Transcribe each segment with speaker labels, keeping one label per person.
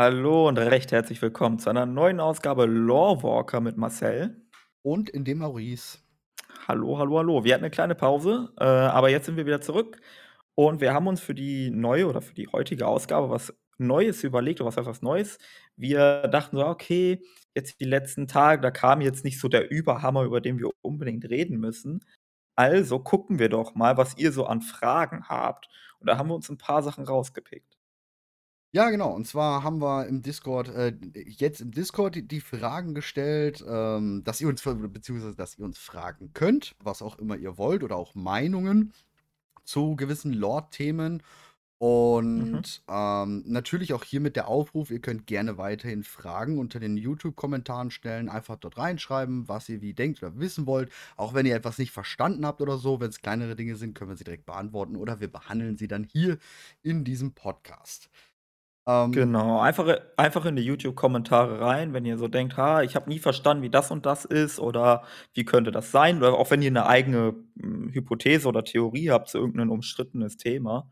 Speaker 1: Hallo und recht herzlich willkommen zu einer neuen Ausgabe Lore Walker mit Marcel.
Speaker 2: Und in dem Maurice.
Speaker 1: Hallo, hallo, hallo. Wir hatten eine kleine Pause, äh, aber jetzt sind wir wieder zurück und wir haben uns für die neue oder für die heutige Ausgabe was Neues überlegt oder was heißt was Neues? Wir dachten so: „Okay, jetzt die letzten Tage, da kam jetzt nicht so der Überhammer, über den wir unbedingt reden müssen. Also gucken wir doch mal, was ihr so an Fragen habt.“ Und da haben wir uns ein paar Sachen rausgepickt.
Speaker 2: Ja, genau. Und zwar haben wir im Discord, äh, jetzt im Discord die, die Fragen gestellt, ähm, dass ihr uns, beziehungsweise dass ihr uns fragen könnt, was auch immer ihr wollt, oder auch Meinungen zu gewissen Lore-Themen.
Speaker 1: Mhm.
Speaker 2: Und ähm, natürlich auch hier mit der Aufruf, ihr könnt gerne weiterhin Fragen unter den YouTube-Kommentaren stellen, einfach dort reinschreiben, was ihr wie denkt oder wissen wollt. Auch wenn ihr etwas nicht verstanden habt oder so, wenn es kleinere Dinge sind, können wir sie direkt beantworten oder wir behandeln sie dann hier in diesem Podcast.
Speaker 1: Ähm, genau, einfach, einfach in die YouTube-Kommentare rein, wenn ihr so denkt, ha, ich habe nie verstanden, wie das und das ist oder wie könnte das sein. Oder auch wenn ihr eine eigene hm, Hypothese oder Theorie habt zu irgendeinem umstrittenes Thema.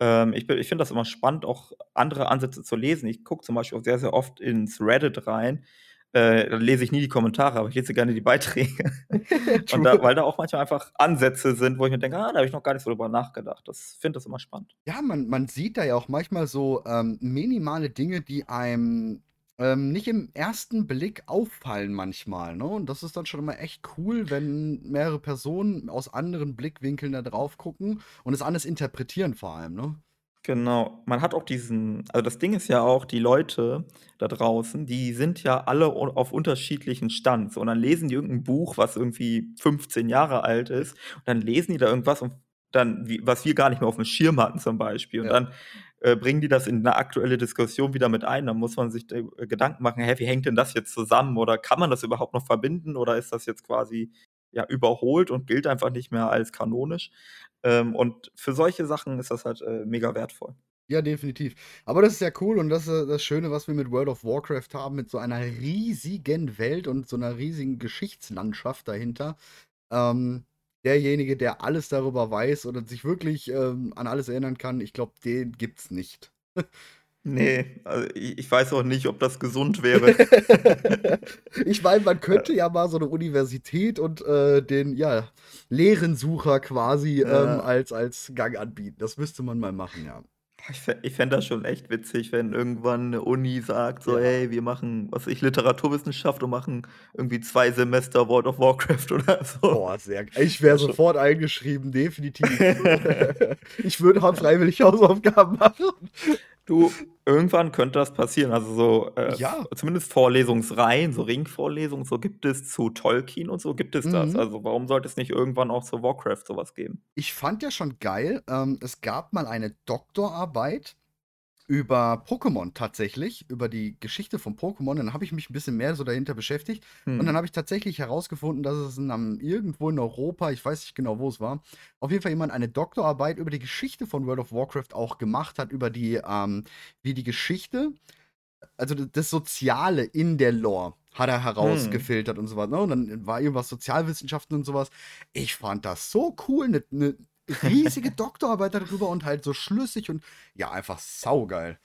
Speaker 1: Ähm, ich ich finde das immer spannend, auch andere Ansätze zu lesen. Ich gucke zum Beispiel auch sehr, sehr oft ins Reddit rein äh, lese ich nie die Kommentare, aber ich lese gerne die Beiträge. Und da, weil da auch manchmal einfach Ansätze sind, wo ich mir denke, ah, da habe ich noch gar nicht so drüber nachgedacht. Das finde das immer spannend.
Speaker 2: Ja, man, man sieht da ja auch manchmal so ähm, minimale Dinge, die einem ähm, nicht im ersten Blick auffallen manchmal. Ne? Und das ist dann schon immer echt cool, wenn mehrere Personen aus anderen Blickwinkeln da drauf gucken und es anders interpretieren vor allem. Ne?
Speaker 1: Genau. Man hat auch diesen also, das Ding ist ja auch, die Leute da draußen, die sind ja alle auf unterschiedlichen Stands und dann lesen die irgendein Buch, was irgendwie 15 Jahre alt ist und dann lesen die da irgendwas und dann wie was wir gar nicht mehr auf dem Schirm hatten zum Beispiel und
Speaker 2: Ja.
Speaker 1: dann, äh, bringen die das in 'ne aktuelle Diskussion wieder mit ein. Dann muss man sich äh, Gedanken machen: „Hä, wie hängt denn das jetzt zusammen?“ Oder kann man das überhaupt noch verbinden oder ist das jetzt quasi, ja, überholt und gilt einfach nicht mehr als kanonisch? Ähm, und für solche Sachen ist das halt, äh, mega wertvoll.
Speaker 2: Ja, definitiv. Aber das ist ja cool und das ist das Schöne, was wir mit World of Warcraft haben, mit so einer riesigen Welt und so einer riesigen Geschichtslandschaft dahinter. Ähm, derjenige, der alles darüber weiß oder sich wirklich ähm, an alles erinnern kann, ich glaube, den gibt's nicht.
Speaker 1: Ne, also i ich weiß auch nicht, ob das gesund wäre.
Speaker 2: Ich meine, man könnte ja mal so eine Universität und, äh, den, ja, Lehrensucher quasi, ähm,
Speaker 1: Ja.
Speaker 2: als als Gang anbieten. Das müsste man mal machen, ja.
Speaker 1: Ich ich fände das schon echt witzig, wenn irgendwann 'ne Uni sagt so:
Speaker 2: Ja.
Speaker 1: „Hey, wir machen, was ich, Literaturwissenschaft und machen irgendwie 2 Semester World of Warcraft“ oder so.
Speaker 2: Boah, sehr g ich wäre sofort eingeschrieben, definitiv. Ich würde auch freiwillig Hausaufgaben machen.
Speaker 1: Du, irgendwann könnte das passieren. Also so, äh,
Speaker 2: Ja.
Speaker 1: zumindest Vorlesungsreihen, so Ringvorlesungen, so gibt es zu Tolkien und so gibt es das.
Speaker 2: Mhm.
Speaker 1: Also, warum sollte es nicht irgendwann auch zu Warcraft so was geben?
Speaker 2: Ich fand ja schon geil, ähm, es gab mal eine Doktorarbeit über Pokémon tatsächlich, über die Geschichte von Pokémon. Dann habe ich mich ein bisschen mehr so dahinter beschäftigt und dann habe ich tatsächlich herausgefunden, dass es in einem irgendwo in Europa, ich weiß nicht genau, wo es war, auf jeden Fall jemand eine Doktorarbeit über die Geschichte von World of Warcraft auch gemacht hat, über die, ähm wie die Geschichte also das Soziale in der Lore hat er
Speaker 1: Mhm.
Speaker 2: herausgefiltert und so was, ne? Und dann war irgendwas Sozialwissenschaften und so was. Ich fand das so cool, 'ne 'ne riesige Doktorarbeit da drüber und halt so schlüssig und ja, einfach saugeil.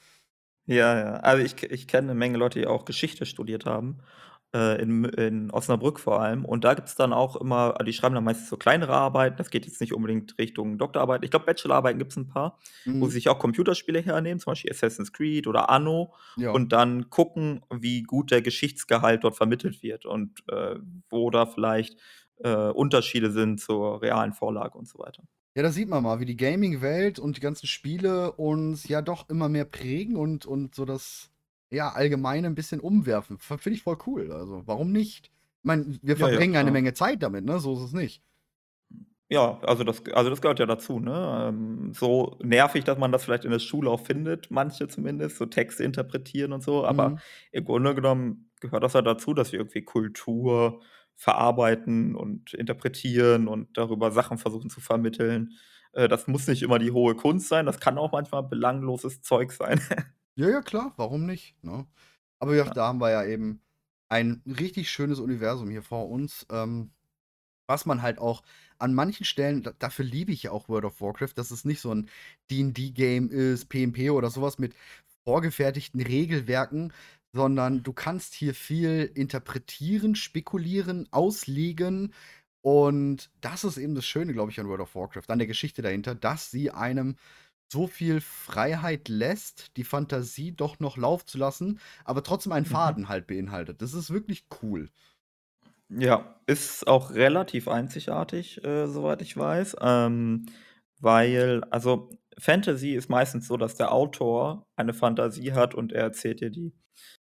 Speaker 1: Ja, ja. Also, ich ich kenne 'ne Menge Leute, die auch Geschichte studiert haben, äh, in in Osnabrück vor allem. Und da gibt's dann auch immer die schreiben dann meistens so kleinere Arbeiten. Das geht jetzt nicht unbedingt Richtung Doktorarbeit. Ich glaube, Bachelorarbeiten gibt's 'n paar, wo
Speaker 2: Mhm.
Speaker 1: sie sich auch Computerspiele hernehmen, zum Beispiel Assassin's Creed oder Anno
Speaker 2: Ja.
Speaker 1: und dann gucken, wie gut der Geschichtsgehalt dort vermittelt wird und, äh, wo da vielleicht, äh, Unterschiede sind zur realen Vorlage und so weiter.
Speaker 2: Ja, da sieht man mal, wie die Gaming-Welt und die ganzen Spiele uns ja doch immer mehr prägen und und so das, ja, Allgemeine 'n bisschen umwerfen. Finde ich voll cool. Also, warum nicht? Ich meine, wir
Speaker 1: Ja, ja,
Speaker 2: verbringen eine. Menge Zeit damit, ne? So ist es nicht.
Speaker 1: Ja, also das also das gehört ja dazu, ne? Ähm, so nervig, dass man das vielleicht in der Schule auch findet, manche zumindest, so Texte interpretieren und so, aber
Speaker 2: Mhm.
Speaker 1: im Grunde genommen gehört das ja dazu, dass wir irgendwie Kultur verarbeiten und interpretieren und darüber Sachen versuchen zu vermitteln. Äh, das muss nicht immer die hohe Kunst sein, das kann auch manchmal belangloses Zeug sein.
Speaker 2: Ja, ja, klar, warum nicht, ne? Aber ja,
Speaker 1: Ja.
Speaker 2: da haben wir ja eben ein richtig schönes Universum hier vor uns, ähm, was man halt auch an manchen Stellen da dafür liebe ich ja auch World of Warcraft, dass es nicht so 'n D&D-Game ist, PnP oder so was mit vorgefertigten Regelwerken, sondern du kannst hier viel interpretieren, spekulieren, auslegen. Und das ist eben das Schöne, glaube ich, an World of Warcraft, an der Geschichte dahinter, dass sie einem so viel Freiheit lässt, die Fantasie doch noch laufen zu lassen, aber trotzdem einen
Speaker 1: Mhm.
Speaker 2: Faden halt beinhaltet. Das ist wirklich cool.
Speaker 1: Ja, ist auch relativ einzigartig, äh, soweit ich weiß, ähm, weil also, Fantasy ist meistens so, dass der Autor eine Fantasie hat und er erzählt dir die.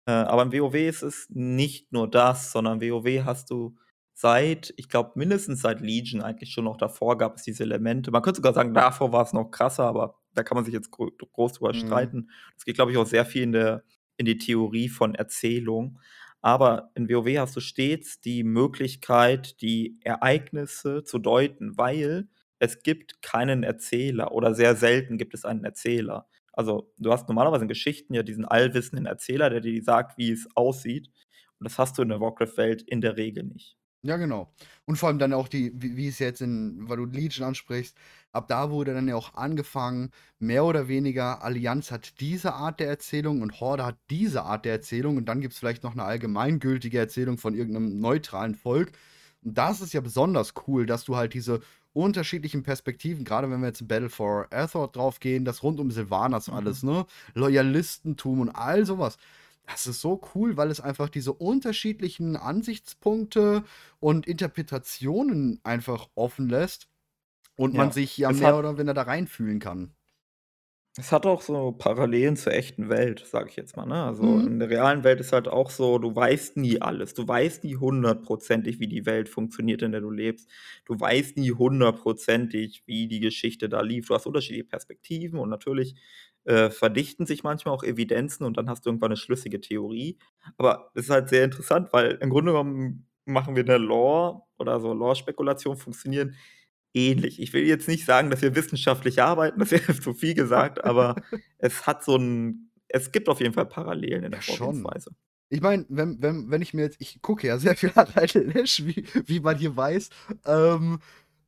Speaker 1: Äh, aber im WoW ist es nicht nur das, sondern WoW hast du seit ich glaube, mindestens seit Legion eigentlich schon noch davor gab es diese Elemente. Man könnte sogar sagen, davor war es noch krasser, aber da kann man sich jetzt gro groß drüber
Speaker 2: Mhm.
Speaker 1: streiten. Es geht, glaube ich, auch sehr viel in der in die Theorie von Erzählung. Aber in WoW hast du stets die Möglichkeit, die Ereignisse zu deuten, weil es gibt keinen Erzähler oder sehr selten gibt es einen Erzähler. Also, du hast normalerweise in Geschichten ja diesen allwissenden Erzähler, der dir sagt, wie es aussieht. Und das hast du in der Warcraft-Welt in der Regel nicht.
Speaker 2: Ja, genau. Und vor allem dann auch die, wie, wie es jetzt in, weil du Legion ansprichst, ab da wurde dann ja auch angefangen, mehr oder weniger, Allianz hat diese Art der Erzählung und Horde hat diese Art der Erzählung und dann gibt es vielleicht noch eine allgemeingültige Erzählung von irgendeinem neutralen Volk. Und das ist ja besonders cool, dass du halt diese unterschiedlichen Perspektiven, gerade wenn wir jetzt in Battle for Azeroth draufgehen, das rund um Sylvanas
Speaker 1: Mhm.
Speaker 2: alles, ne? Loyalistentum und all sowas. Das ist so cool, weil es einfach diese unterschiedlichen Ansichtspunkte und Interpretationen einfach offen lässt und man
Speaker 1: Ja,
Speaker 2: sich ja
Speaker 1: es
Speaker 2: mehr
Speaker 1: hat
Speaker 2: oder weniger da reinfühlen kann.
Speaker 1: Es hat auch so Parallelen zur echten Welt, sage ich jetzt mal, ne? Also,
Speaker 2: Mhm.
Speaker 1: in der realen Welt ist halt auch so, du weißt nie alles. Du weißt nie hundertprozentig, wie die Welt funktioniert, in der du lebst. Du weißt nie hundertprozentig, wie die Geschichte da lief. Du hast unterschiedliche Perspektiven und natürlich, äh, verdichten sich manchmal auch Evidenzen und dann hast du irgendwann 'ne schlüssige Theorie. Aber es ist halt sehr interessant, weil im Grunde genommen machen wir 'ne Lore oder so Lore-Spekulationen funktionieren ähnlich. Ich will jetzt nicht sagen, dass wir wissenschaftlich arbeiten, das wäre zu viel gesagt, aber es hat so 'n es gibt auf jeden Fall Parallelen in der
Speaker 2: Ja, schon.
Speaker 1: Vorgehensweise.
Speaker 2: Ich meine, wenn wenn wenn ich mir jetzt ich gucke ja sehr viel Harald Lesch, wie wie man hier weiß. Ähm,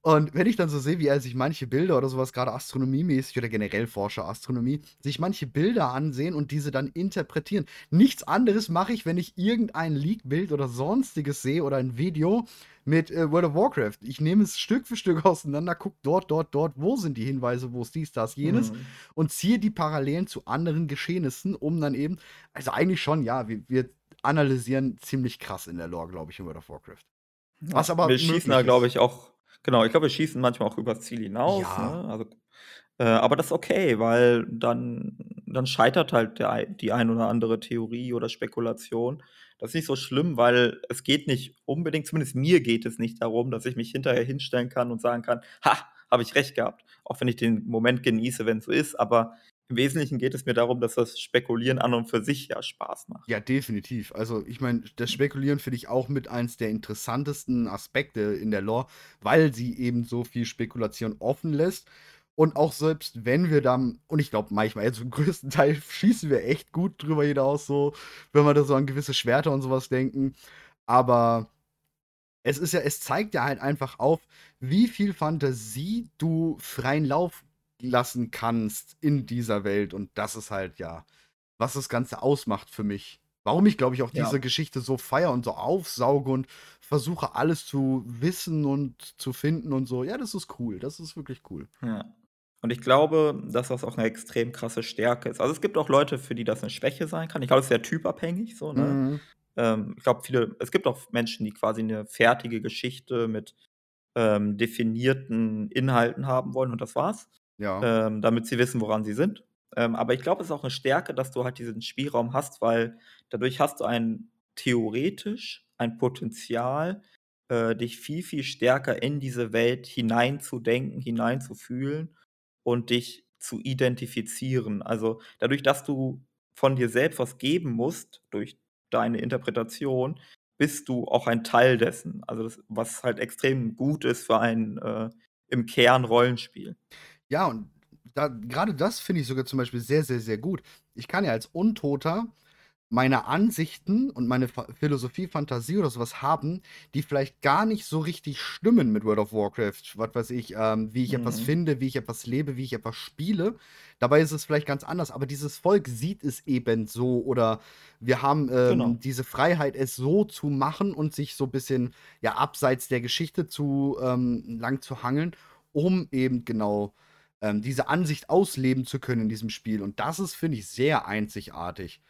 Speaker 2: und wenn ich dann so sehe, wie er sich manche Bilder oder sowas, gerade astronomiemäßig oder generell Forscher Astronomie, sich manche Bilder ansehen und diese dann interpretieren. Nichts anderes mache ich, wenn ich irgendein Leak-Bild oder Sonstiges sehe oder ein Video mit äh, World of Warcraft. Ich nehme es Stück für Stück auseinander, gucke dort, dort, dort, wo sind die Hinweise, wo ist dies, das, jenes
Speaker 1: Mhm.
Speaker 2: und ziehe die Parallelen zu anderen Geschehnissen, um dann eben also eigentlich schon, ja, wir wir analysieren ziemlich krass in der Lore, glaube ich, in World of Warcraft. Was aber
Speaker 1: wir schießen da, glaube ich, auch genau, ich glaube, wir schießen manchmal auch übers Ziel hinaus,
Speaker 2: Ja.
Speaker 1: ne? Also, äh, aber das ist okay, weil dann dann scheitert halt der die ein oder andere Theorie oder Spekulation. Das ist nicht so schlimm, weil es geht nicht unbedingt zumindest mir geht es nicht darum, dass ich mich hinterher hinstellen kann und sagen kann: „Ha, habe ich recht gehabt.“ Auch wenn ich den Moment genieße, wenn's so ist, aber im Wesentlichen geht es mir darum, dass das Spekulieren an und für sich ja Spaß macht.
Speaker 2: Ja, definitiv. Also, ich meine, das Spekulieren finde ich auch mit eins der interessantesten Aspekte in der Lore, weil sie eben so viel Spekulation offen lässt. Und auch selbst wenn wir dann und ich glaube manchmal, jetzt zum größten Teil schießen wir echt gut drüber hinaus so, wenn wir da so an gewisse Schwerter und sowas denken. Aber es ist ja es zeigt ja halt einfach auf, wie viel Fantasie du freien Lauf lassen kannst in dieser Welt. Und das ist halt, ja, was das Ganze ausmacht für mich. Warum ich, glaube ich, auch
Speaker 1: Ja.
Speaker 2: diese Geschichte so feiere und so aufsauge und versuche, alles zu wissen und zu finden und so. Ja, das ist cool. Das ist wirklich cool.
Speaker 1: Ja. Und ich glaube, dass das auch 'ne extrem krasse Stärke ist. Also, es gibt auch Leute, für die das 'ne Schwäche sein kann. Ich glaube, es ist sehr typabhängig so, ne?
Speaker 2: Mhm.
Speaker 1: Ähm, ich glaube, viele es gibt auch Menschen, die quasi 'ne fertige Geschichte mit, ähm, definierten Inhalten haben wollen und das war's,
Speaker 2: Ja.
Speaker 1: ähm, damit sie wissen, woran sie sind. Ähm, aber ich glaube, es ist auch 'ne Stärke, dass du halt diesen Spielraum hast, weil dadurch hast du ein theoretisch ein Potenzial, äh, dich viel, viel stärker in diese Welt hineinzudenken, hineinzufühlen und dich zu identifizieren. Also, dadurch, dass du von dir selbst was geben musst durch deine Interpretation, bist du auch ein Teil dessen. Also, das was halt extrem gut ist für ein, äh, im Kern Rollenspiel.
Speaker 2: Ja, und da grade das finde ich sogar zum Beispiel sehr, sehr, sehr gut. Ich kann ja als Untoter meine Ansichten und meine Philosophie, Fantasie oder sowas haben, die vielleicht gar nicht so richtig stimmen mit World of Warcraft. Was weiß ich, ähm, wie ich etwas
Speaker 1: Mhm.
Speaker 2: finde, wie ich etwas lebe, wie ich etwas spiele. Dabei ist es vielleicht ganz anders, aber dieses Volk sieht es eben so oder wir haben, ähm,
Speaker 1: Genau.
Speaker 2: diese Freiheit, es so zu machen und sich so 'n bisschen, ja, abseits der Geschichte zu ähm, lang zu hangeln, um eben genau, ähm, diese Ansicht ausleben zu können in diesem Spiel. Und das ist, finde ich, sehr einzigartig.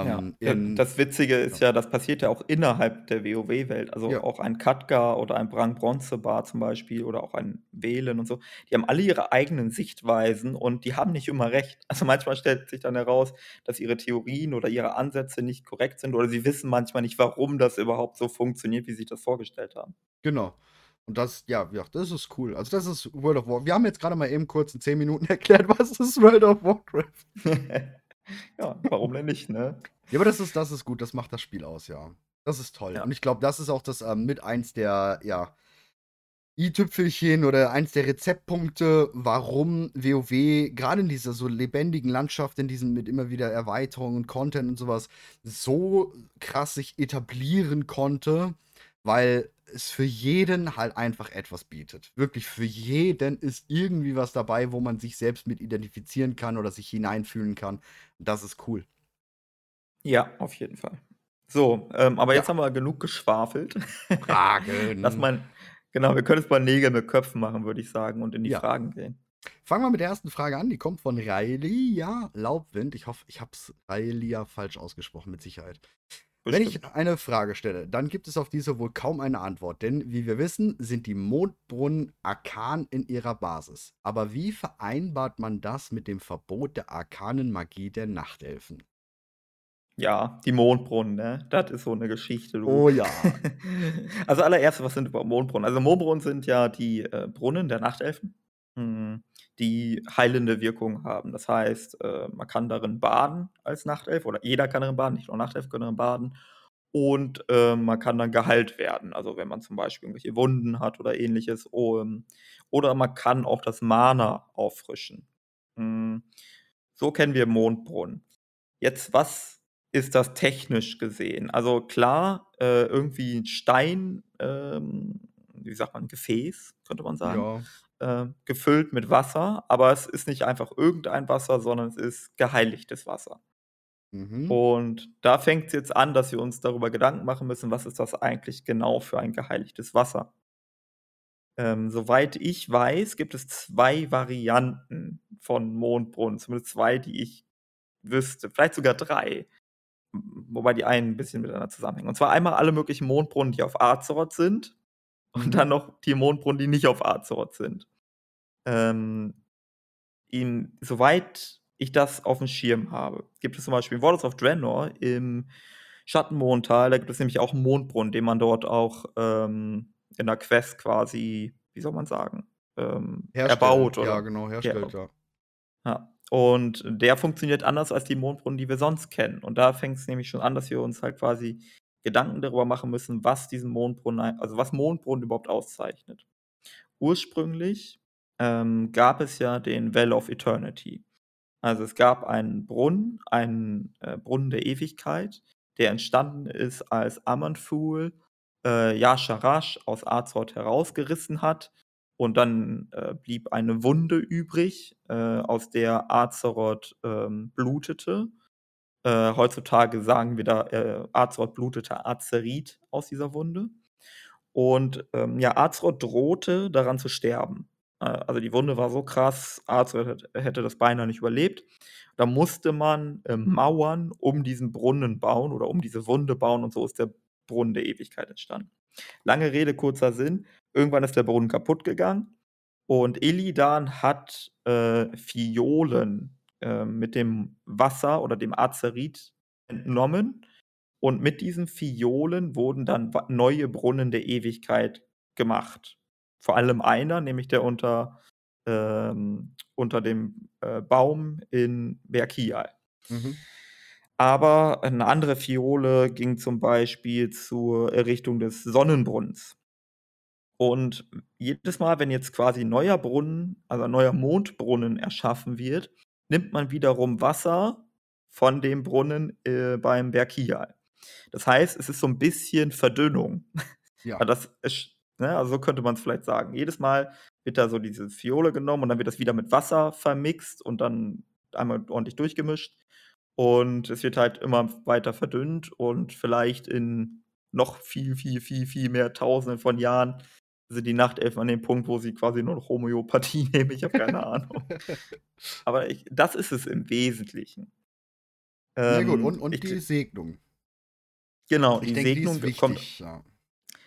Speaker 1: Ja,
Speaker 2: Ähm,
Speaker 1: äh,
Speaker 2: in
Speaker 1: das Witzige ist
Speaker 2: ja.
Speaker 1: ja, das passiert ja auch innerhalb der WoW-Welt. Also,
Speaker 2: Ja.
Speaker 1: auch ein Khadgar oder ein Brang Bronzebar zum Beispiel oder auch ein Velen und so. Die haben alle ihre eigenen Sichtweisen und die haben nicht immer recht. Also, manchmal stellt sich dann heraus, dass ihre Theorien oder ihre Ansätze nicht korrekt sind oder sie wissen manchmal nicht, warum das überhaupt so funktioniert, wie sie sich das vorgestellt haben.
Speaker 2: Genau. Und das ja, ja, das ist cool. Also, das ist World of War wir haben jetzt grade mal eben kurz in 10 Minuten erklärt, was ist World of Warcraft.
Speaker 1: Ja, warum denn nicht, ne?
Speaker 2: Ja, aber das ist das ist gut, das macht das Spiel aus, ja. Das ist toll.
Speaker 1: Ja.
Speaker 2: Und ich glaube, das ist auch das, ähm, mit eins der, ja i-Tüpfelchen oder eins der Rezeptpunkte, warum WoW grade in dieser so lebendigen Landschaft, in diesem mit immer wieder Erweiterungen und Content und so was, so krass sich etablieren konnte, weil es für jeden halt einfach etwas bietet. Wirklich für jeden ist irgendwie was dabei, wo man sich selbst mit identifizieren kann oder sich hineinfühlen kann. Das ist cool.
Speaker 1: Ja, auf jeden Fall. So, ähm, aber
Speaker 2: Ja.
Speaker 1: jetzt haben wir genug geschwafelt.
Speaker 2: Fragen.
Speaker 1: Lass mal genau, wir können jetzt mal Nägel mit Köpfen machen, würde ich sagen, und in die
Speaker 2: Ja.
Speaker 1: Fragen gehen.
Speaker 2: Fangen wir mit der ersten Frage an. Die kommt von Railia Laubwind. Ich hoffe, ich habe es Railia falsch ausgesprochen, mit Sicherheit. Wenn ich eine Frage stelle, dann gibt es auf diese wohl kaum eine Antwort, denn wie wir wissen, sind die Mondbrunnen arkan in ihrer Basis. Aber wie vereinbart man das mit dem Verbot der arkanen Magie der Nachtelfen?
Speaker 1: Ja, die Mondbrunnen, ne? Das ist so 'ne Geschichte, du.
Speaker 2: Oh ja.
Speaker 1: Also, allererst, was sind überhaupt Mondbrunnen? Also, Mondbrunnen sind ja die, äh, Brunnen der Nachtelfen, die heilende Wirkung haben. Das heißt, äh, man kann darin baden als Nachtelf oder jeder kann darin baden, nicht nur Nachtelfen können darin baden. Und, ähm, man kann dann geheilt werden. Also, wenn man zum Beispiel irgendwelche Wunden hat oder Ähnliches. Ähm, oder man kann auch das Mana auffrischen. Hm, so kennen wir Mondbrunnen. Jetzt, was ist das technisch gesehen? Also, klar, äh, irgendwie 'n Stein, ähm, wie sagt man, Gefäß, könnte man sagen,
Speaker 2: Ja.
Speaker 1: Äh, gefüllt mit Wasser, aber es ist nicht einfach irgendein Wasser, sondern es ist geheiligtes Wasser.
Speaker 2: Mhm.
Speaker 1: Und da fängt's jetzt an, dass wir uns darüber Gedanken machen müssen, was ist das eigentlich genau für ein geheiligtes Wasser? Ähm, soweit ich weiß, gibt es 2 Varianten von Mondbrunnen, zumindest 2, die ich wüsste, vielleicht sogar 3. W wobei die einen 'n bisschen miteinander zusammenhängen. Und zwar einmal alle möglichen Mondbrunnen, die auf Azeroth sind und dann noch die Mondbrunnen, die nicht auf Azeroth sind. Ähm, in soweit ich das aufm Schirm habe, gibt es zum Beispiel in Warlords of Draenor im Schattenmondtal, da gibt es nämlich auch 'n Mondbrunnen, den man dort auch, ähm, in der Quest quasi, wie soll man sagen, ähm, erbaut
Speaker 2: Ja,
Speaker 1: oder
Speaker 2: genau, herstellt, ja.
Speaker 1: Ja. Und der funktioniert anders als die Mondbrunnen, die wir sonst kennen. Und da fängt's nämlich schon an, dass wir uns halt quasi Gedanken darüber machen müssen, was diesen Mondbrunnen also, was Mondbrunnen überhaupt auszeichnet. Ursprünglich, ähm, gab es ja den Well of Eternity. Also, es gab einen Brunnen, einen, äh, Brunnen der Ewigkeit, der entstanden ist, als Aman'Thul, äh, Y'Shaarashh aus Azeroth herausgerissen hat. Und dann, äh, blieb eine Wunde übrig, äh, aus der Azeroth, ähm, blutete. Äh, heutzutage sagen wir da, äh, Azeroth blutete Azerit aus dieser Wunde. Und, ähm, ja, Azeroth drohte, daran zu sterben. Äh, also, die Wunde war so krass, hätt hätte das beinahe nicht überlebt. Da musste man, ähm, Mauern um diesen Brunnen bauen oder um diese Wunde bauen und so ist der Brunnen der Ewigkeit entstanden. Lange Rede, kurzer Sinn. Irgendwann ist der Brunnen kaputtgegangen und Illidan hat, äh, Phiolen, äh, mit dem Wasser oder dem Azerit entnommen. Und mit diesen Phiolen wurden dann neue Brunnen der Ewigkeit gemacht. Vor allem einer, nämlich der unter ähm, unter dem, äh, Baum in Berkial.
Speaker 2: Mhm.
Speaker 1: Aber 'ne andere Phiole ging zum Beispiel zur Errichtung des Sonnenbrunnens. Und jedes Mal, wenn jetzt quasi 'n neuer Brunnen, also, ein neuer Mondbrunnen erschaffen wird, nimmt man wiederum Wasser von dem Brunnen, äh, beim Berg Kial. Das heißt, es ist so 'n bisschen Verdünnung.
Speaker 2: Ja.
Speaker 1: Das ist ne, also so könnte man's vielleicht sagen. Jedes Mal wird da so diese Phiole genommen und dann wird das wieder mit Wasser vermixt und dann einmal ordentlich durchgemischt. Und es wird halt immer weiter verdünnt und vielleicht in noch viel, viel, viel, viel mehr Tausenden von Jahren sind die Nachtelfen an dem Punkt, wo sie quasi nur noch Homöopathie nehmen. Ich habe keine Ahnung. Aber ich das ist es im Wesentlichen.
Speaker 2: Ja gut, und
Speaker 1: Ähm,
Speaker 2: und
Speaker 1: ich
Speaker 2: die Segnung.
Speaker 1: Genau,
Speaker 2: Ich
Speaker 1: die
Speaker 2: denke, die
Speaker 1: Segnung bekommt
Speaker 2: wichtig, ja.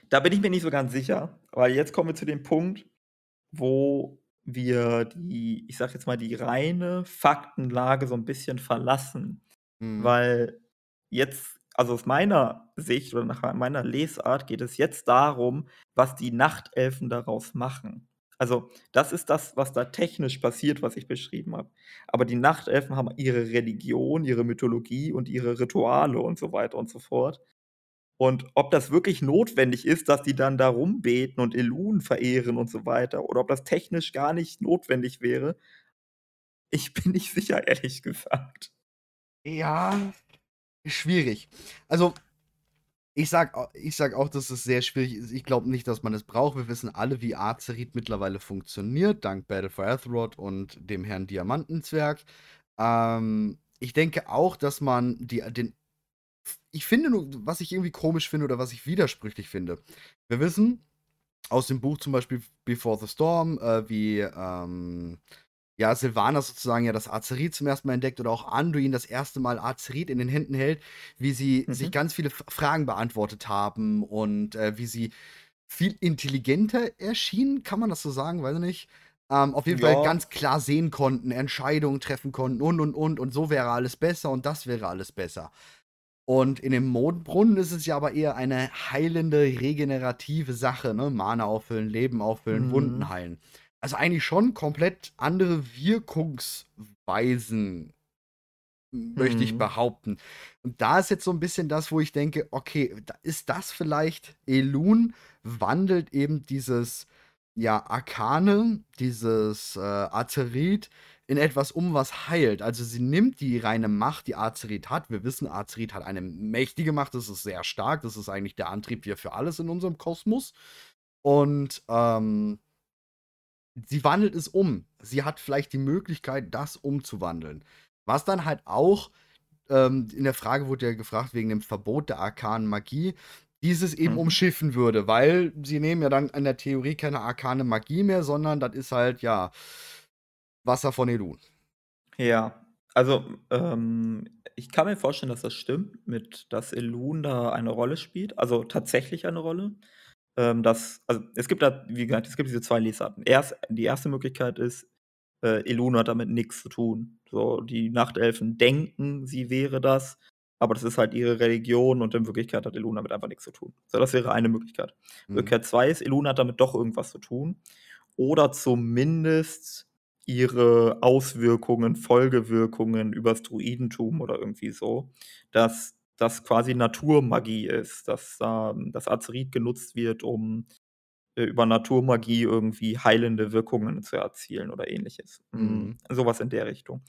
Speaker 1: Da bin ich mir nicht so ganz sicher, weil jetzt kommen wir zu dem Punkt, wo wir die ich sage jetzt mal, die reine Faktenlage so 'n bisschen verlassen.
Speaker 2: Mhm.
Speaker 1: Weil jetzt also aus meiner Sicht oder nach meiner Lesart geht es jetzt darum, was die Nachtelfen daraus machen. Also, das ist das, was da technisch passiert, was ich beschrieben habe. Aber die Nachtelfen haben ihre Religion, ihre Mythologie und ihre Rituale und so weiter und so fort. Und ob das wirklich notwendig ist, dass die dann da rumbeten und Elun verehren und so weiter oder ob das technisch gar nicht notwendig wäre ich bin nicht sicher, ehrlich gesagt.
Speaker 2: Ja, schwierig. Also, ich sage a ich sage auch, dass es sehr schwierig ist. Ich glaube nicht, dass man es braucht. Wir wissen alle, wie Azerit mittlerweile funktioniert, dank Battle for Azeroth und dem Herrn Diamantenzwerg. Ähm, ich denke auch, dass man die den ich finde nur was ich irgendwie komisch finde oder was ich widersprüchlich finde. Wir wissen aus dem Buch zum Beispiel Before the Storm, äh, wie, ähm, ja, Sylvanas sozusagen ja das Azerit zum 1. Mal entdeckt oder auch Anduin das 1. Mal Azerit in den Händen hält, wie sie sich
Speaker 1: Mhm.
Speaker 2: ganz viele Fragen beantwortet haben und, äh, wie sie viel intelligenter erschienen. Kann man das so sagen? Weiß ich nicht. Ähm, auf jeden Fall
Speaker 1: Ja.
Speaker 2: ganz klar sehen konnten, Entscheidungen treffen konnten und, und, und. Und so wäre alles besser und das wäre alles besser. Und in dem Mondbrunnen ist es ja aber eher eine heilende, regenerative Sache, ne? Mana auffüllen, Leben auffüllen, Wunden
Speaker 1: Mhm.
Speaker 2: heilen. Also eigentlich schon komplett andere Wirkungsweisen, möchte ich
Speaker 1: Mhm.
Speaker 2: behaupten. Und da ist jetzt so 'n bisschen das, wo ich denke: „Okay, ist das vielleicht Elun wandelt eben dieses, ja, Arkane, dieses, äh, Azerit in etwas um, was heilt.“ Also, sie nimmt die reine Macht, die Azerit hat. Wir wissen, Azerit hat eine mächtige Macht, das ist sehr stark. Das ist eigentlich der Antrieb hier für alles in unserem Kosmos. Und, ähm sie wandelt es um. Sie hat vielleicht die Möglichkeit, das umzuwandeln. Was dann halt auch ähm, in der Frage wurde ja gefragt wegen dem Verbot der arkanen Magie, dieses eben
Speaker 1: Mhm.
Speaker 2: umschiffen würde, weil sie nehmen ja dann in der Theorie keine arkane Magie mehr, sondern das ist halt, ja Wasser von Elun.
Speaker 1: Ja, also, ähm, ich kann mir vorstellen, dass das stimmt mit dass Elun da eine Rolle spielt, also tatsächlich eine Rolle. Ähm, dass also, es gibt da wie gesagt, es gibt diese 2 Lesarten. Erst die erste Möglichkeit ist, äh, Elun hat damit nix zu tun. So, die Nachtelfen denken, sie wäre das, aber das ist halt ihre Religion und in Wirklichkeit hat Elun damit einfach nix zu tun. So, das wäre eine Möglichkeit.
Speaker 2: Mhm.
Speaker 1: Möglichkeit 2 ist, Elun hat damit doch irgendwas zu tun oder zumindest ihre Auswirkungen, Folgewirkungen übers Druidentum oder irgendwie so, dass das quasi Naturmagie ist, dass, ähm, das Azerit genutzt wird, um, äh, über Naturmagie irgendwie heilende Wirkungen zu erzielen oder Ähnliches. Hm,
Speaker 2: Mhm.
Speaker 1: so was in der Richtung.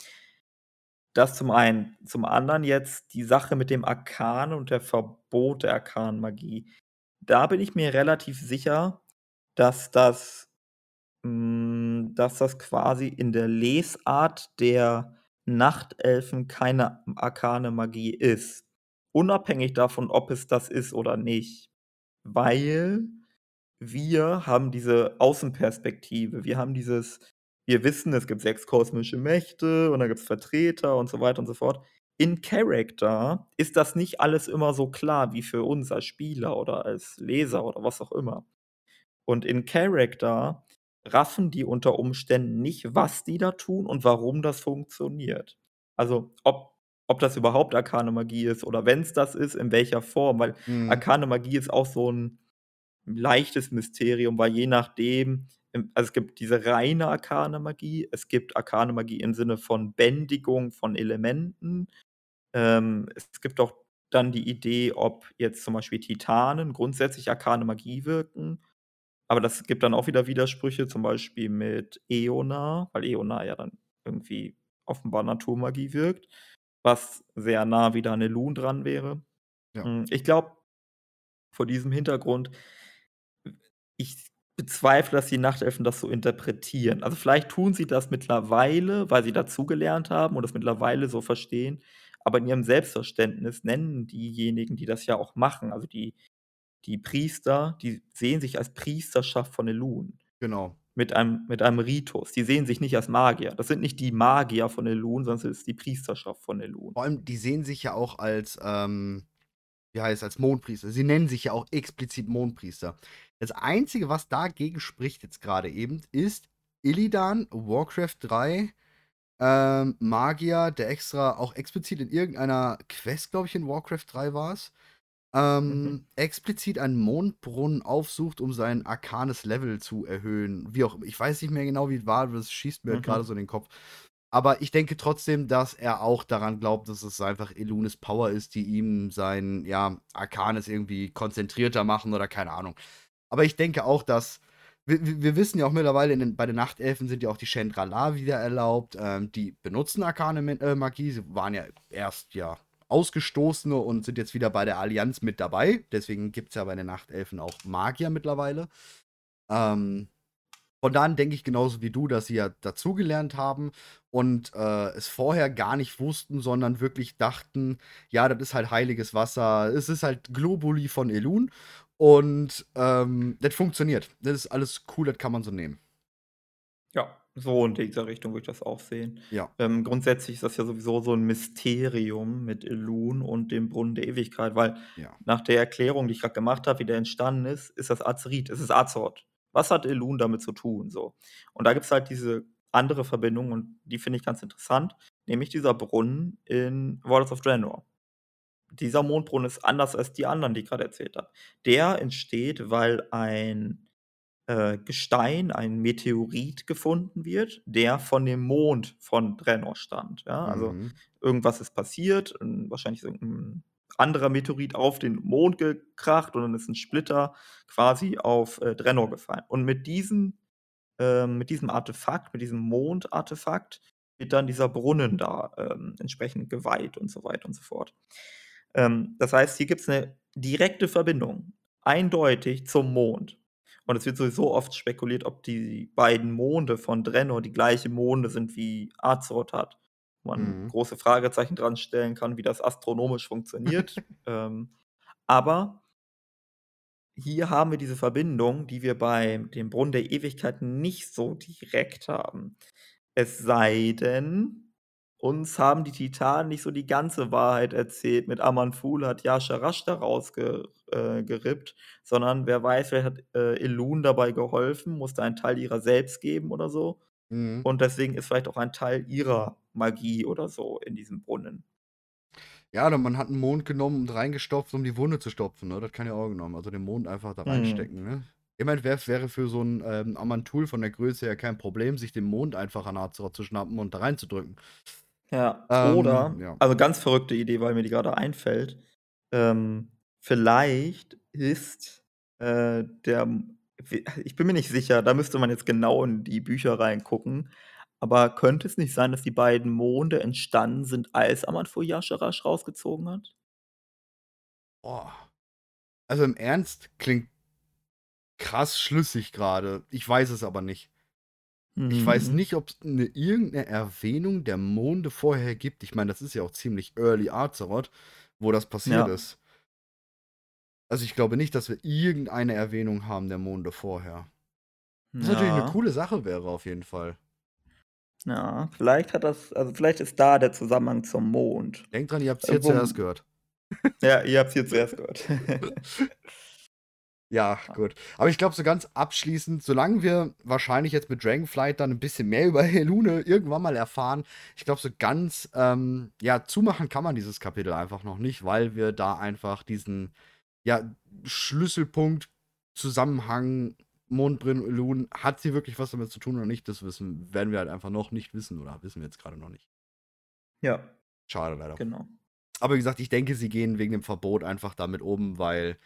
Speaker 1: Das zum einen. Zum anderen jetzt die Sache mit dem Arkan und der Verbot der Arkanmagie. Da bin ich mir relativ sicher, dass das hm, dass das quasi in der Lesart der Nachtelfen keine arkane Magie ist. Unabhängig davon, ob es das ist oder nicht. Weil wir haben diese Außenperspektive. Wir haben dieses wir wissen, es gibt 6 kosmische Mächte und da gibt's Vertreter und so weiter und so fort. In Character ist das nicht alles immer so klar wie für uns als Spieler oder als Leser oder was auch immer. Und in Character raffen die unter Umständen nicht, was die da tun und warum das funktioniert. Also, ob ob das überhaupt arkane Magie ist oder wenn's das ist, in welcher Form, weil
Speaker 2: Mhm.
Speaker 1: arkane Magie ist auch so 'n leichtes Mysterium, weil je nachdem also, es gibt diese reine arkane Magie, es gibt arkane Magie im Sinne von Bändigung von Elementen. Ähm, es gibt auch dann die Idee, ob jetzt zum Beispiel Titanen grundsätzlich arkane Magie wirken. Aber das gibt dann auch wieder Widersprüche, zum Beispiel mit Eonar, weil Eonar ja dann irgendwie offenbar Naturmagie wirkt. Was sehr nah wieder an Elun dran wäre.
Speaker 2: Ja.
Speaker 1: Hm, ich glaube vor diesem Hintergrund ich bezweifle, dass die Nachtelfen das so interpretieren. Also, vielleicht tun sie das mittlerweile, weil sie dazugelernt haben und das mittlerweile so verstehen, aber in ihrem Selbstverständnis nennen diejenigen, die das ja auch machen, also die die Priester, die sehen sich als Priesterschaft von Elun.
Speaker 2: Genau.
Speaker 1: Mit einem mit einem Ritus. Die sehen sich nicht als Magier. Das sind nicht die Magier von Elun, sondern es ist die Priesterschaft von Elun.
Speaker 2: Vor allem, die sehen sich ja auch als, ähm, wie heißt als Mondpriester. Sie nennen sich ja auch explizit Mondpriester. Das Einzige, was dagegen spricht jetzt gerade eben, ist Illidan, Warcraft 3, ähm, Magier, der extra auch explizit in irgendeiner Quest, glaube ich, in Warcraft 3 war es, ähm,
Speaker 1: Mhm.
Speaker 2: explizit einen Mondbrunnen aufsucht, um sein arkanes Level zu erhöhen. Wie auch. Ich weiß nicht mehr genau, wie es war, das schießt mir halt
Speaker 1: Mhm.
Speaker 2: gerade so in den Kopf. Aber ich denke trotzdem, dass er auch daran glaubt, dass es einfach Elunes Power ist, die ihm sein, ja, Arkanes irgendwie konzentrierter machen oder keine Ahnung. Aber ich denke auch, dass wir, wir wissen ja auch mittlerweile, den, bei den Nachtelfen sind ja auch die Chendrala wieder erlaubt. Ähm, die benutzen arkane äh, Magie. Sie waren ja erst ja Ausgestoßene und sind jetzt wieder bei der Allianz mit dabei. Deswegen gibt es ja bei den Nachtelfen auch Magier mittlerweile. Ähm, von daher denke ich genauso wie du, dass sie ja dazugelernt haben und äh, es vorher gar nicht wussten, sondern wirklich dachten, ja, das ist halt heiliges Wasser, es ist halt Globuli von Elun und ähm, das funktioniert. Das ist alles cool, das kann man so nehmen.
Speaker 1: Ja, so in dieser Richtung würde ich das auch sehen.
Speaker 2: Ja.
Speaker 1: Ähm, grundsätzlich ist das ja sowieso so ein Mysterium mit Elun und dem Brunnen der Ewigkeit, weil
Speaker 2: Ja.
Speaker 1: nach der Erklärung, die ich gerade gemacht habe, wie der entstanden ist, ist das Azerit, es ist Azeroth. Was hat Elun damit zu tun, so? Und da gibt's halt diese andere Verbindung und die finde ich ganz interessant, nämlich dieser Brunnen in Waters of Draenor. Dieser Mondbrunnen ist anders als die anderen, die ich gerade erzählt habe. Der entsteht, weil ein, äh, Gestein, ein Meteorit gefunden wird, der von dem Mond von Draenor stammt, ja? Also,
Speaker 2: Mhm.
Speaker 1: irgendwas ist passiert, ähm, wahrscheinlich ist irgend 'n anderer Meteorit auf den Mond gekracht und dann ist 'n Splitter quasi auf, äh, Draenor gefallen. Und mit diesem ähm, mit diesem Artefakt, mit diesem Mondartefakt wird dann dieser Brunnen da, ähm, entsprechend geweiht und so weiter und so fort. Ähm, das heißt, hier gibt's 'ne direkte Verbindung, eindeutig zum Mond. Und es wird sowieso oft spekuliert, ob die beiden Monde von Draenor die gleiche Monde sind, wie Azeroth hat. Man
Speaker 2: Mhm.
Speaker 1: große Fragezeichen dran stellen kann, wie das astronomisch funktioniert. Ähm, aber hier haben wir diese Verbindung, die wir bei dem Brunnen der Ewigkeit nicht so direkt haben. Es sei denn, uns haben die Titanen nicht so die ganze Wahrheit erzählt mit Aman'Thul hat Y'Shaarashta da rausge äh, gerippt, sondern wer weiß, vielleicht hat, äh, Elun dabei geholfen, musste einen Teil ihrer selbst geben oder so.
Speaker 2: Mhm.
Speaker 1: Und deswegen ist vielleicht auch ein Teil ihrer Magie oder so in diesem Brunnen.
Speaker 2: Ja, oder man hat 'n Mond genommen und reingestopft, um die Wunde zu stopfen, ne? Das kann ja auch genommen. Also den Mond einfach da
Speaker 1: Mhm.
Speaker 2: reinstecken, ne? Ich meine, wär wäre für so 'n, ähm, Aman'Thul von der Größe her kein Problem, sich den Mond einfach an Azeroth zu schnappen und da reinzudrücken.
Speaker 1: Ja,
Speaker 2: Ähm,
Speaker 1: oder
Speaker 2: ja.
Speaker 1: also ganz verrückte Idee, weil mir die gerade einfällt. Ähm, vielleicht ist, äh, der ich bin mir nicht sicher, da müsste man jetzt genau in die Bücher reingucken. Aber könnte es nicht sein, dass die beiden Monde entstanden sind, als Aman'Thul Y'Shaarash rausgezogen hat?
Speaker 2: Boah. Also im Ernst, klingt krass schlüssig grade. Ich weiß es aber nicht. Ich weiß
Speaker 1: Mhm.
Speaker 2: nicht, ob's 'ne irgend 'ne Erwähnung der Monde vorher gibt. Ich meine, das ist ja auch ziemlich early Azeroth, wo das passiert
Speaker 1: Ja.
Speaker 2: ist. Also, ich glaube nicht, dass wir irgendeine Erwähnung haben der Monde vorher. Was natürlich 'ne
Speaker 1: Ja.
Speaker 2: coole Sache wäre auf jeden Fall.
Speaker 1: Ja, vielleicht hat das also vielleicht ist da der Zusammenhang zum Mond.
Speaker 2: Denkt dran, ihr habt's
Speaker 1: Äh,
Speaker 2: hier zuerst gehört.
Speaker 1: Ja, ihr habt's hier zuerst gehört.
Speaker 2: Ja,
Speaker 1: Ja.
Speaker 2: gut. Aber ich glaube, so ganz abschließend, solange wir wahrscheinlich jetzt mit Dragonflight dann 'n bisschen mehr über Elune irgendwann mal erfahren, ich glaube, so ganz, ähm, ja, zumachen kann man dieses Kapitel einfach noch nicht, weil wir da einfach diesen, ja, Schlüsselpunkt, Zusammenhang, Mondbrunnen, Elune, hat sie wirklich was damit zu tun oder nicht? Das wissen werden wir halt einfach noch nicht wissen oder wissen wir jetzt grade noch nicht.
Speaker 1: Ja.
Speaker 2: Schade leider.
Speaker 1: Genau.
Speaker 2: Aber wie gesagt, ich denke, sie gehen wegen dem Verbot einfach damit um, weil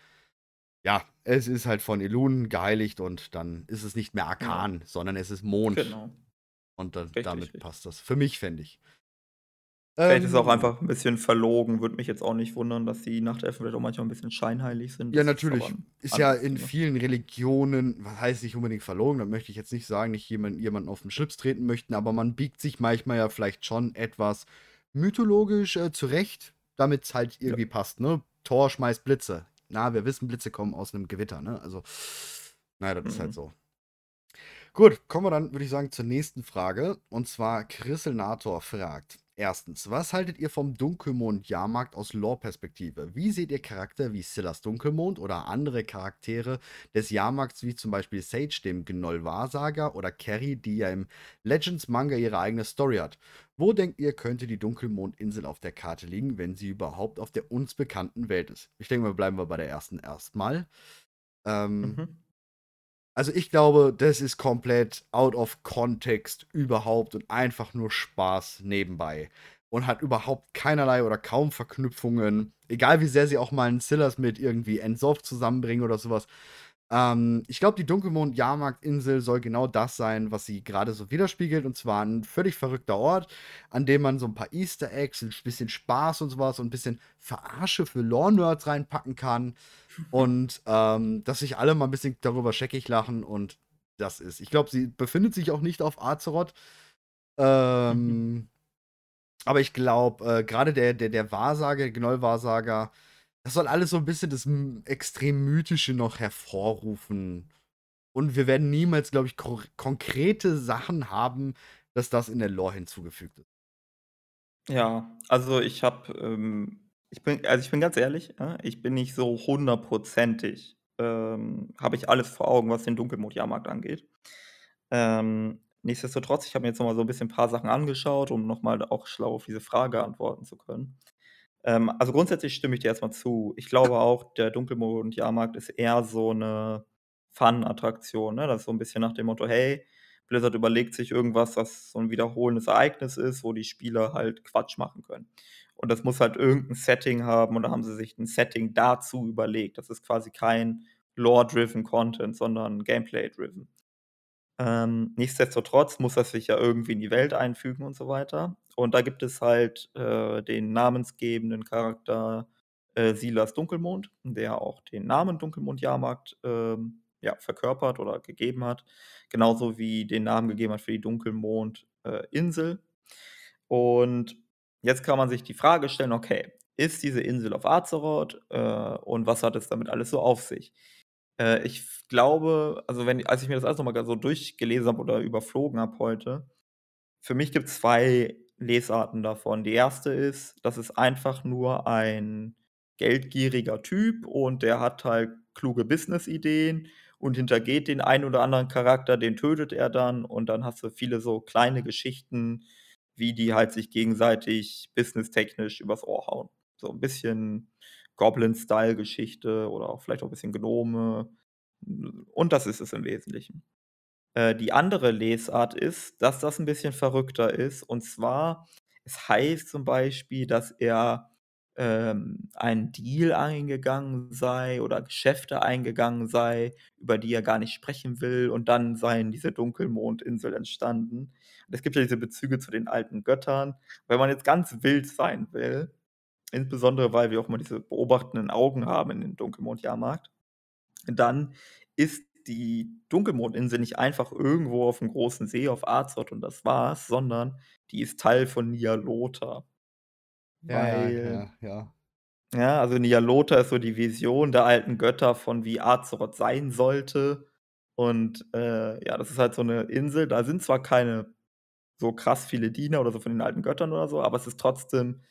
Speaker 2: ja, es ist halt von Elun geheiligt und dann ist es nicht mehr
Speaker 1: Ja.
Speaker 2: Arkan, sondern es ist Mond.
Speaker 1: Genau.
Speaker 2: Und da
Speaker 1: Richtig,
Speaker 2: damit
Speaker 1: richtig.
Speaker 2: passt das. Für mich, fände ich.
Speaker 1: Vielleicht ist er auch
Speaker 2: Ähm
Speaker 1: einfach 'n bisschen verlogen. Würde mich jetzt auch nicht wundern, dass die Nachtelfen vielleicht auch manchmal 'n bisschen scheinheilig sind.
Speaker 2: Ja,
Speaker 1: Das ist aber
Speaker 2: natürlich.
Speaker 1: 'n
Speaker 2: Ist ja in vielen Religionen was heißt nicht unbedingt verlogen, das möchte ich jetzt nicht sagen, nicht jemand jemanden auf 'n Schlips treten möchten, aber man biegt sich manchmal ja vielleicht schon etwas mythologisch, äh, zurecht, damit's halt
Speaker 1: Ja.
Speaker 2: irgendwie passt, ne? Thor schmeißt Blitze. Na, wir wissen, Blitze kommen aus 'nem Gewitter, ne? Also, na ja, das ist halt
Speaker 1: Mhm.
Speaker 2: so. Gut, kommen wir dann, würde ich sagen, zur nächsten Frage. Und zwar Chriselnator fragt: „1. Was haltet ihr vom Dunkelmond-Jahrmarkt aus Lore-Perspektive? Wie seht ihr Charakter wie Scyल्las Dunkelmond oder andere Charaktere des Jahrmarkts, wie zum Beispiel Sage, dem Gnoll-Wahrsager, oder Kerry, die ja im Legends-Manga ihre eigene Story hat? Wo denkt ihr, könnte die Dunkelmond-Insel auf der Karte liegen, wenn sie überhaupt auf der uns bekannten Welt ist?“ Ich denke mal, bleiben wir bei der ersten erst mal. Ähm
Speaker 1: Mhm.
Speaker 2: Also, ich glaube, das ist komplett out of context überhaupt und einfach nur Spaß nebenbei und hat überhaupt keinerlei oder kaum Verknüpfungen, egal wie sehr sie auch mal 'n Scyल्las mit irgendwie N'Zoth zusammenbringen oder so was. Ähm, ich glaube, die Dunkelmond-Jahrmarkt-Insel soll genau das sein, was sie grade so widerspiegelt, und zwar 'n völlig verrückter Ort, an dem man so 'n paar Easter Eggs, 'n bisschen Spaß und so was und 'n bisschen Verarsche für Lore-Nerds reinpacken kann und, ähm, dass sich alle mal 'n bisschen darüber scheckig lachen und das ist ich glaube, sie befindet sich auch nicht auf Azeroth.
Speaker 1: Mhm.
Speaker 2: Ähm, aber ich glaube, äh, grade der der der Wahrsager, Gnoll-Wahrsager, das soll alles so 'n bisschen das extrem Mythische noch hervorrufen. Und wir werden niemals, glaube ich, konkrete Sachen haben, dass das in der Lore hinzugefügt ist.
Speaker 1: Ja, also, ich habe, ähm ich bin also, ich bin ganz ehrlich, ne, ich bin nicht so hundertprozentig ähm, habe ich alles vor Augen, was den Dunkelmond-Jahrmarkt angeht. Ähm, nichtsdestotrotz, ich habe mir jetzt noch mal so 'n bisschen paar Sachen angeschaut, um noch mal auch schlau auf diese Frage antworten zu können. Ähm, also, grundsätzlich stimme ich dir erst mal zu. Ich glaube auch, der Dunkelmond-Jahrmarkt ist eher so 'ne Fun-Attraktion, ne? Das ist so 'n bisschen nach dem Motto: „Hey, Blizzard überlegt sich irgendwas, was so 'n wiederholendes Ereignis ist, wo die Spieler halt Quatsch machen können.“ Und das muss halt irgend 'n Setting haben und da haben sie sich 'n Setting dazu überlegt. Das ist quasi kein Lore-driven Content, sondern Gameplay-driven. Ähm, nichtsdestotrotz muss das sich ja irgendwie in die Welt einfügen und so weiter. Und da gibt es halt, äh, den namensgebenden Charakter, äh, Silas Dunkelmond, der auch den Namen Dunkelmond-Jahrmarkt, ähm, ja, verkörpert oder gegeben hat, genauso wie den Namen gegeben hat für die Dunkelmond äh, Insel. Und jetzt kann man sich die Frage stellen: „Okay, ist diese Insel auf Azeroth, äh, und was hat es damit alles so auf sich?“ Äh, ich glaube also, wenn als ich mir das alles noch mal grad so durchgelesen habe oder überflogen habe heute, für mich gibt's 2 Lesarten davon. Die 1. ist, das ist einfach nur ein geldgieriger Typ und der hat halt kluge Businessideen und hintergeht den einen oder anderen Charakter, den tötet er dann und dann hast du viele so kleine Geschichten, wie die halt sich gegenseitig businesstechnisch übers Ohr hauen. So 'n bisschen Goblin-Style-Geschichte oder auch vielleicht auch bisschen Gnome. Und das ist es im Wesentlichen. Äh, die andere Lesart ist, dass das 'n bisschen verrückter ist. Und zwar, es heißt zum Beispiel, dass er, ähm, einen Deal eingegangen sei oder Geschäfte eingegangen sei, über die er gar nicht sprechen will und dann seien diese Dunkelmondinsel entstanden. Es gibt ja diese Bezüge zu den alten Göttern. Wenn man jetzt ganz wild sein will, insbesondere, weil wir auch immer diese beobachtenden Augen haben in den Dunkelmond-Jahrmarkt, dann ist die Dunkelmondinsel nicht einfach irgendwo auf'm großen See auf Azeroth und das war's, sondern die ist Teil von Nyalotha.
Speaker 2: Ja, ja,
Speaker 1: Weil
Speaker 2: ja, ja.
Speaker 1: ja, also, Nyalotha ist so die Vision der alten Götter von wie Azeroth sein sollte. Und, äh, ja, das ist halt so 'ne Insel, da sind zwar keine so krass viele Diener oder so von den alten Göttern oder so, aber es ist trotzdem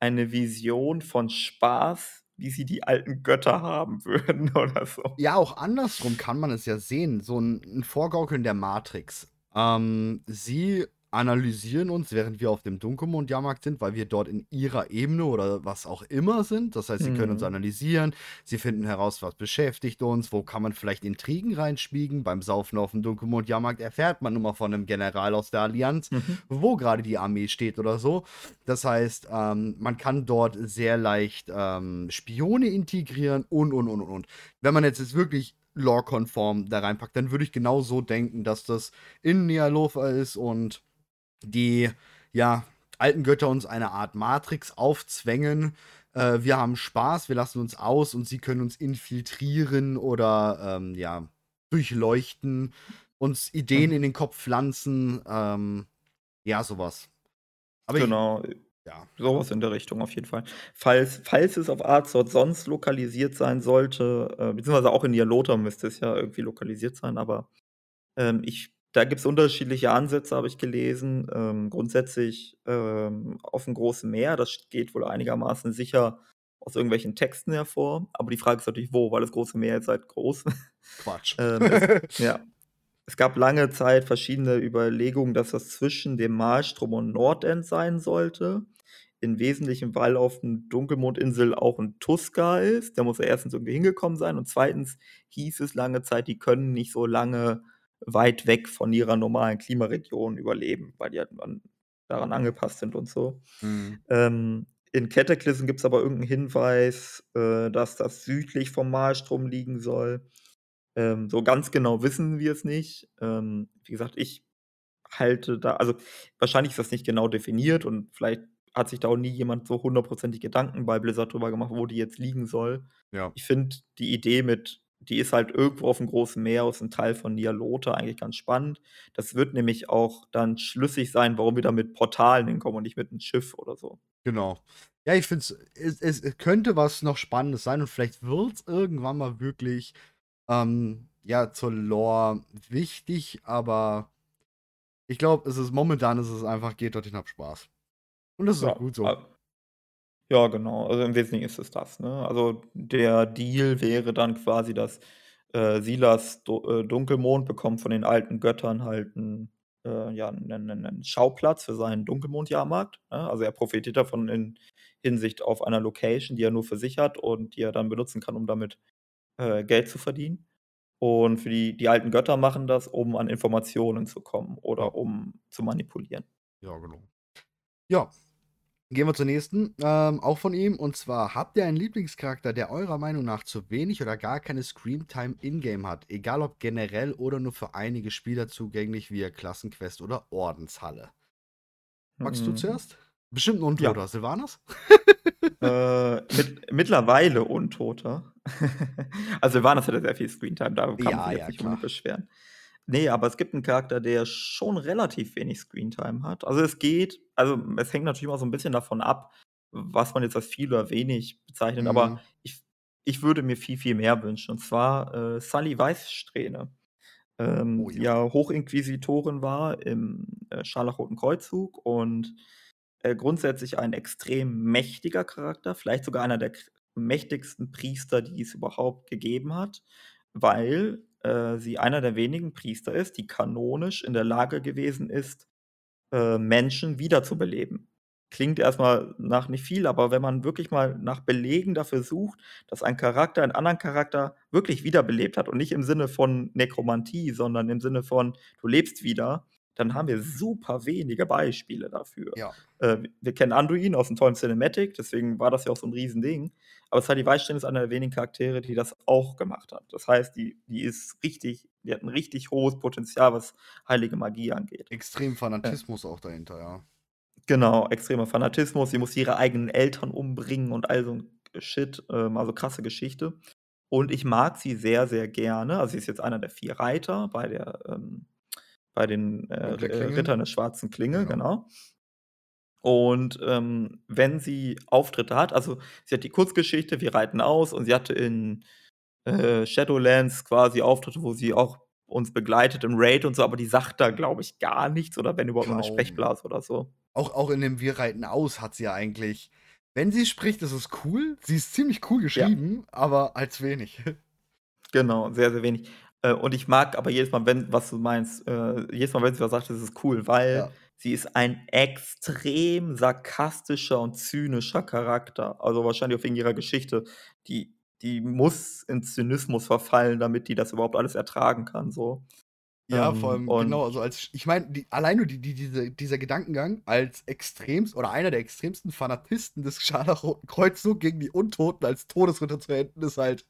Speaker 1: eine Vision von Spaß, wie sie die alten Götter haben würden oder so.
Speaker 2: Ja, auch andersrum kann man es ja sehen, so 'n 'n Vorgaukeln der Matrix. Ähm, sie analysieren uns, während wir auf dem Dunkelmond-Jahrmarkt sind, weil wir dort in ihrer Ebene oder was auch immer sind. Das heißt, sie können uns
Speaker 1: Mhm.
Speaker 2: analysieren, sie finden heraus, was beschäftigt uns, wo kann man vielleicht Intrigen reinschmiegen. Beim Saufen auf'm Dunkelmond-Jahrmarkt erfährt man nun mal von 'nem General aus der Allianz,
Speaker 1: Mhm.
Speaker 2: wo grade die Armee steht oder so. Das heißt, ähm, man kann dort sehr leicht, ähm, Spione integrieren und, und, und, und. Wenn man jetzt es wirklich Lore-konform da reinpackt, dann würde ich genau so denken, dass das in Nyalotha ist und die, ja, alten Götter uns eine Art Matrix aufzwängen. Äh, wir haben Spaß, wir lassen uns aus und sie können uns infiltrieren oder ähm, ja, durchleuchten, uns Ideen mhm. in den Kopf pflanzen. Ähm, ja, sowas.
Speaker 1: Aber genau. Ich, ja. Sowas in der Richtung auf jeden Fall. Falls, falls es auf Artsort sonst lokalisiert sein sollte, äh, beziehungsweise auch in Nialota müsste es ja irgendwie lokalisiert sein, aber ähm, ich da gibt es unterschiedliche Ansätze, habe ich gelesen. Ähm, grundsätzlich ähm, auf dem großen Meer, das geht wohl einigermaßen sicher aus irgendwelchen Texten hervor. Aber die Frage ist natürlich, wo, weil das große Meer ist halt groß.
Speaker 2: Quatsch.
Speaker 1: ähm, es, ja. Es gab lange Zeit verschiedene Überlegungen, dass das zwischen dem Malstrom und Nordend sein sollte. In wesentlichen, weil auf der Dunkelmondinsel auch ein Tuska ist. Da muss er erstens irgendwie hingekommen sein. Und zweitens hieß es lange Zeit, die können nicht so lange weit weg von ihrer normalen Klimaregion überleben, weil die halt an, daran angepasst sind und so. Mhm. Ähm, in Cataclysm gibt es aber irgendeinen Hinweis, äh, dass das südlich vom Malstrom liegen soll. Ähm, so ganz genau wissen wir es nicht. Ähm, wie gesagt, ich halte da, also wahrscheinlich ist das nicht genau definiert und vielleicht hat sich da auch nie jemand so hundertprozentig Gedanken bei Blizzard drüber gemacht, wo die jetzt liegen soll.
Speaker 2: Ja.
Speaker 1: Ich finde die Idee mit die ist halt irgendwo auf dem großen Meer, aus einem Teil von Nialota, eigentlich ganz spannend. Das wird nämlich auch dann schlüssig sein, warum wir da mit Portalen hinkommen und nicht mit einem Schiff oder so.
Speaker 2: Genau. Ja, ich finde es, es könnte was noch Spannendes sein und vielleicht wird es irgendwann mal wirklich ähm, ja, zur Lore wichtig, aber ich glaube, es ist momentan ist es einfach, geht dorthin, hab Spaß. Und das ist ja, auch gut so.
Speaker 1: Ja, genau. Also im Wesentlichen ist es das, ne? Also der Deal wäre dann quasi, dass, äh, Silas Du äh, Dunkelmond bekommt von den alten Göttern halt 'n, äh, ja, 'nen 'nen 'nen Schauplatz für seinen Dunkelmond-Jahrmarkt, ne? Also er profitiert davon in Hinsicht auf einer Location, die er nur für sich hat und die er dann benutzen kann, um damit, äh, Geld zu verdienen. Und für die die alten Götter machen das, um an Informationen zu kommen oder um zu manipulieren.
Speaker 2: Ja, genau. Ja. Gehen wir zur nächsten, ähm, auch von ihm. Und zwar, habt ihr einen Lieblingscharakter, der eurer Meinung nach zu wenig oder gar keine Screamtime in-game hat? Egal ob generell oder nur für einige Spieler zugänglich via Klassenquest oder Ordenshalle. Magst du mhm. zuerst? Bestimmt ein Untoter, ja. Silvanas?
Speaker 1: äh, mit, mittlerweile Untoter. also Silvanas hatte sehr viel Screentime, da kann ja, man sich ja, nicht beschweren. Nee, aber es gibt einen Charakter, der schon relativ wenig Screentime hat. Also, es geht also, es hängt natürlich immer so ein bisschen davon ab, was man jetzt als viel oder wenig bezeichnet, Mhm. aber ich ich würde mir viel, viel mehr wünschen, und zwar, äh, Sully Weißsträhne, ähm, Oh die ja. ja Hochinquisitorin war im, äh, Scharlachroten Kreuzzug und, äh, grundsätzlich ein extrem mächtiger Charakter, vielleicht sogar einer der mächtigsten Priester, die es überhaupt gegeben hat, weil äh, sie einer der wenigen Priester ist, die kanonisch in der Lage gewesen ist, äh, Menschen wiederzubeleben. Klingt erstmal nach nicht viel, aber wenn man wirklich mal nach Belegen dafür sucht, dass ein Charakter einen anderen Charakter wirklich wiederbelebt hat und nicht im Sinne von Nekromantie, sondern im Sinne von du lebst wieder, dann haben wir super wenige Beispiele dafür.
Speaker 2: Ja.
Speaker 1: Äh, wir kennen Anduin aus dem tollen Cinematic, deswegen war das ja auch so ein Riesending. Aber Sadie Weißstein ist einer der wenigen Charaktere, die das auch gemacht hat. Das heißt, die, die ist richtig, die hat ein richtig hohes Potenzial, was heilige Magie angeht.
Speaker 2: Extrem Fanatismus ja. auch dahinter, ja.
Speaker 1: Genau, extremer Fanatismus. Sie muss ihre eigenen Eltern umbringen und all so ein Shit, ähm, also krasse Geschichte. Und ich mag sie sehr, sehr gerne. Also sie ist jetzt einer der vier Reiter bei der ähm, bei den äh, Rittern der schwarzen Klinge, genau. genau. Und ähm, wenn sie Auftritte hat, also sie hat die Kurzgeschichte, wir reiten aus und sie hatte in äh, Shadowlands quasi Auftritte, wo sie auch uns begleitet im Raid und so, aber die sagt da, glaube ich, gar nichts oder wenn überhaupt nur eine Sprechblase oder so.
Speaker 2: Auch, auch in dem Wir reiten aus hat sie ja eigentlich, wenn sie spricht, ist es cool. Sie ist ziemlich cool geschrieben, ja. aber als wenig.
Speaker 1: Genau, sehr, sehr wenig. Äh, und ich mag aber jedes Mal, wenn, was du meinst, äh, jedes Mal, wenn sie was sagt, ist es cool, weil ja. Sie ist ein extrem sarkastischer und zynischer Charakter. Also wahrscheinlich auch wegen ihrer Geschichte. Die, die muss in Zynismus verfallen, damit die das überhaupt alles ertragen kann. So.
Speaker 2: Ja, vor allem, ähm, genau, also als ich meine, allein nur die, die, diese, dieser Gedankengang als extremst oder einer der extremsten Fanatisten des Scharlachroten Kreuzzug gegen die Untoten als Todesritter zu enden, ist halt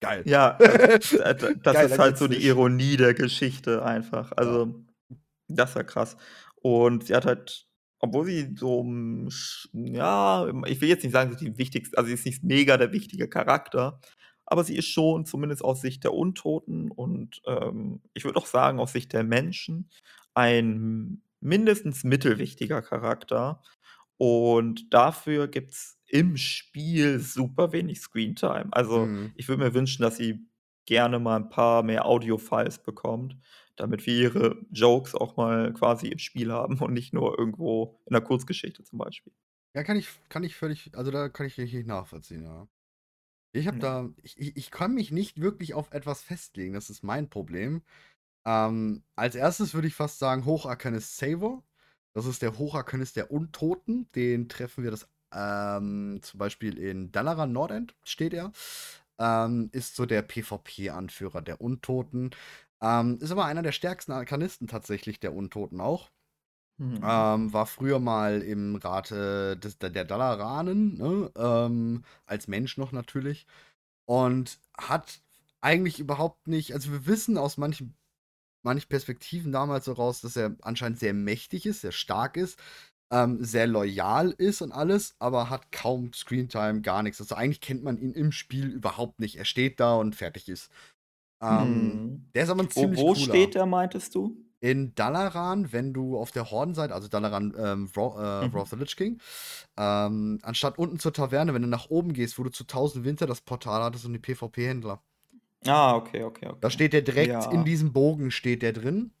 Speaker 2: Geil.
Speaker 1: Ja, das, das Geil, ist halt so die Ironie der Geschichte einfach. Also, ja. das war krass. Und sie hat halt obwohl sie so, hm, ja, ich will jetzt nicht sagen, sie ist die wichtigste also, sie ist nicht mega der wichtige Charakter, aber sie ist schon zumindest aus Sicht der Untoten und, ähm, ich würde auch sagen, aus Sicht der Menschen ein mindestens mittelwichtiger Charakter. Und dafür gibt's im Spiel super wenig Screentime. Also,
Speaker 2: Mhm.
Speaker 1: ich würde mir wünschen, dass sie gerne mal 'n paar mehr Audio-Files bekommt, damit wir ihre Jokes auch mal quasi im Spiel haben und nicht nur irgendwo in 'ner Kurzgeschichte zum Beispiel.
Speaker 2: Ja, kann ich kann ich völlig also, da kann ich richtig nachvollziehen, ja. Ich habe
Speaker 1: Ja.
Speaker 2: da ich ich kann mich nicht wirklich auf etwas festlegen, das ist mein Problem. Ähm, als Erstes würde ich fast sagen Hocharcanist Savor. Das ist der Hocharcanist der Untoten. Den treffen wir das, ähm, zum Beispiel in Dalaran Nordend steht er. Ähm, ist so der PvP-Anführer der Untoten. Ähm, ist aber einer der stärksten Arkanisten tatsächlich der Untoten auch.
Speaker 1: Mhm.
Speaker 2: Ähm, war früher mal im Rate des der der Dalaranen, ne, ähm, als Mensch noch natürlich. Und hat eigentlich überhaupt nicht also, wir wissen aus manchen manchen Perspektiven damals so raus, dass er anscheinend sehr mächtig ist, sehr stark ist, ähm, sehr loyal ist und alles, aber hat kaum Screentime, gar nix. Also, eigentlich kennt man ihn im Spiel überhaupt nicht. Er steht da und fertig ist. Ähm,
Speaker 1: Mhm.
Speaker 2: der ist aber 'n
Speaker 1: Wo
Speaker 2: ziemlich
Speaker 1: wo
Speaker 2: cooler.
Speaker 1: steht der, meintest du?
Speaker 2: In Dalaran, wenn du auf der Hordenseite also, Dalaran, ähm, Wrath äh,
Speaker 1: Mhm.
Speaker 2: The Lich King, ähm, anstatt unten zur Taverne, wenn du nach oben gehst, wo du zu Tausend Winter das Portal hattest und die PvP-Händler.
Speaker 1: Ah, okay, okay,
Speaker 2: Da
Speaker 1: okay.
Speaker 2: steht der direkt in
Speaker 1: Ja.
Speaker 2: diesem Bogen steht der drin.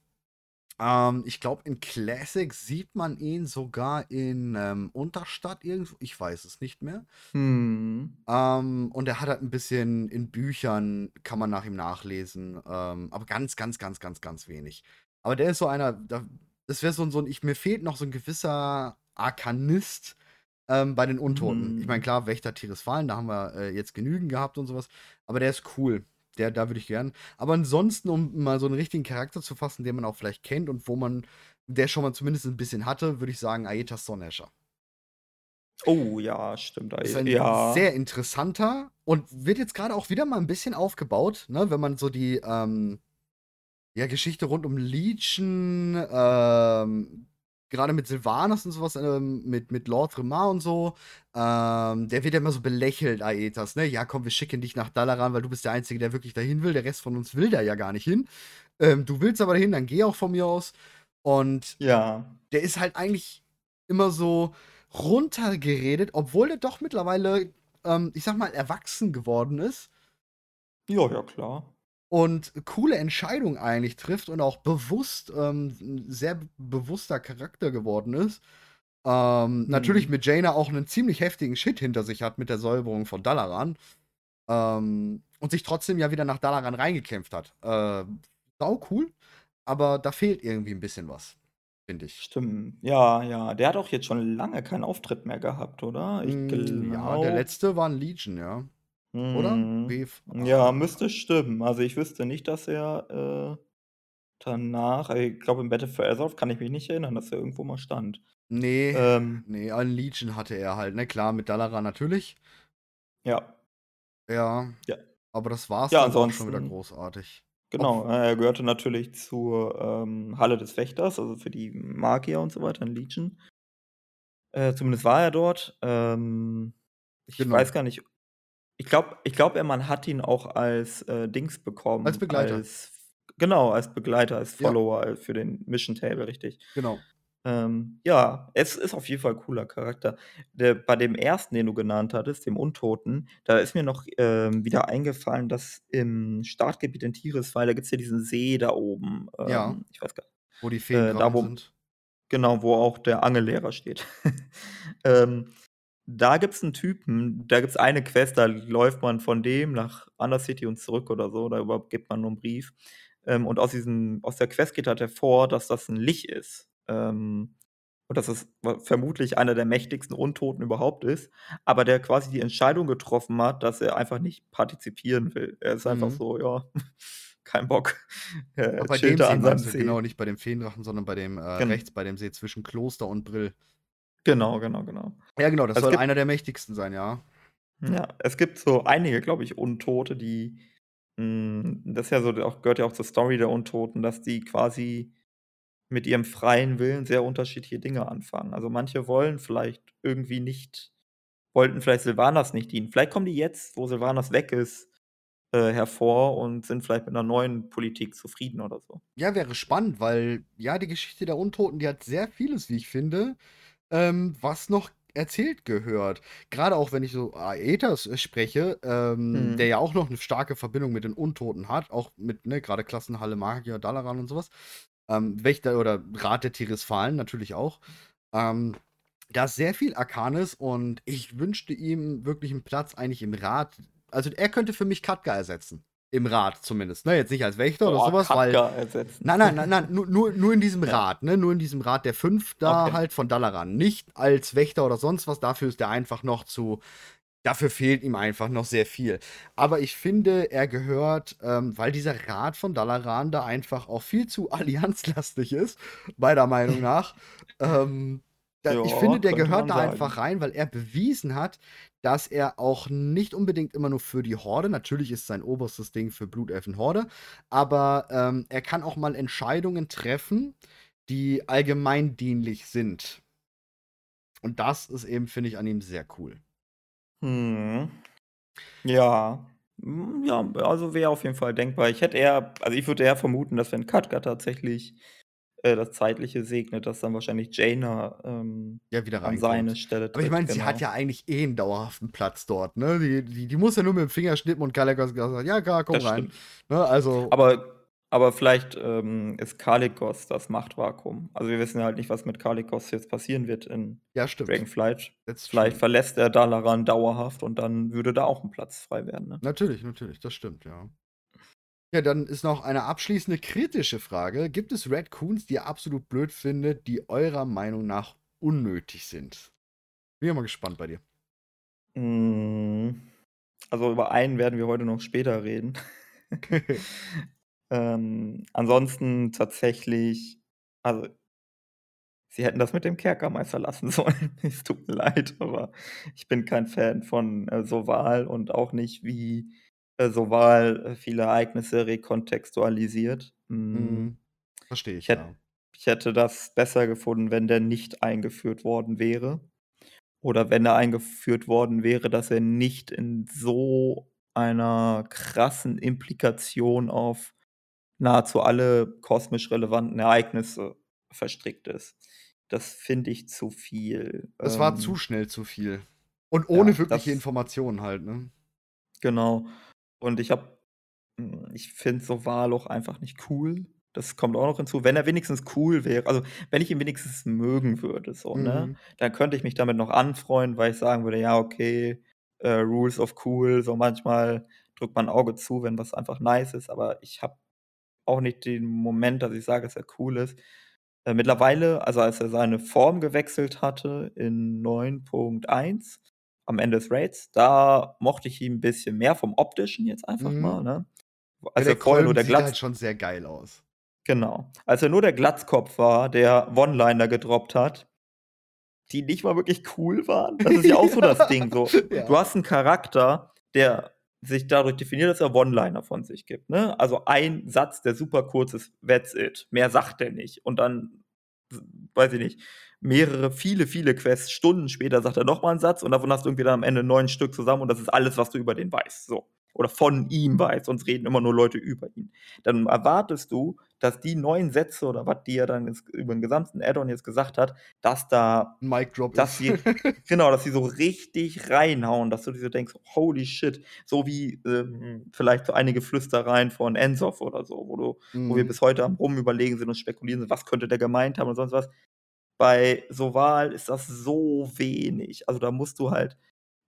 Speaker 2: Ähm, ich glaube, in Classic sieht man ihn sogar in, ähm, Unterstadt irgendwo, ich weiß es nicht mehr.
Speaker 1: Mhm.
Speaker 2: Ähm, und er hat halt 'n bisschen in Büchern kann man nach ihm nachlesen, ähm, aber ganz, ganz, ganz, ganz, ganz wenig. Aber der ist so einer, da das wäre so so 'n ich mir fehlt noch so 'n gewisser Arkanist, ähm, bei den Untoten. Ich meine, klar, Wächter Tirisfalen, da haben wir, äh, jetzt genügend gehabt und so was, aber der ist cool. Der da würde ich gern aber ansonsten, um mal so 'n richtigen Charakter zu fassen, den man auch vielleicht kennt und wo man der schon mal zumindest 'n bisschen hatte, würde ich sagen Aetas Stormnasher.
Speaker 1: Oh ja, stimmt,
Speaker 2: Ist ein
Speaker 1: ja.
Speaker 2: sehr interessanter und wird jetzt grade auch wieder mal 'n bisschen aufgebaut, ne, wenn man so die, ähm, ja, Geschichte rund um Legion, ähm, grade mit Sylvanas und so was, ähm, mit mit Lord Remar und so, ähm, der wird ja immer so belächelt, Aetas, ne? „Ja, komm, wir schicken dich nach Dalaran, weil du bist der Einzige, der wirklich dahin will. Der Rest von uns will da ja gar nicht hin. Ähm, du willst aber dahin, dann geh auch von mir aus.“ Und
Speaker 1: Ja.
Speaker 2: der ist halt eigentlich immer so runtergeredet, obwohl der doch mittlerweile, ähm, ich sage mal, erwachsen geworden ist.
Speaker 1: Ja, ja, klar.
Speaker 2: Und coole Entscheidungen eigentlich trifft und auch bewusst ähm, sehr bewusster Charakter geworden ist. Ähm, natürlich
Speaker 1: Mhm.
Speaker 2: mit Jaina auch 'nen ziemlich heftigen Shit hinter sich hat mit der Säuberung von Dalaran. Ähm, und sich trotzdem ja wieder nach Dalaran reingekämpft hat. Äh, saucool, aber da fehlt irgendwie 'n bisschen was, finde ich.
Speaker 1: Stimmt. Ja, ja. Der hat auch jetzt schon lange keinen Auftritt mehr gehabt, oder? Ich
Speaker 2: Hm, ja, der letzte war 'n Legion, ja. Oder?
Speaker 1: Mhm.
Speaker 2: Bef
Speaker 1: Ja,
Speaker 2: ah.
Speaker 1: müsste stimmen. Also, ich wüsste nicht, dass er, äh, danach ich glaube, im Battle for Azeroth kann ich mich nicht erinnern, dass er irgendwo mal stand.
Speaker 2: Ne,
Speaker 1: Ähm
Speaker 2: ne, ein Legion hatte er halt, ne? Klar, mit Dalaran natürlich.
Speaker 1: Ja.
Speaker 2: Ja,
Speaker 1: Ja.
Speaker 2: aber das war's
Speaker 1: Ja,
Speaker 2: dann auch schon wieder
Speaker 1: ansonsten
Speaker 2: großartig.
Speaker 1: genau,
Speaker 2: Obw
Speaker 1: äh, er gehörte natürlich zur, ähm, Halle des Wächters, also, für die Magier und so weiter in Legion. Äh, zumindest war er dort. Ähm, ich weiß
Speaker 2: Genau.
Speaker 1: gar nicht ich glaube ich glaube, man hat ihn auch als, äh, Dings
Speaker 2: Als
Speaker 1: bekommen,
Speaker 2: Begleiter.
Speaker 1: als genau, als Begleiter, als
Speaker 2: Ja.
Speaker 1: Follower, äh, für den Mission Table, richtig.
Speaker 2: Genau.
Speaker 1: Ähm, ja, es ist auf jeden Fall cooler Charakter. Der bei dem ersten, den du genannt hattest, dem Untoten, da ist mir noch, ähm, wieder eingefallen, dass im Startgebiet in Tirisfal, da gibt's ja diesen See da oben,
Speaker 2: Ja,
Speaker 1: ähm, ich weiß gar
Speaker 2: wo die
Speaker 1: äh, da wo
Speaker 2: sind.
Speaker 1: genau, wo auch der Angellehrer steht. Ähm, da gibt's 'n Typen, da gibt's eine Quest, da läuft man von dem nach Undercity und zurück oder so, da übergibt man nur 'n Brief. Ähm, und aus diesem aus der Quest geht halt hervor, dass das 'n Lich ist. Ähm, und dass es vermutlich einer der mächtigsten Untoten überhaupt ist, aber der quasi die Entscheidung getroffen hat, dass er einfach nicht partizipieren will. Er ist einfach
Speaker 2: Mhm.
Speaker 1: so, ja, kein Bock.
Speaker 2: Ach,
Speaker 1: Er
Speaker 2: bei dem See
Speaker 1: an seinem
Speaker 2: du, genau,
Speaker 1: See.
Speaker 2: nicht bei dem Feendrachen, sondern bei dem, äh,
Speaker 1: Gen
Speaker 2: rechts bei dem See zwischen Kloster und Brill.
Speaker 1: Genau, genau, genau.
Speaker 2: Ja, genau, das
Speaker 1: Es
Speaker 2: soll einer der mächtigsten sein, ja.
Speaker 1: Ja, es gibt so einige, glaube ich, Untote, die hm, das ja so auch gehört ja auch zur Story der Untoten, dass die quasi mit ihrem freien Willen sehr unterschiedliche Dinge anfangen. Also, manche wollen vielleicht irgendwie nicht wollten vielleicht Sylvanas nicht dienen. Vielleicht kommen die jetzt, wo Sylvanas weg ist, äh, hervor und sind vielleicht mit 'ner neuen Politik zufrieden oder so.
Speaker 2: Ja, wäre spannend, weil, ja, die Geschichte der Untoten, die hat sehr vieles, wie ich finde, ähm, was noch erzählt gehört. Grade auch, wenn ich so Aetas äh, spreche, ähm, der
Speaker 1: Mhm.
Speaker 2: ja auch noch 'ne starke Verbindung mit den Untoten hat, auch mit, ne, grade Klassenhalle Magier, Dalaran und so was. Ähm, Wächter oder Rat der Tirisfalen natürlich auch. Ähm, da ist sehr viel Arkanes und ich wünschte ihm wirklich 'n Platz eigentlich im Rat. Also, er könnte für mich Khadgar ersetzen. Im Rat zumindest, ne? Jetzt nicht als Wächter oder
Speaker 1: Boah,
Speaker 2: so was, weil
Speaker 1: ersetzen.
Speaker 2: nein, nein, nein, nein, nur nur nur in diesem. Rat, ne? Nur in diesem Rat der 5 da
Speaker 1: Okay.
Speaker 2: halt von Dalaran. Nicht als Wächter oder sonst was, dafür ist er einfach noch zu dafür fehlt ihm einfach noch sehr viel. Aber ich finde, er gehört, ähm, weil dieser Rat von Dalaran da einfach auch viel zu allianzlastig ist, meiner Meinung nach. Ähm, da ich
Speaker 1: Ja,
Speaker 2: finde, der gehört da
Speaker 1: sagen.
Speaker 2: einfach rein, weil er bewiesen hat, dass er auch nicht unbedingt immer nur für die Horde natürlich ist sein oberstes Ding für Blutelfen Horde, aber, ähm, er kann auch mal Entscheidungen treffen, die allgemeindienlich sind. Und das ist eben, finde ich, an ihm sehr cool.
Speaker 1: Mhm. Ja. Hm, ja, also, wäre auf jeden Fall denkbar. Ich hätte eher also, ich würde eher vermuten, dass wenn Khadgar tatsächlich, äh, das Zeitliche segnet, dass dann wahrscheinlich Jaina, ähm,
Speaker 2: Ja, wieder
Speaker 1: an seine. Stelle
Speaker 2: Aber ich
Speaker 1: tritt,
Speaker 2: meine, sie hat
Speaker 1: genau.
Speaker 2: ja eigentlich eh 'n dauerhaften Platz dort, ne? Die die die muss ja nur mit dem Finger schnippen und Kalecgos sagt: „Ja, klar, komm
Speaker 1: Das
Speaker 2: rein.“
Speaker 1: stimmt.
Speaker 2: Ne, also
Speaker 1: Aber aber vielleicht, ähm, ist Kalecgos das Machtvakuum. Also, wir wissen ja halt nicht, was mit Kalecgos jetzt passieren wird in
Speaker 2: Ja, stimmt.
Speaker 1: Dragonflight.
Speaker 2: That's
Speaker 1: Vielleicht
Speaker 2: true.
Speaker 1: verlässt er Dalaran dauerhaft und dann würde da auch 'n Platz frei werden, ne?
Speaker 2: Natürlich, natürlich, das stimmt, ja. Ja, dann ist noch eine abschließende kritische Frage. Gibt es Raccoons, die ihr absolut blöd findet, die eurer Meinung nach unnötig sind? Bin ja mal gespannt bei dir.
Speaker 1: Hm, also, über einen werden wir heute noch später reden. Ähm, ansonsten tatsächlich also sie hätten das mit dem Kerkermeister lassen sollen. Es tut mir leid, aber ich bin kein Fan von, äh, Soval und auch nicht, wie, Soval, äh, viele Ereignisse rekontextualisiert. Hm,
Speaker 2: Mhm. Verstehe
Speaker 1: ich
Speaker 2: ich, ja.
Speaker 1: ich hätte das besser gefunden, wenn der nicht eingeführt worden wäre. Oder wenn er eingeführt worden wäre, dass er nicht in so einer krassen Implikation auf nahezu alle kosmisch relevanten Ereignisse verstrickt ist. Das finde ich zu viel.
Speaker 2: Es war zu
Speaker 1: Ähm
Speaker 2: schnell zu viel. Und
Speaker 1: Ja,
Speaker 2: ohne wirkliche
Speaker 1: das
Speaker 2: Informationen halt, ne?
Speaker 1: Genau. Und ich habe hm, ich finde Soval auch einfach nicht cool. Das kommt auch noch hinzu. Wenn er wenigstens cool wäre also, wenn ich ihn wenigstens mögen würde, so, ne,
Speaker 2: Mhm.
Speaker 1: dann könnte ich mich damit noch anfreunden, weil ich sagen würde: „Ja, okay, äh, Rules of Cool“, so manchmal drückt man 'n Auge zu, wenn was einfach nice ist, aber ich habe auch nicht den Moment, dass ich sage, dass er cool ist. Äh, mittlerweile also, als er seine Form gewechselt hatte in 9.1 am Ende des Raids, da mochte ich ihn 'n bisschen mehr vom Optischen jetzt einfach mal,
Speaker 2: Mhm.
Speaker 1: ne?
Speaker 2: Ja,
Speaker 1: Als
Speaker 2: der
Speaker 1: er vorher nur der
Speaker 2: sieht halt schon sehr geil aus.
Speaker 1: Genau. Als er nur der Glatzkopf war, der One-Liner gedroppt hat, die nicht mal wirklich cool waren. Das ist ja auch so das Ding so.
Speaker 2: Ja.
Speaker 1: Du hast 'n Charakter, der sich dadurch definiert, dass er One-Liner von sich gibt, ne? Also, ein Satz, der super kurz ist, that's it. Mehr sagt der nicht. Und dann, weiß ich nicht, mehrere viele, viele Quests, Stunden später sagt er noch mal 'n Satz und davon hast du irgendwie dann am Ende 9 Stück zusammen und das ist alles, was du über den weißt, so. Oder von ihm weißt, sonst reden immer nur Leute über ihn. Dann erwartest du, dass die 9 Sätze oder was, die er dann ins über 'n gesamten Add-on jetzt gesagt hat, dass da
Speaker 2: Mic Drop
Speaker 1: dass sie genau, dass sie so richtig reinhauen, dass du dir so denkst: „Holy shit“, so wie, ähm, vielleicht so einige Flüstereien von Ensoth oder so, wo du wo wir
Speaker 2: Mhm.
Speaker 1: bis heute am Rumüberlegen sind und spekulieren sind, was könnte der gemeint haben und sonst was. Bei Soval ist das so wenig. Also, da musst du halt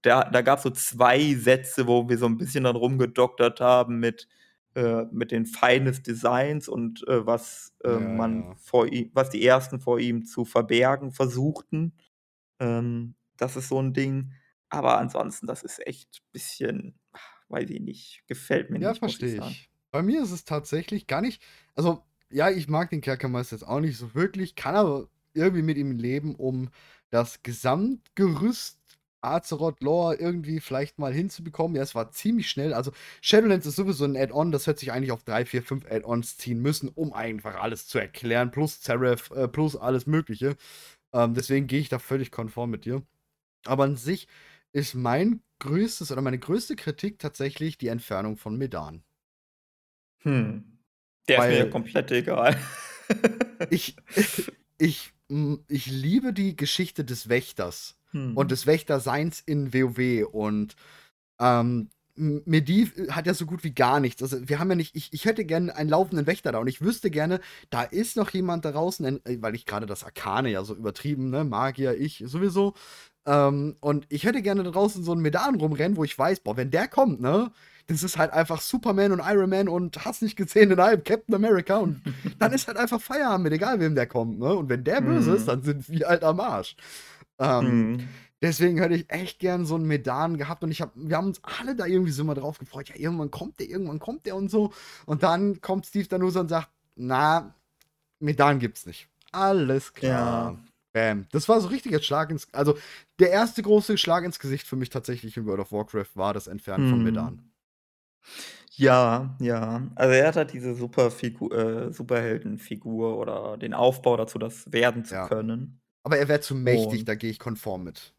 Speaker 1: da da gab's so 2 Sätze, wo wir so 'n bisschen dran rumgedoktert haben mit äh, mit den Feinen des Designs und, äh, was,
Speaker 2: Ja,
Speaker 1: ähm, man
Speaker 2: ja.
Speaker 1: vor ihm was die Ersten vor ihm zu verbergen versuchten. Ähm, das ist so 'n Ding. Aber ansonsten, das ist echt bisschen, weiß ich nicht, gefällt mir
Speaker 2: Ja,
Speaker 1: nicht, ich
Speaker 2: verstehe ich. Bei mir ist es tatsächlich gar nicht also, ja, ich mag den Kerkermeister jetzt auch nicht so wirklich, kann aber irgendwie mit ihm leben, um das Gesamtgerüst Azeroth-Lore irgendwie vielleicht mal hinzubekommen. Ja, es war ziemlich schnell. Also Shadowlands ist sowieso ein Add-on, das hätte sich eigentlich auf drei, vier, fünf Add-ons ziehen müssen, um einfach alles zu erklären, plus Seraph, äh, plus alles Mögliche. Ähm, deswegen gehe ich da völlig konform mit dir. Aber an sich ist mein größtes oder meine größte Kritik tatsächlich die Entfernung von Medan.
Speaker 1: Hm. Der ist mir ja
Speaker 2: Weil
Speaker 1: komplett egal.
Speaker 2: ich, ich, ich liebe die Geschichte des Wächters und
Speaker 1: Hm.
Speaker 2: des Wächterseins in WoW und ähm, Mediv hat ja so gut wie gar nichts. Also wir haben ja nicht, ich, ich hätte gerne einen laufenden Wächter da und ich wüsste gerne, da ist noch jemand da draußen, äh, weil ich gerade das Arkane ja so übertrieben, ne, Magier, ich sowieso. Ähm, und ich hätte gerne da draußen so einen Medan rumrennen, wo ich weiß, boah, wenn der kommt, ne, das ist halt einfach Superman und Iron Man und hast nicht gesehen in einem Captain America und dann ist halt einfach Feierabend mit, egal wem der kommt, ne? Und wenn der böse ist, dann sind wir halt am Arsch. Ähm,
Speaker 1: Hm.
Speaker 2: Deswegen hätte ich echt gern so einen Medan gehabt und ich hab, wir haben uns alle da irgendwie so mal drauf gefreut. Ja, irgendwann kommt der, irgendwann kommt der und so. Und dann kommt Steve Danusa und sagt: Na, Medan gibt's nicht. Alles klar.
Speaker 1: Ja.
Speaker 2: Bam. Das war so richtiger Schlag ins. Also, der erste große Schlag ins Gesicht für mich tatsächlich in World of Warcraft war das Entfernen von Medan.
Speaker 1: Ja, ja. Also er hat halt diese Superfigu äh, Superheldenfigur oder den Aufbau dazu, das werden zu
Speaker 2: Ja.
Speaker 1: können.
Speaker 2: Aber er wäre zu mächtig,
Speaker 1: Und
Speaker 2: da gehe ich konform mit.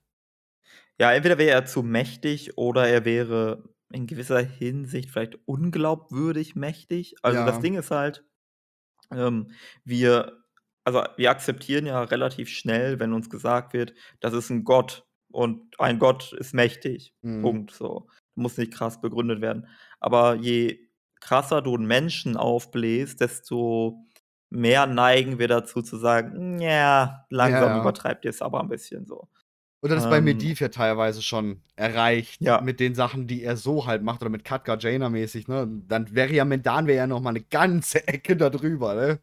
Speaker 1: ja, entweder wäre er zu mächtig oder er wäre in gewisser Hinsicht vielleicht unglaubwürdig mächtig. Also das
Speaker 2: Ja.
Speaker 1: Ding ist halt, ähm, wir also wir akzeptieren ja relativ schnell, wenn uns gesagt wird, das ist ein Gott und ein Gott ist mächtig.
Speaker 2: Mhm.
Speaker 1: Punkt, so. Muss nicht krass begründet werden. Aber je krasser du 'n Menschen aufbläst, desto mehr neigen wir dazu zu sagen: „Ja,
Speaker 2: Ja,
Speaker 1: langsam
Speaker 2: ja.
Speaker 1: übertreibt ihr's aber 'n bisschen“, so.
Speaker 2: Oder das bei
Speaker 1: Ähm
Speaker 2: Medivh ja teilweise schon erreicht
Speaker 1: Ja.
Speaker 2: mit den Sachen, die er so halt macht oder mit Katka Jaina mäßig, ne? Dann wäre ja Medan wäre ja noch mal 'ne ganze Ecke da drüber, ne?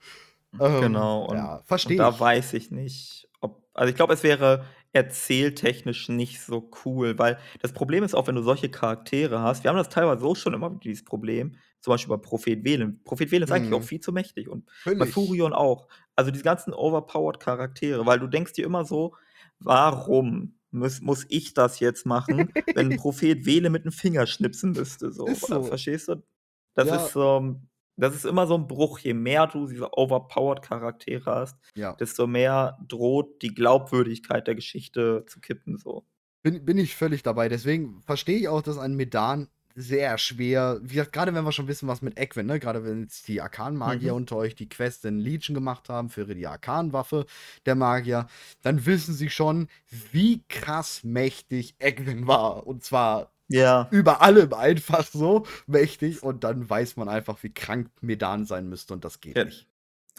Speaker 2: Ähm,
Speaker 1: Genau, und
Speaker 2: ja,
Speaker 1: und
Speaker 2: verstehe
Speaker 1: da
Speaker 2: ich.
Speaker 1: weiß ich nicht, ob also ich glaube, es wäre erzähltechnisch nicht so cool, weil das Problem ist auch, wenn du solche Charaktere hast wir haben das teilweise auch schon immer dieses Problem, zum Beispiel bei Prophet Velen. Prophet Velen ist eigentlich auch
Speaker 2: Mhm.
Speaker 1: viel zu mächtig und bei
Speaker 2: Völlig.
Speaker 1: Furion auch. Also diese ganzen overpowered Charaktere, weil du denkst dir immer so: „Warum muss muss ich das jetzt machen, wenn 'n Prophet Vele mit 'm Finger schnipsen müsste“, so.
Speaker 2: Ist so.
Speaker 1: verstehst du? Das
Speaker 2: Ja.
Speaker 1: ist, ähm das ist immer so 'n Bruch. Je mehr du diese overpowered Charaktere hast,
Speaker 2: Ja.
Speaker 1: desto mehr droht die Glaubwürdigkeit der Geschichte zu kippen, so.
Speaker 2: Bin bin ich völlig dabei. Deswegen verstehe ich auch, dass ein Medan sehr schwer wie gesagt, grade wenn wir schon wissen, was mit Equin, ne? Grade wenn jetzt die Arkanmagier
Speaker 1: Mhm.
Speaker 2: unter euch die Quest in Legion gemacht haben für die Arkanwaffe der Magier, dann wissen sie schon, wie krass mächtig Equin war. Und zwar
Speaker 1: Ja.
Speaker 2: über allem einfach so mächtig. Und dann weiß man einfach, wie krank Medan sein müsste und das geht
Speaker 1: Ja.
Speaker 2: nicht.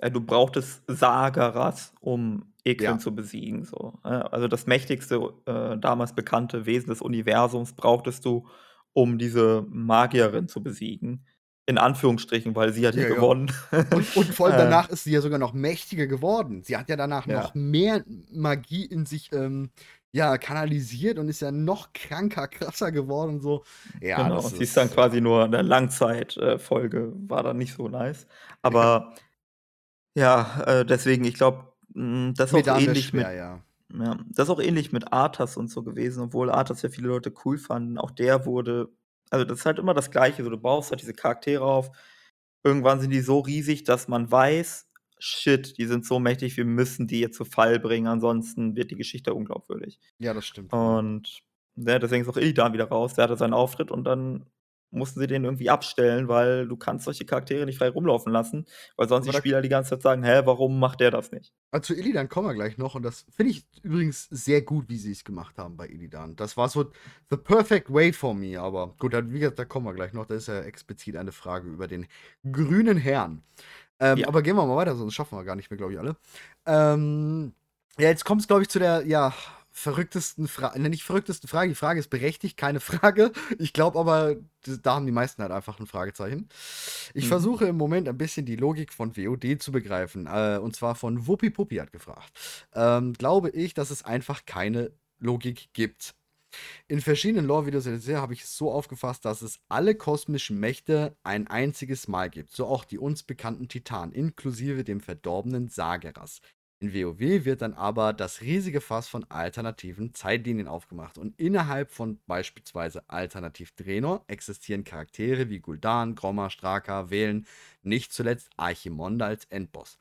Speaker 1: Äh, du brauchtest Sagaras, um Equin
Speaker 2: Ja.
Speaker 1: zu besiegen, so? Also das mächtigste, äh, damals bekannte Wesen des Universums brauchtest du, um diese Magierin zu besiegen. In Anführungsstrichen, weil sie hat ja
Speaker 2: Ja,
Speaker 1: gewonnen.
Speaker 2: Und und vor allem danach ist sie ja sogar noch mächtiger geworden. Sie hat ja danach
Speaker 1: Ja.
Speaker 2: noch mehr Magie in sich, ähm, ja, kanalisiert und ist ja noch kranker, krasser geworden und so. Ja,
Speaker 1: Genau,
Speaker 2: das
Speaker 1: sie ist dann quasi nur 'ne Langzeit äh, Folge, war dann nicht so nice.
Speaker 2: Ja.
Speaker 1: Aber ja, äh, deswegen, ich glaube, hm, das ist auch ähnlich mit
Speaker 2: schwer, ja.
Speaker 1: ja, das ist auch ähnlich mit Arthas und so gewesen, obwohl Arthas ja viele Leute cool fanden. Auch der wurde also das ist halt immer das Gleiche, so du baust halt diese Charaktere auf. Irgendwann sind die so riesig, dass man weiß: „Shit, die sind so mächtig, wir müssen die jetzt zu Fall bringen, ansonsten wird die Geschichte unglaubwürdig.“
Speaker 2: Ja, das stimmt.
Speaker 1: Und, ne, deswegen ist auch Illidan wieder raus. Der hatte seinen Auftritt und dann mussten sie den irgendwie abstellen, weil du kannst solche Charaktere nicht frei rumlaufen lassen, weil sonst die Spieler die ganze Zeit sagen: „Hä, warum macht der das nicht?“
Speaker 2: Ah, zu Illidan kommen wir gleich noch und das finde ich übrigens sehr gut, wie sie's gemacht haben bei Illidan. Das war so the perfect way for me, aber gut, dann wie gesagt, da kommen wir gleich noch. Da ist ja explizit eine Frage über den grünen Herrn. Ähm,
Speaker 1: Ja.
Speaker 2: aber gehen wir mal weiter, sonst schaffen wir gar nicht mehr, glaube ich, alle. Ähm, ja, jetzt kommt's, glaube ich, zu der, ja, verrücktesten Fra ne, nicht verrücktesten Frage. Die Frage ist berechtigt, keine Frage. Ich glaube aber, da haben die meisten halt einfach 'n Fragezeichen. Ich
Speaker 1: Mhm.
Speaker 2: versuche im Moment ein bisschen die Logik von WoD zu begreifen. Äh, und zwar von Wuppi Puppi hat gefragt. Ähm, glaube ich, dass es einfach keine Logik gibt. In verschiedenen Lore-Videos habe ich es so aufgefasst, dass es alle kosmischen Mächte ein einziges Mal gibt, so auch die uns bekannten Titanen, inklusive dem verdorbenen Sageras. In WoW wird dann aber das riesige Fass von alternativen Zeitlinien aufgemacht und innerhalb von beispielsweise Alternativ Draenor existieren Charaktere wie Gul'dan, Gromma, Straka, Velen, nicht zuletzt Archimonde als Endboss.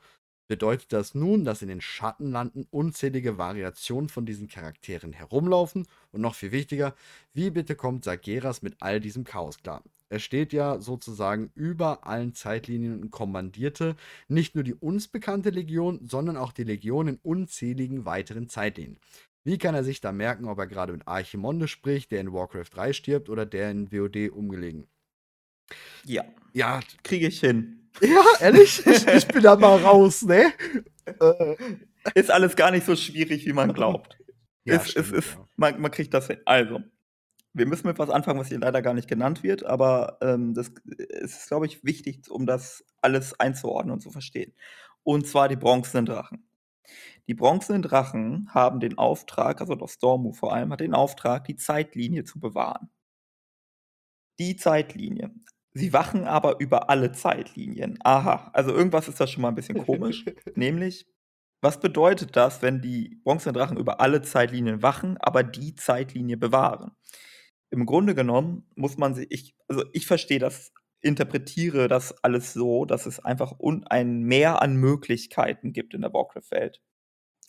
Speaker 2: Bedeutet das nun, dass in den Schattenlanden unzählige Variationen von diesen Charakteren herumlaufen? Und noch viel wichtiger, wie bitte kommt Sageras mit all diesem Chaos klar? Er steht ja sozusagen über allen Zeitlinien und kommandierte nicht nur die uns bekannte Legion, sondern auch die Legion in unzähligen weiteren Zeitlinien. Wie kann er sich da merken, ob er gerade mit Archimonde spricht, der in Warcraft 3 stirbt oder der in WoD umgelegen?
Speaker 1: Ja.
Speaker 2: Ja.
Speaker 1: Kriege ich hin.
Speaker 2: Ja, ehrlich? Ich, ich bin da mal raus, ne?
Speaker 1: Äh. Ist alles gar nicht so schwierig, wie man glaubt.
Speaker 2: Ja,
Speaker 1: es,
Speaker 2: stimmt,
Speaker 1: ist,
Speaker 2: ja.
Speaker 1: man, man kriegt das hin. Also, wir müssen mit was anfangen, was hier leider gar nicht genannt wird, aber ähm, das es ist, glaube ich, wichtig, um das alles einzuordnen und zu verstehen. Und zwar die bronzenen Drachen. Die bronzenen Drachen haben den Auftrag, also das Stormu vor allem, hat den Auftrag, die Zeitlinie zu bewahren. Die Zeitlinie. Sie wachen aber über alle Zeitlinien. Aha, also irgendwas ist da schon mal ein bisschen komisch. nämlich, was bedeutet das, wenn die bronzenen Drachen über alle Zeitlinien wachen, aber die Zeitlinie bewahren? Im Grunde genommen muss man sich, ich, also ich verstehe das, interpretiere das alles so, dass es einfach un, ein Mehr an Möglichkeiten gibt in der Warcraft-Welt.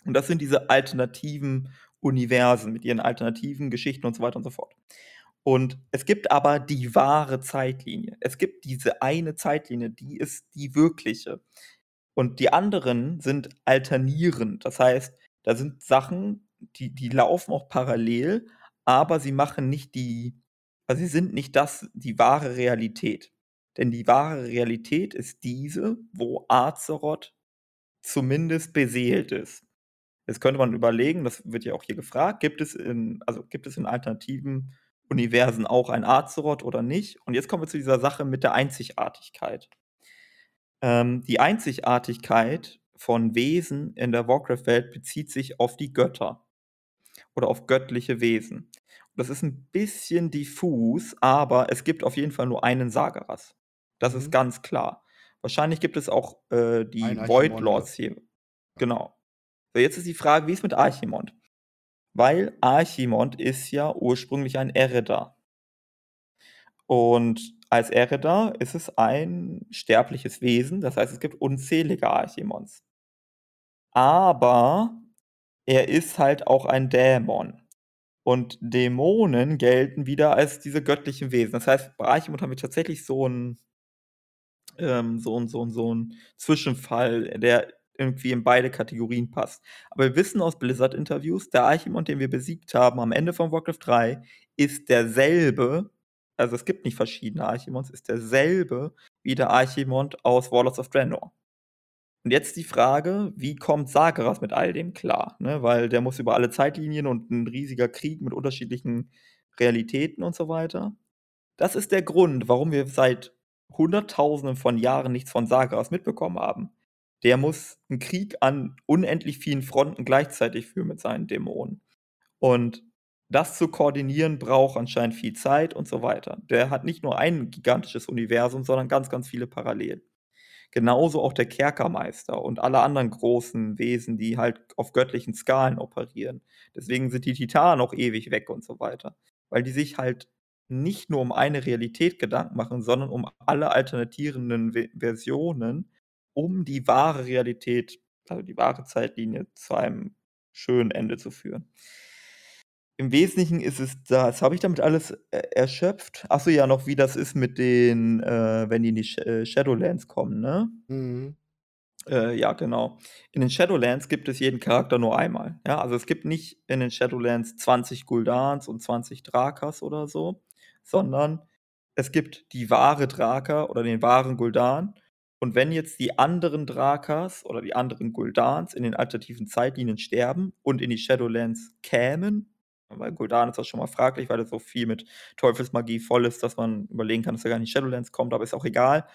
Speaker 1: Und das sind diese alternativen Universen mit ihren alternativen Geschichten und so weiter und so fort. Und es gibt aber die wahre Zeitlinie. Es gibt diese eine Zeitlinie, die ist die wirkliche. Und die anderen sind alternierend. Das heißt, da sind Sachen, die, die laufen auch parallel, aber sie machen nicht die, also sie sind nicht das, die wahre Realität. Denn die wahre Realität ist diese, wo Azeroth zumindest beseelt ist. Jetzt könnte man überlegen, das wird ja auch hier gefragt, gibt es in, also gibt es in alternativen Universen auch ein Azeroth oder nicht? Und jetzt kommen wir zu dieser Sache mit der Einzigartigkeit. Ähm, die Einzigartigkeit von Wesen in der Warcraft-Welt bezieht sich auf die Götter oder auf göttliche Wesen. Das ist ein bisschen diffus, aber es gibt auf jeden Fall nur einen Sagaras. Das
Speaker 2: Mhm.
Speaker 1: ist ganz klar. Wahrscheinlich gibt es auch äh, die Void. Lords hier. Genau. So, jetzt ist die Frage, wie ist mit Archimond? Weil Archimond ist ja ursprünglich ein Eredar. Und als Eredar ist es ein sterbliches Wesen, das heißt, es gibt unzählige Archimonds. Aber er ist halt auch ein Dämon. Und Dämonen gelten wieder als diese göttlichen Wesen. Das heißt, bei Archimond haben wir tatsächlich so einen ähm, so 'n so 'n so 'n Zwischenfall, der irgendwie in beide Kategorien passt. Aber wir wissen aus Blizzard-Interviews, der Archimond, den wir besiegt haben am Ende von Warcraft 3, ist derselbe also, es gibt nicht verschiedene Archimonds, ist derselbe wie der Archimond aus Warlords of Draenor. Und jetzt die Frage, wie kommt Sageras mit all dem klar, ne? Weil der muss über alle Zeitlinien und 'n riesiger Krieg mit unterschiedlichen Realitäten und so weiter. Das ist der Grund, warum wir seit Hunderttausenden von Jahren nichts von Sageras mitbekommen haben. Der muss 'n Krieg an unendlich vielen Fronten gleichzeitig führen mit seinen Dämonen. Und das zu koordinieren braucht anscheinend viel Zeit und so weiter. Der hat nicht nur ein gigantisches Universum, sondern ganz, ganz viele parallel. Genauso auch der Kerkermeister und alle anderen großen Wesen, die halt auf göttlichen Skalen operieren. Deswegen sind die Titanen auch ewig weg und so weiter. Weil die sich halt nicht nur um eine Realität Gedanken machen, sondern um alle alternatierenden Versionen, um die wahre Realität, also die wahre Zeitlinie zu einem schönen Ende zu führen. Im Wesentlichen ist es das. Habe ich damit alles e erschöpft? Ach so, ja, noch wie das ist mit den, äh wenn die in die Sh äh, Shadowlands kommen, ne?
Speaker 2: Mhm.
Speaker 1: Äh, ja, genau. In den Shadowlands gibt es jeden Charakter nur einmal, ja? Also, es gibt nicht in den Shadowlands 20 Guldans und 20 Drakas oder so, sondern es gibt die wahre Draka oder den wahren Guldan. Und wenn jetzt die anderen Drakas oder die anderen Guldans in den alternativen Zeitlinien sterben und in die Shadowlands kämen weil Gul'dan ist auch schon mal fraglich, weil er so viel mit Teufelsmagie voll ist, dass man überlegen kann, dass er gar nicht in die Shadowlands kommt, aber ist auch egal.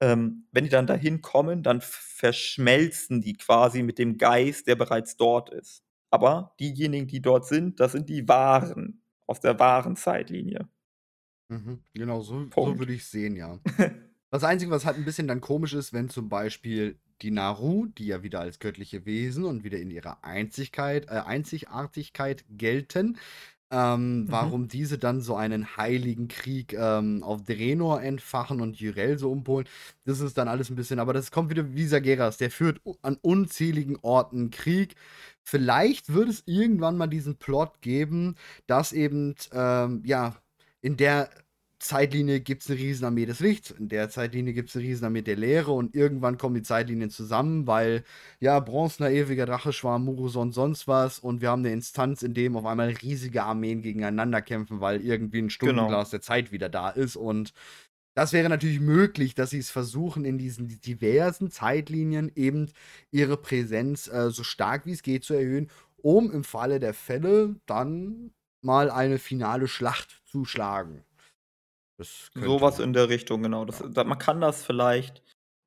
Speaker 1: Ähm, wenn die dann dahin kommen, dann verschmelzen die quasi mit dem Geist, der bereits dort ist. Aber diejenigen, die dort sind, das sind die Wahren aus der wahren Zeitlinie.
Speaker 2: Mhm. Genau, so so würde ich's sehen, ja. Das Einzige, was halt ein bisschen dann komisch ist, wenn zum Beispiel die Naru, die ja wieder als göttliche Wesen und wieder in ihrer Einzigkeit, äh, Einzigartigkeit gelten, ähm,
Speaker 1: Mhm.
Speaker 2: warum diese dann so einen heiligen Krieg ähm, auf Draenor entfachen und Jyrell so umpolen. Das ist dann alles ein bisschen, aber das kommt wieder wie Sageras, der führt an unzähligen Orten Krieg. Vielleicht wird es irgendwann mal diesen Plot geben, dass eben, ähm, ja, in der Zeitlinie gibt es eine Riesenarmee des Lichts, in der Zeitlinie gibt es eine Riesenarmee der Leere und irgendwann kommen die Zeitlinien zusammen, weil, ja, bronzener, ewiger Dracheschwarm, Muruson, sonst was. Und wir haben eine Instanz, in dem auf einmal riesige Armeen gegeneinander kämpfen, weil irgendwie ein Stundenglas der Zeit wieder da ist. Und das wäre natürlich möglich, dass sie es versuchen, in diesen diversen Zeitlinien eben ihre Präsenz äh, so stark wie es geht zu erhöhen, um im Falle der Fälle dann mal eine finale Schlacht zu schlagen.
Speaker 1: Sowas in der Richtung, genau. Das,
Speaker 2: Ja.
Speaker 1: man kann das vielleicht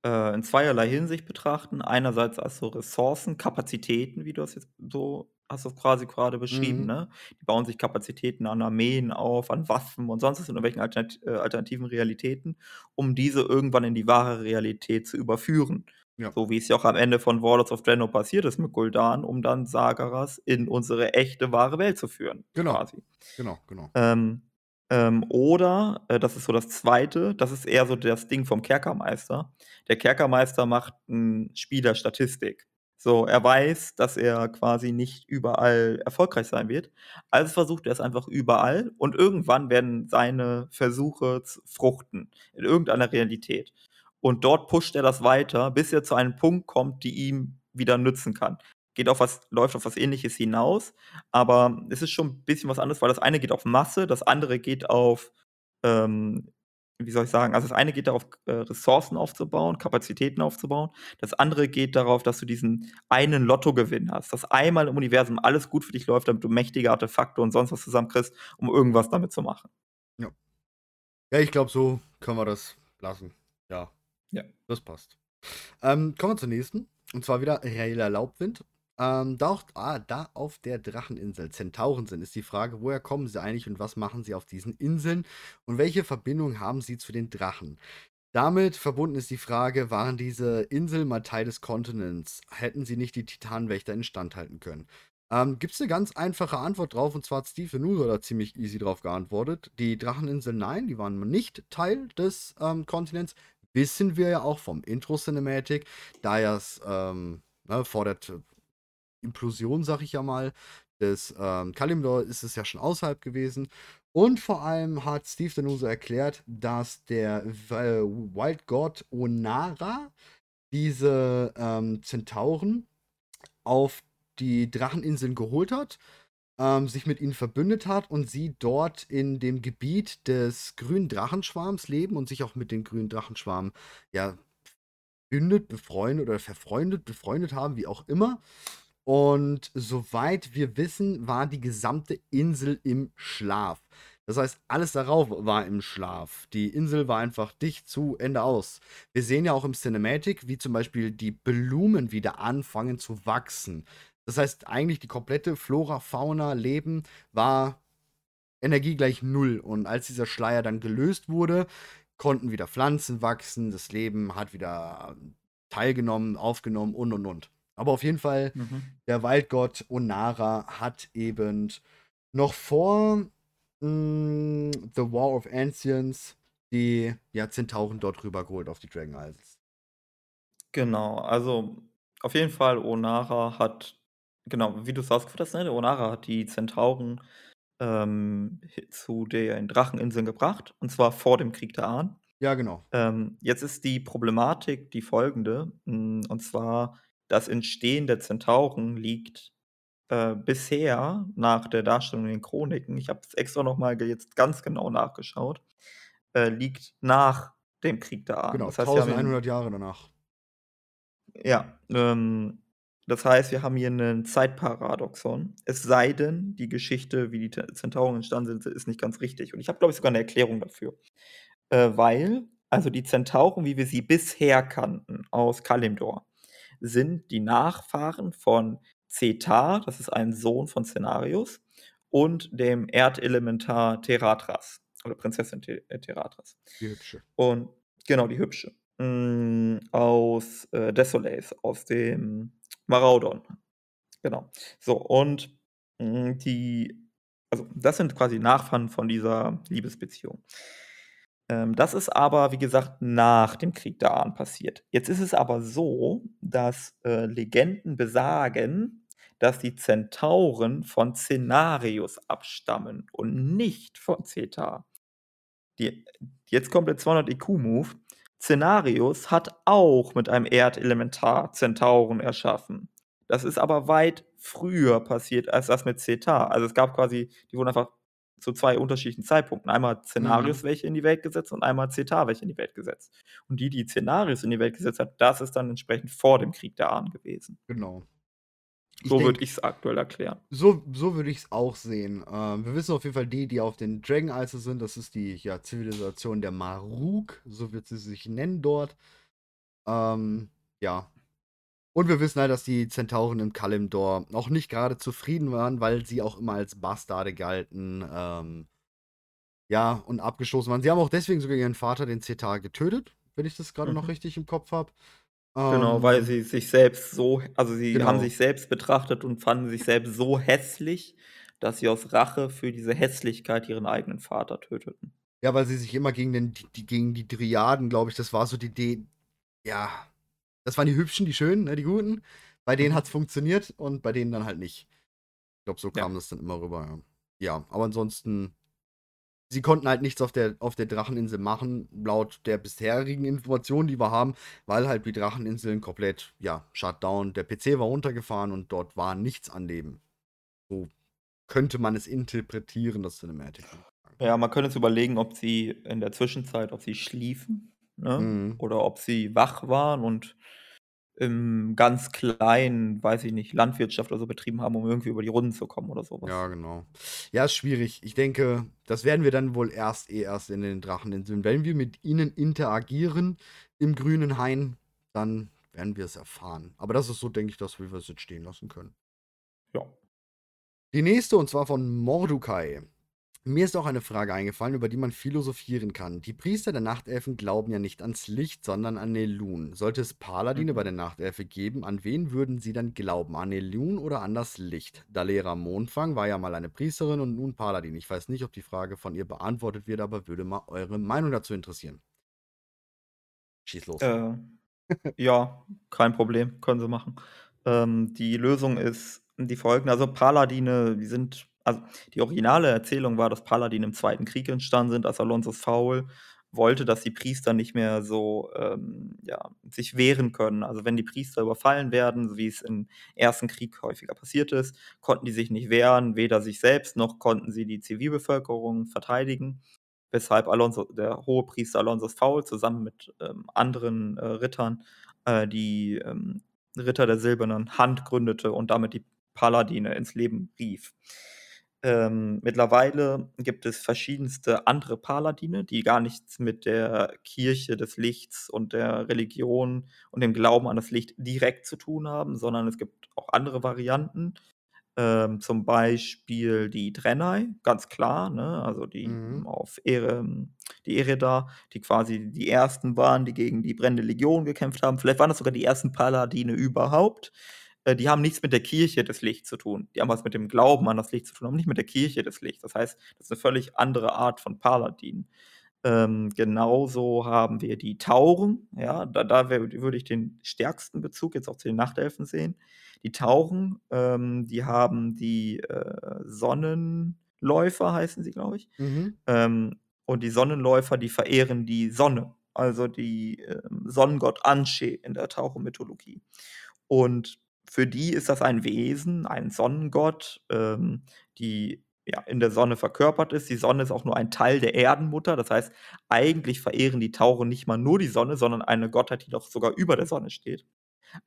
Speaker 1: äh, in zweierlei Hinsicht betrachten. Einerseits als so Ressourcen, Kapazitäten, wie du das jetzt so hast das quasi gerade beschrieben,
Speaker 2: Mhm.
Speaker 1: ne? Die bauen sich Kapazitäten an Armeen auf, an Waffen und sonst was in irgendwelchen Alternat äh, alternativen Realitäten, um diese irgendwann in die wahre Realität zu überführen.
Speaker 2: Ja.
Speaker 1: So wie es ja auch am Ende von Warlords of Draenor passiert ist mit Gul'dan, um dann Sagaras in unsere echte, wahre Welt zu führen,
Speaker 2: Genau.
Speaker 1: quasi.
Speaker 2: Genau, genau.
Speaker 1: Ähm, ähm, oder, äh, das ist so das Zweite, das ist eher so das Ding vom Kerkermeister. Der Kerkermeister macht 'n Spielerstatistik. So, er weiß, dass er quasi nicht überall erfolgreich sein wird. Also versucht er es einfach überall und irgendwann werden seine Versuche fruchten in irgendeiner Realität. Und dort pusht er das weiter, bis er zu einem Punkt kommt, die ihm wieder nützen kann. Geht auf was läuft auf was Ähnliches hinaus, aber es ist schon 'n bisschen was anderes, weil das eine geht auf Masse, das andere geht auf, ähm, wie soll ich sagen? Also, das eine geht darauf, äh, Ressourcen aufzubauen, Kapazitäten aufzubauen. Das andere geht darauf, dass du diesen einen Lottogewinn hast, dass einmal im Universum alles gut für dich läuft, damit du mächtige Artefakte und sonst was zusammenkriegst, um irgendwas damit zu machen.
Speaker 2: Ja. Ja, ich glaube, so können wir das lassen. Ja.
Speaker 1: Ja.
Speaker 2: Das passt. Ähm, kommen wir zur nächsten. Und zwar wieder Rayla Laubwind. Ähm, da, ah, da auf der Dracheninsel Zentauren sind, ist die Frage, woher kommen sie eigentlich und was machen sie auf diesen Inseln und welche Verbindung haben sie zu den Drachen? Damit verbunden ist die Frage, waren diese Inseln mal Teil des Kontinents? Hätten sie nicht die Titanwächter instand halten können? Ähm, Gibt es eine ganz einfache Antwort drauf, und zwar hat Steve Nuser da ziemlich easy drauf geantwortet. Die Dracheninseln, nein, die waren nicht Teil des ähm, Kontinents. Wissen wir ja auch vom Intro-Cinematic, da ja es ähm, ne, vor der Implosion, sag ich ja mal, des ähm, Kalimdor ist es ja schon außerhalb gewesen. Und vor allem hat Steve Danuso erklärt, dass der äh, Wild God Onara diese ähm, Zentauren auf die Dracheninseln geholt hat, ähm, sich mit ihnen verbündet hat und sie dort in dem Gebiet des grünen Drachenschwarms leben und sich auch mit den grünen Drachenschwarm ja befreundet oder verfreundet, befreundet haben, wie auch immer. Und soweit wir wissen, war die gesamte Insel im Schlaf. Das heißt, alles darauf war im Schlaf. Die Insel war einfach dicht zu, Ende aus. Wir sehen ja auch im Cinematic, wie zum Beispiel die Blumen wieder anfangen zu wachsen. Das heißt, eigentlich die komplette Flora, Fauna, Leben war Energie gleich null. Und als dieser Schleier dann gelöst wurde, konnten wieder Pflanzen wachsen, das Leben hat wieder teilgenommen, aufgenommen und und und. Aber auf jeden Fall,
Speaker 1: Mhm.
Speaker 2: der Waldgott Onara hat eben noch vor mh, The War of Ancients die ja, Zentauren dort rübergeholt auf die Dragon Isles.
Speaker 1: Genau, also auf jeden Fall Onara hat genau, wie du's ausgeführt hast, ne, Onara hat die Zentauren, ähm, zu den Dracheninseln gebracht, und zwar vor dem Krieg der Ahnen.
Speaker 2: Ja, genau.
Speaker 1: Ähm, jetzt ist die Problematik die folgende, hm, und zwar das Entstehen der Zentauren liegt, äh, bisher nach der Darstellung in den Chroniken ich habe es extra noch mal ge jetzt ganz genau nachgeschaut, äh, liegt nach dem Krieg der Ahnen.
Speaker 2: Genau,
Speaker 1: Das heißt, wir haben hier 'n
Speaker 2: 1100 Jahre danach.
Speaker 1: Ja, ähm, das heißt, wir haben hier 'nen Zeitparadoxon. Es sei denn, die Geschichte, wie die Zentauren entstanden sind, ist nicht ganz richtig. Und ich habe, glaube ich, sogar 'ne Erklärung dafür. Äh, weil also die Zentauren, wie wir sie bisher kannten aus Kalimdor, sind die Nachfahren von Zetar, das ist ein Sohn von Cenarius, und dem Erdelementar Teratras oder Prinzessin äh, Teratras.
Speaker 2: Die hübsche.
Speaker 1: Und Genau, die hübsche. Hm, aus, äh, Desolace, aus dem Maraudon. Genau. So, und, hm, die also, das sind quasi Nachfahren von dieser Liebesbeziehung. Ähm, das ist aber, wie gesagt, nach dem Krieg der Ahnen passiert. Jetzt ist es aber so, dass, äh, Legenden besagen, dass die Zentauren von Cenarius abstammen und nicht von Zeta. Die jetzt kommt der 200 IQ Move. Cenarius hat auch mit einem Erdelementar Zentauren erschaffen. Das ist aber weit früher passiert als das mit Zeta. Also, es gab quasi die wurden einfach zu 2 unterschiedlichen Zeitpunkten. Einmal hat Cenarius
Speaker 2: Mhm.
Speaker 1: welche in die Welt gesetzt und einmal Zeta welche in die Welt gesetzt. Und die, die Cenarius in die Welt gesetzt hat, das ist dann entsprechend vor dem Krieg der Ahnen gewesen.
Speaker 2: Genau. Ich
Speaker 1: So würde
Speaker 2: denke
Speaker 1: ich's aktuell erklären.
Speaker 2: so so würde ich's auch sehen. Ähm, wir wissen auf jeden Fall, die, die auf den Dragon Isles sind, das ist die, ja, Zivilisation der Maruk, so wird sie sich nennen dort. Ähm, ja. Und wir wissen halt, dass die Zentauren in Kalimdor auch nicht gerade zufrieden waren, weil sie auch immer als Bastarde galten, ähm ja, und abgestoßen waren. Sie haben auch deswegen sogar ihren Vater, den Zetar, getötet, wenn ich das noch
Speaker 1: Mhm.
Speaker 2: richtig im Kopf habe.
Speaker 1: Genau, weil
Speaker 2: Ähm
Speaker 1: sie sich selbst so also, sie haben
Speaker 2: Genau.
Speaker 1: sich selbst betrachtet und fanden sich selbst so hässlich, dass sie aus Rache für diese Hässlichkeit ihren eigenen Vater töteten.
Speaker 2: Ja, weil sie sich immer gegen den die gegen die Dryaden, glaube ich das war so die Idee ja, das waren die Hübschen, die Schönen, ne, die Guten. Bei denen
Speaker 1: Mhm.
Speaker 2: hat's funktioniert und bei denen dann halt nicht. Ich glaube, so
Speaker 1: Ja.
Speaker 2: kam das dann immer rüber, ja. Ja, aber ansonsten sie konnten halt nichts auf der auf der Dracheninsel machen, laut der bisherigen Informationen, die wir haben, weil halt die Dracheninseln komplett, ja, shut down. Der PC war runtergefahren und dort war nichts an Leben. So könnte man es interpretieren, das Cinematic.
Speaker 1: Ja, man könnte jetzt überlegen, ob sie in der Zwischenzeit ob sie schliefen, ne,
Speaker 2: Mhm.
Speaker 1: oder ob sie wach waren und im ganz Kleinen, weiß ich nicht, Landwirtschaft oder so betrieben haben, um irgendwie über die Runden zu kommen oder so was.
Speaker 2: Ja, genau. Ja, ist schwierig. Ich denke, das werden wir dann wohl erst eh erst in den Dracheninseln wenn wir mit ihnen interagieren im grünen Hain, dann werden wir es erfahren. Aber das ist so, denke ich, das, wie wir es jetzt stehen lassen können.
Speaker 1: Ja.
Speaker 2: Die nächste, und zwar von Mordukai. Mir ist auch eine Frage eingefallen, über die man philosophieren kann. Die Priester der Nachtelfen glauben ja nicht ans Licht, sondern an Nelun. Sollte es Paladine bei
Speaker 1: Mhm.
Speaker 2: der Nachtelfe geben, an wen würden sie dann glauben? An Nelun oder an das Licht? Dalera Mondfang war ja mal eine Priesterin und nun Paladin. Ich weiß nicht, ob die Frage von ihr beantwortet wird, aber würde mal eure Meinung dazu interessieren. Schieß los.
Speaker 1: Äh, ja, kein Problem, können sie machen. Ähm, die Lösung ist die folgende: Also, Paladine, die sind also, die originale Erzählung war, dass Paladine im Zweiten Krieg entstanden sind, als Alonsus Faul wollte, dass die Priester nicht mehr so, ähm, ja, sich wehren können. Also, wenn die Priester überfallen werden, so wie es im Ersten Krieg häufiger passiert ist, konnten die sich nicht wehren, weder sich selbst noch konnten sie die Zivilbevölkerung verteidigen, weshalb Alonso der Hohepriester Alonsus Faul zusammen mit, ähm, anderen, äh, Rittern, äh, die, ähm, Ritter der Silbernen Hand gründete und damit die Paladine ins Leben rief. Ähm, mittlerweile gibt es verschiedenste andere Paladine, die gar nichts mit der Kirche des Lichts und der Religion und dem Glauben an das Licht direkt zu tun haben, sondern es gibt auch andere Varianten. Ähm, zum Beispiel die Draenei, ganz klar, ne? Also, die
Speaker 2: Mhm.
Speaker 1: auf Ere die Eredar, die quasi die Ersten waren, die gegen die Brennende Legion gekämpft haben. Vielleicht waren das sogar die ersten Paladine überhaupt. Äh, die haben nichts mit der Kirche des Lichts zu tun. Die haben was mit dem Glauben an das Licht zu tun, aber nicht mit der Kirche des Lichts. Das heißt, das ist 'ne völlig andere Art von Paladin. Ähm, genauso haben wir die Tauren, ja, da da wär würde ich den stärksten Bezug jetzt auch zu den Nachtelfen sehen. Die Tauren, ähm, die haben die, äh, Sonnenläufer heißen sie, glaube ich.
Speaker 2: Mhm.
Speaker 1: Ähm, und die Sonnenläufer, die verehren die Sonne, also die, ähm, Sonnengott Anshe in der Tauchermythologie. Und für die ist das ein Wesen, ein Sonnengott, ähm, die, ja, in der Sonne verkörpert ist. Die Sonne ist auch nur ein Teil der Erdenmutter. Das heißt, eigentlich verehren die Tauren nicht mal nur die Sonne, sondern eine Gottheit, die noch sogar über der Sonne steht.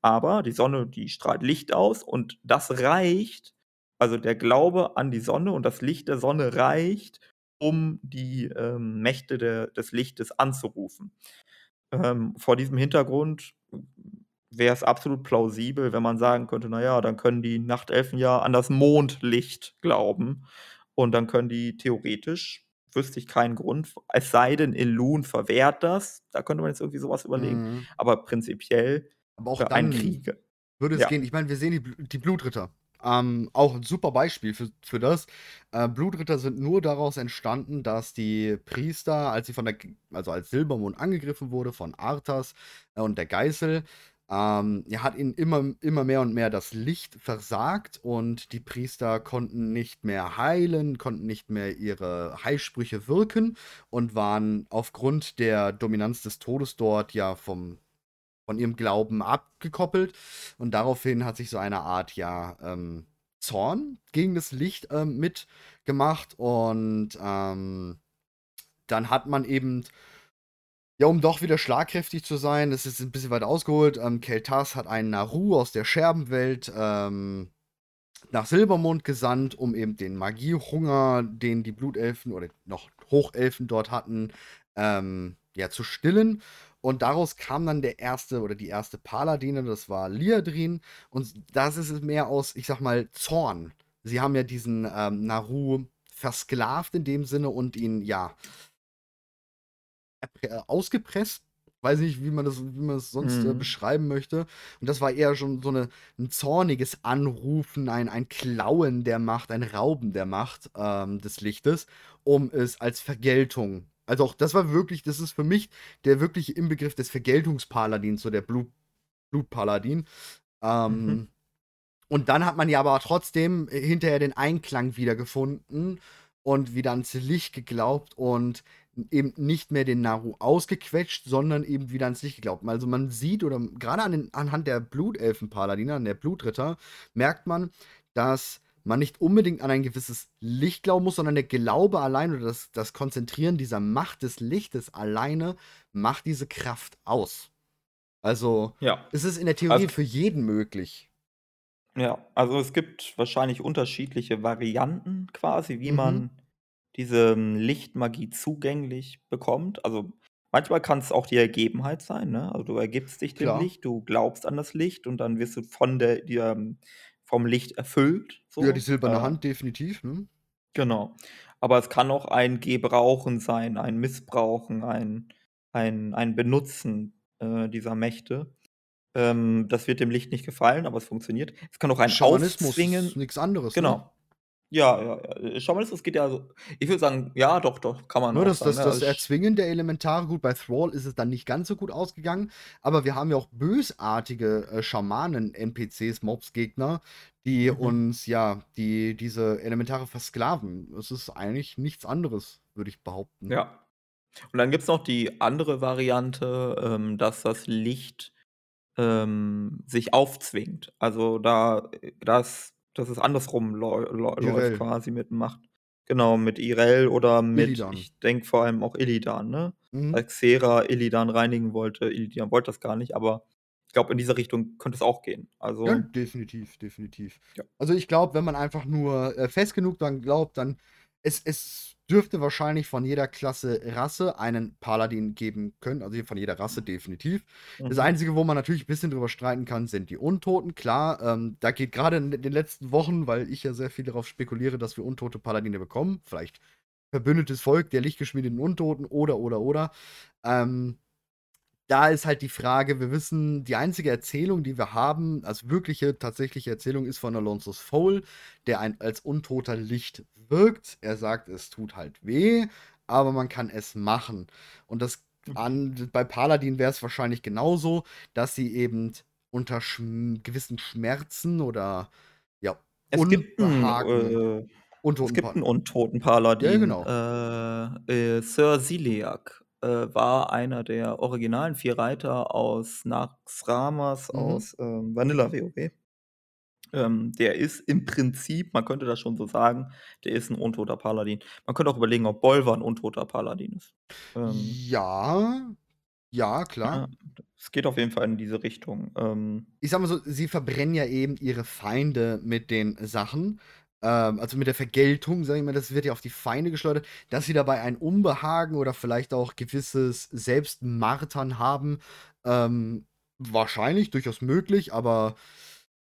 Speaker 1: Aber die Sonne, die strahlt Licht aus und das reicht also, der Glaube an die Sonne und das Licht der Sonne reicht, um die, ähm, Mächte der des Lichtes anzurufen. Ähm, vor diesem Hintergrund wäre es absolut plausibel, wenn man sagen könnte: „Na ja, dann können die Nachtelfen ja an das Mondlicht glauben und dann können die theoretisch wüsste ich keinen Grund, es sei denn, Elune verwehrt das. Da könnte man jetzt irgendwie so was überlegen.
Speaker 2: Mhm.
Speaker 1: Aber prinzipiell
Speaker 2: Aber auch
Speaker 1: für einen
Speaker 2: dann
Speaker 1: Krieg
Speaker 2: würde es
Speaker 1: Ja.
Speaker 2: gehen. Ich meine, wir sehen die, die Blutritter. Ähm, auch ein super Beispiel für, für das. Äh, Blutritter sind nur daraus entstanden, dass die Priester, als sie von der, also als Silbermond angegriffen wurde von Arthas äh, und der Geißel, ähm, ja, hat ihnen immer, immer mehr und mehr das Licht versagt und die Priester konnten nicht mehr heilen, konnten nicht mehr ihre Heilsprüche wirken und waren aufgrund der Dominanz des Todes dort ja vom von ihrem Glauben abgekoppelt. Und daraufhin hat sich so eine Art, ja, ähm, Zorn gegen das Licht ähm, mitgemacht. Und ähm, dann hat man eben, ja, um doch wieder schlagkräftig zu sein, das ist ein bisschen weit ausgeholt, ähm, Keltas hat einen Naru aus der Scherbenwelt ähm, nach Silbermond gesandt, um eben den Magiehunger, den die Blutelfen oder noch Hochelfen dort hatten, ähm, ja, zu stillen. Und daraus kam dann der erste oder die erste Paladine, das war Liadrin. Und das ist es mehr aus, ich sag mal, Zorn. Sie haben ja diesen ähm, Naru versklavt in dem Sinne und ihn, ja, ausgepresst. Weiß nicht, wie man das, wie man das sonst äh,
Speaker 1: Mhm.
Speaker 2: beschreiben möchte. Und das war eher schon so eine, ein zorniges Anrufen, ein, ein Klauen der Macht, ein Rauben der Macht ähm, des Lichtes, um es als Vergeltung. Also auch das war wirklich, das ist für mich der wirkliche Inbegriff des Vergeltungspaladins, so der Blut, Blutpaladin. Ähm,
Speaker 1: Mhm.
Speaker 2: Und dann hat man ja aber trotzdem hinterher den Einklang wiedergefunden und wieder ans Licht geglaubt und eben nicht mehr den Naru ausgequetscht, sondern eben wieder ans Licht geglaubt. Also man sieht, oder gerade an den, anhand der Blutelfenpaladine, an der Blutritter, merkt man, dass man nicht unbedingt an ein gewisses Licht glauben muss, sondern der Glaube allein oder das, das Konzentrieren dieser Macht des Lichtes alleine macht diese Kraft aus. Also
Speaker 1: Ja.
Speaker 2: es ist in der Theorie
Speaker 1: Also
Speaker 2: für jeden möglich.
Speaker 1: Ja, also es gibt wahrscheinlich unterschiedliche Varianten quasi, wie
Speaker 2: Mhm.
Speaker 1: man diese, hm, Lichtmagie zugänglich bekommt. Also, manchmal kann es auch die Ergebenheit sein, ne? Also, du ergibst dich dem
Speaker 2: Klar.
Speaker 1: Licht, du glaubst an das Licht und dann wirst du von der dir, ähm, vom Licht erfüllt,
Speaker 2: Ja, die
Speaker 1: so.
Speaker 2: silberne
Speaker 1: Äh,
Speaker 2: Hand definitiv, ne?
Speaker 1: genau. Aber es kann auch ein Gebrauchen sein, ein Missbrauchen, ein ein ein Benutzen, äh, dieser Mächte. Ähm, das wird dem Licht nicht gefallen, aber es funktioniert. Es kann auch ein
Speaker 2: Schamanismus
Speaker 1: Aufzwingen
Speaker 2: ist nix anderes, ne?
Speaker 1: Ja, ja, ja. Äh, Schamanismus geht ja so ich würde sagen, ja, doch, doch, kann man auch
Speaker 2: das
Speaker 1: sagen,
Speaker 2: das
Speaker 1: ne?
Speaker 2: das
Speaker 1: Also
Speaker 2: Erzwingen der Elementare, gut, bei Thrall ist es dann nicht ganz so gut ausgegangen, aber wir haben ja auch bösartige, äh, Schamanen-NPCs, Mobs-Gegner, die
Speaker 1: Mhm.
Speaker 2: uns ja, die diese Elementare versklaven. Es ist eigentlich nichts anderes, würde ich behaupten.
Speaker 1: Ja. Und dann gibt's noch die andere Variante, ähm, dass das Licht, ähm, sich aufzwingt. Also, da äh, dass es andersrum läu läu läuft quasi mit Macht. Genau, mit Irel oder mit
Speaker 2: Illidan.
Speaker 1: ich denke vor allem auch Illidan, ne?
Speaker 2: Mhm.
Speaker 1: Als Xera Illidan reinigen wollte. Illidan wollte das gar nicht, aber ich glaube, in dieser Richtung könnte es auch gehen.
Speaker 2: Ja,
Speaker 1: Also
Speaker 2: definitiv, definitiv.
Speaker 1: Ja.
Speaker 2: Also, ich glaube, wenn man einfach nur, äh, fest genug dran glaubt, dann es es dürfte wahrscheinlich von jeder Klasse Rasse einen Paladin geben können, also von jeder Rasse definitiv. Das
Speaker 1: Mhm.
Speaker 2: Einzige, wo man natürlich 'n bisschen drüber streiten kann, sind die Untoten. Klar, ähm, da geht grade in den letzten Wochen, weil ich ja sehr viel darauf spekuliere, dass wir untote Paladine bekommen, vielleicht verbündetes Volk der lichtgeschmiedeten Untoten oder, oder, oder. Ähm, da ist halt die Frage, wir wissen, die einzige Erzählung, die wir haben, als wirkliche, tatsächliche Erzählung ist von Alonso's Foal, der ein als untoter Licht wirkt. Er sagt, es tut halt weh, aber man kann es machen. Und das an bei Paladin wäre es wahrscheinlich genauso, dass sie eben unter schm gewissen Schmerzen oder, ja,
Speaker 1: Es gibt
Speaker 2: Unbehagen
Speaker 1: äh es gibt
Speaker 2: Pa
Speaker 1: 'n untoten
Speaker 2: Ja,
Speaker 1: Paladin.
Speaker 2: genau.
Speaker 1: Äh, äh, Sir Siliak, äh, war einer der originalen 4 Reiter aus Naxxramas
Speaker 2: Mhm.
Speaker 1: aus, ähm, Vanilla WoW. Ähm, der ist im Prinzip, man könnte das schon so sagen, der ist 'n untoter Paladin. Man könnte auch überlegen, ob Bolvar 'n untoter Paladin ist. Ähm
Speaker 2: Ja, ja, klar.
Speaker 1: Ja, es geht auf jeden Fall in diese Richtung. Ähm
Speaker 2: Ich sage mal so, sie verbrennen ja eben ihre Feinde mit den Sachen. Ähm, also mit der Vergeltung, sage ich mal, das wird ja auf die Feinde geschleudert. Dass sie dabei ein Unbehagen oder vielleicht auch gewisses Selbstmartern haben, ähm, wahrscheinlich, durchaus möglich, aber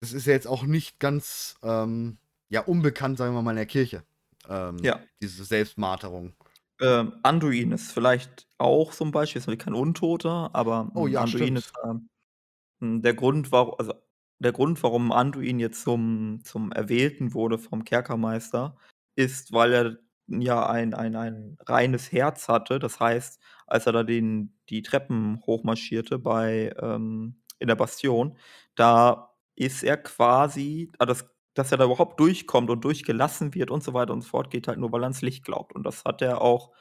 Speaker 2: es ist ja jetzt auch nicht ganz, ähm, ja, unbekannt, sagen wir mal, in der Kirche, ähm,
Speaker 1: Ja.
Speaker 2: diese Selbstmarterung.
Speaker 1: Ähm, Anduin ist vielleicht auch so 'n Beispiel, ist natürlich kein Untoter, aber,
Speaker 2: Oh ja,
Speaker 1: Anduin ist,
Speaker 2: stimmt.
Speaker 1: ähm, hm, der Grund, waro also, der Grund, warum Anduin jetzt zum zum Erwählten wurde vom Kerkermeister, ist, weil er ja ein ein ein reines Herz hatte. Das heißt, als er da den die Treppen hochmarschierte bei ähm, in der Bastion, da ist er quasi ah, das dass er da überhaupt durchkommt und durchgelassen wird und so weiter und so fort, geht halt nur, weil er ans Licht glaubt. Und das hat er auch,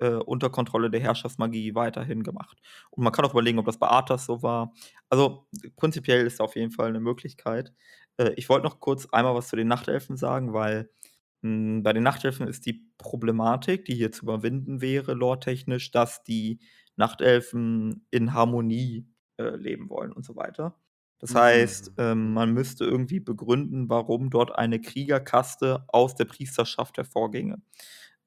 Speaker 1: äh, unter Kontrolle der Herrschaftsmagie weiterhin gemacht. Und man kann auch überlegen, ob das bei Arthas so war. Also, prinzipiell ist auf jeden Fall 'ne Möglichkeit. Äh, ich wollte noch kurz einmal was zu den Nachtelfen sagen, weil, hm, bei den Nachtelfen ist die Problematik, die hier zu überwinden wäre, lore-technisch, dass die Nachtelfen in Harmonie, äh, leben wollen und so weiter. Das heißt,
Speaker 2: Mhm.
Speaker 1: ähm, man müsste irgendwie begründen, warum dort eine Kriegerkaste aus der Priesterschaft hervorginge.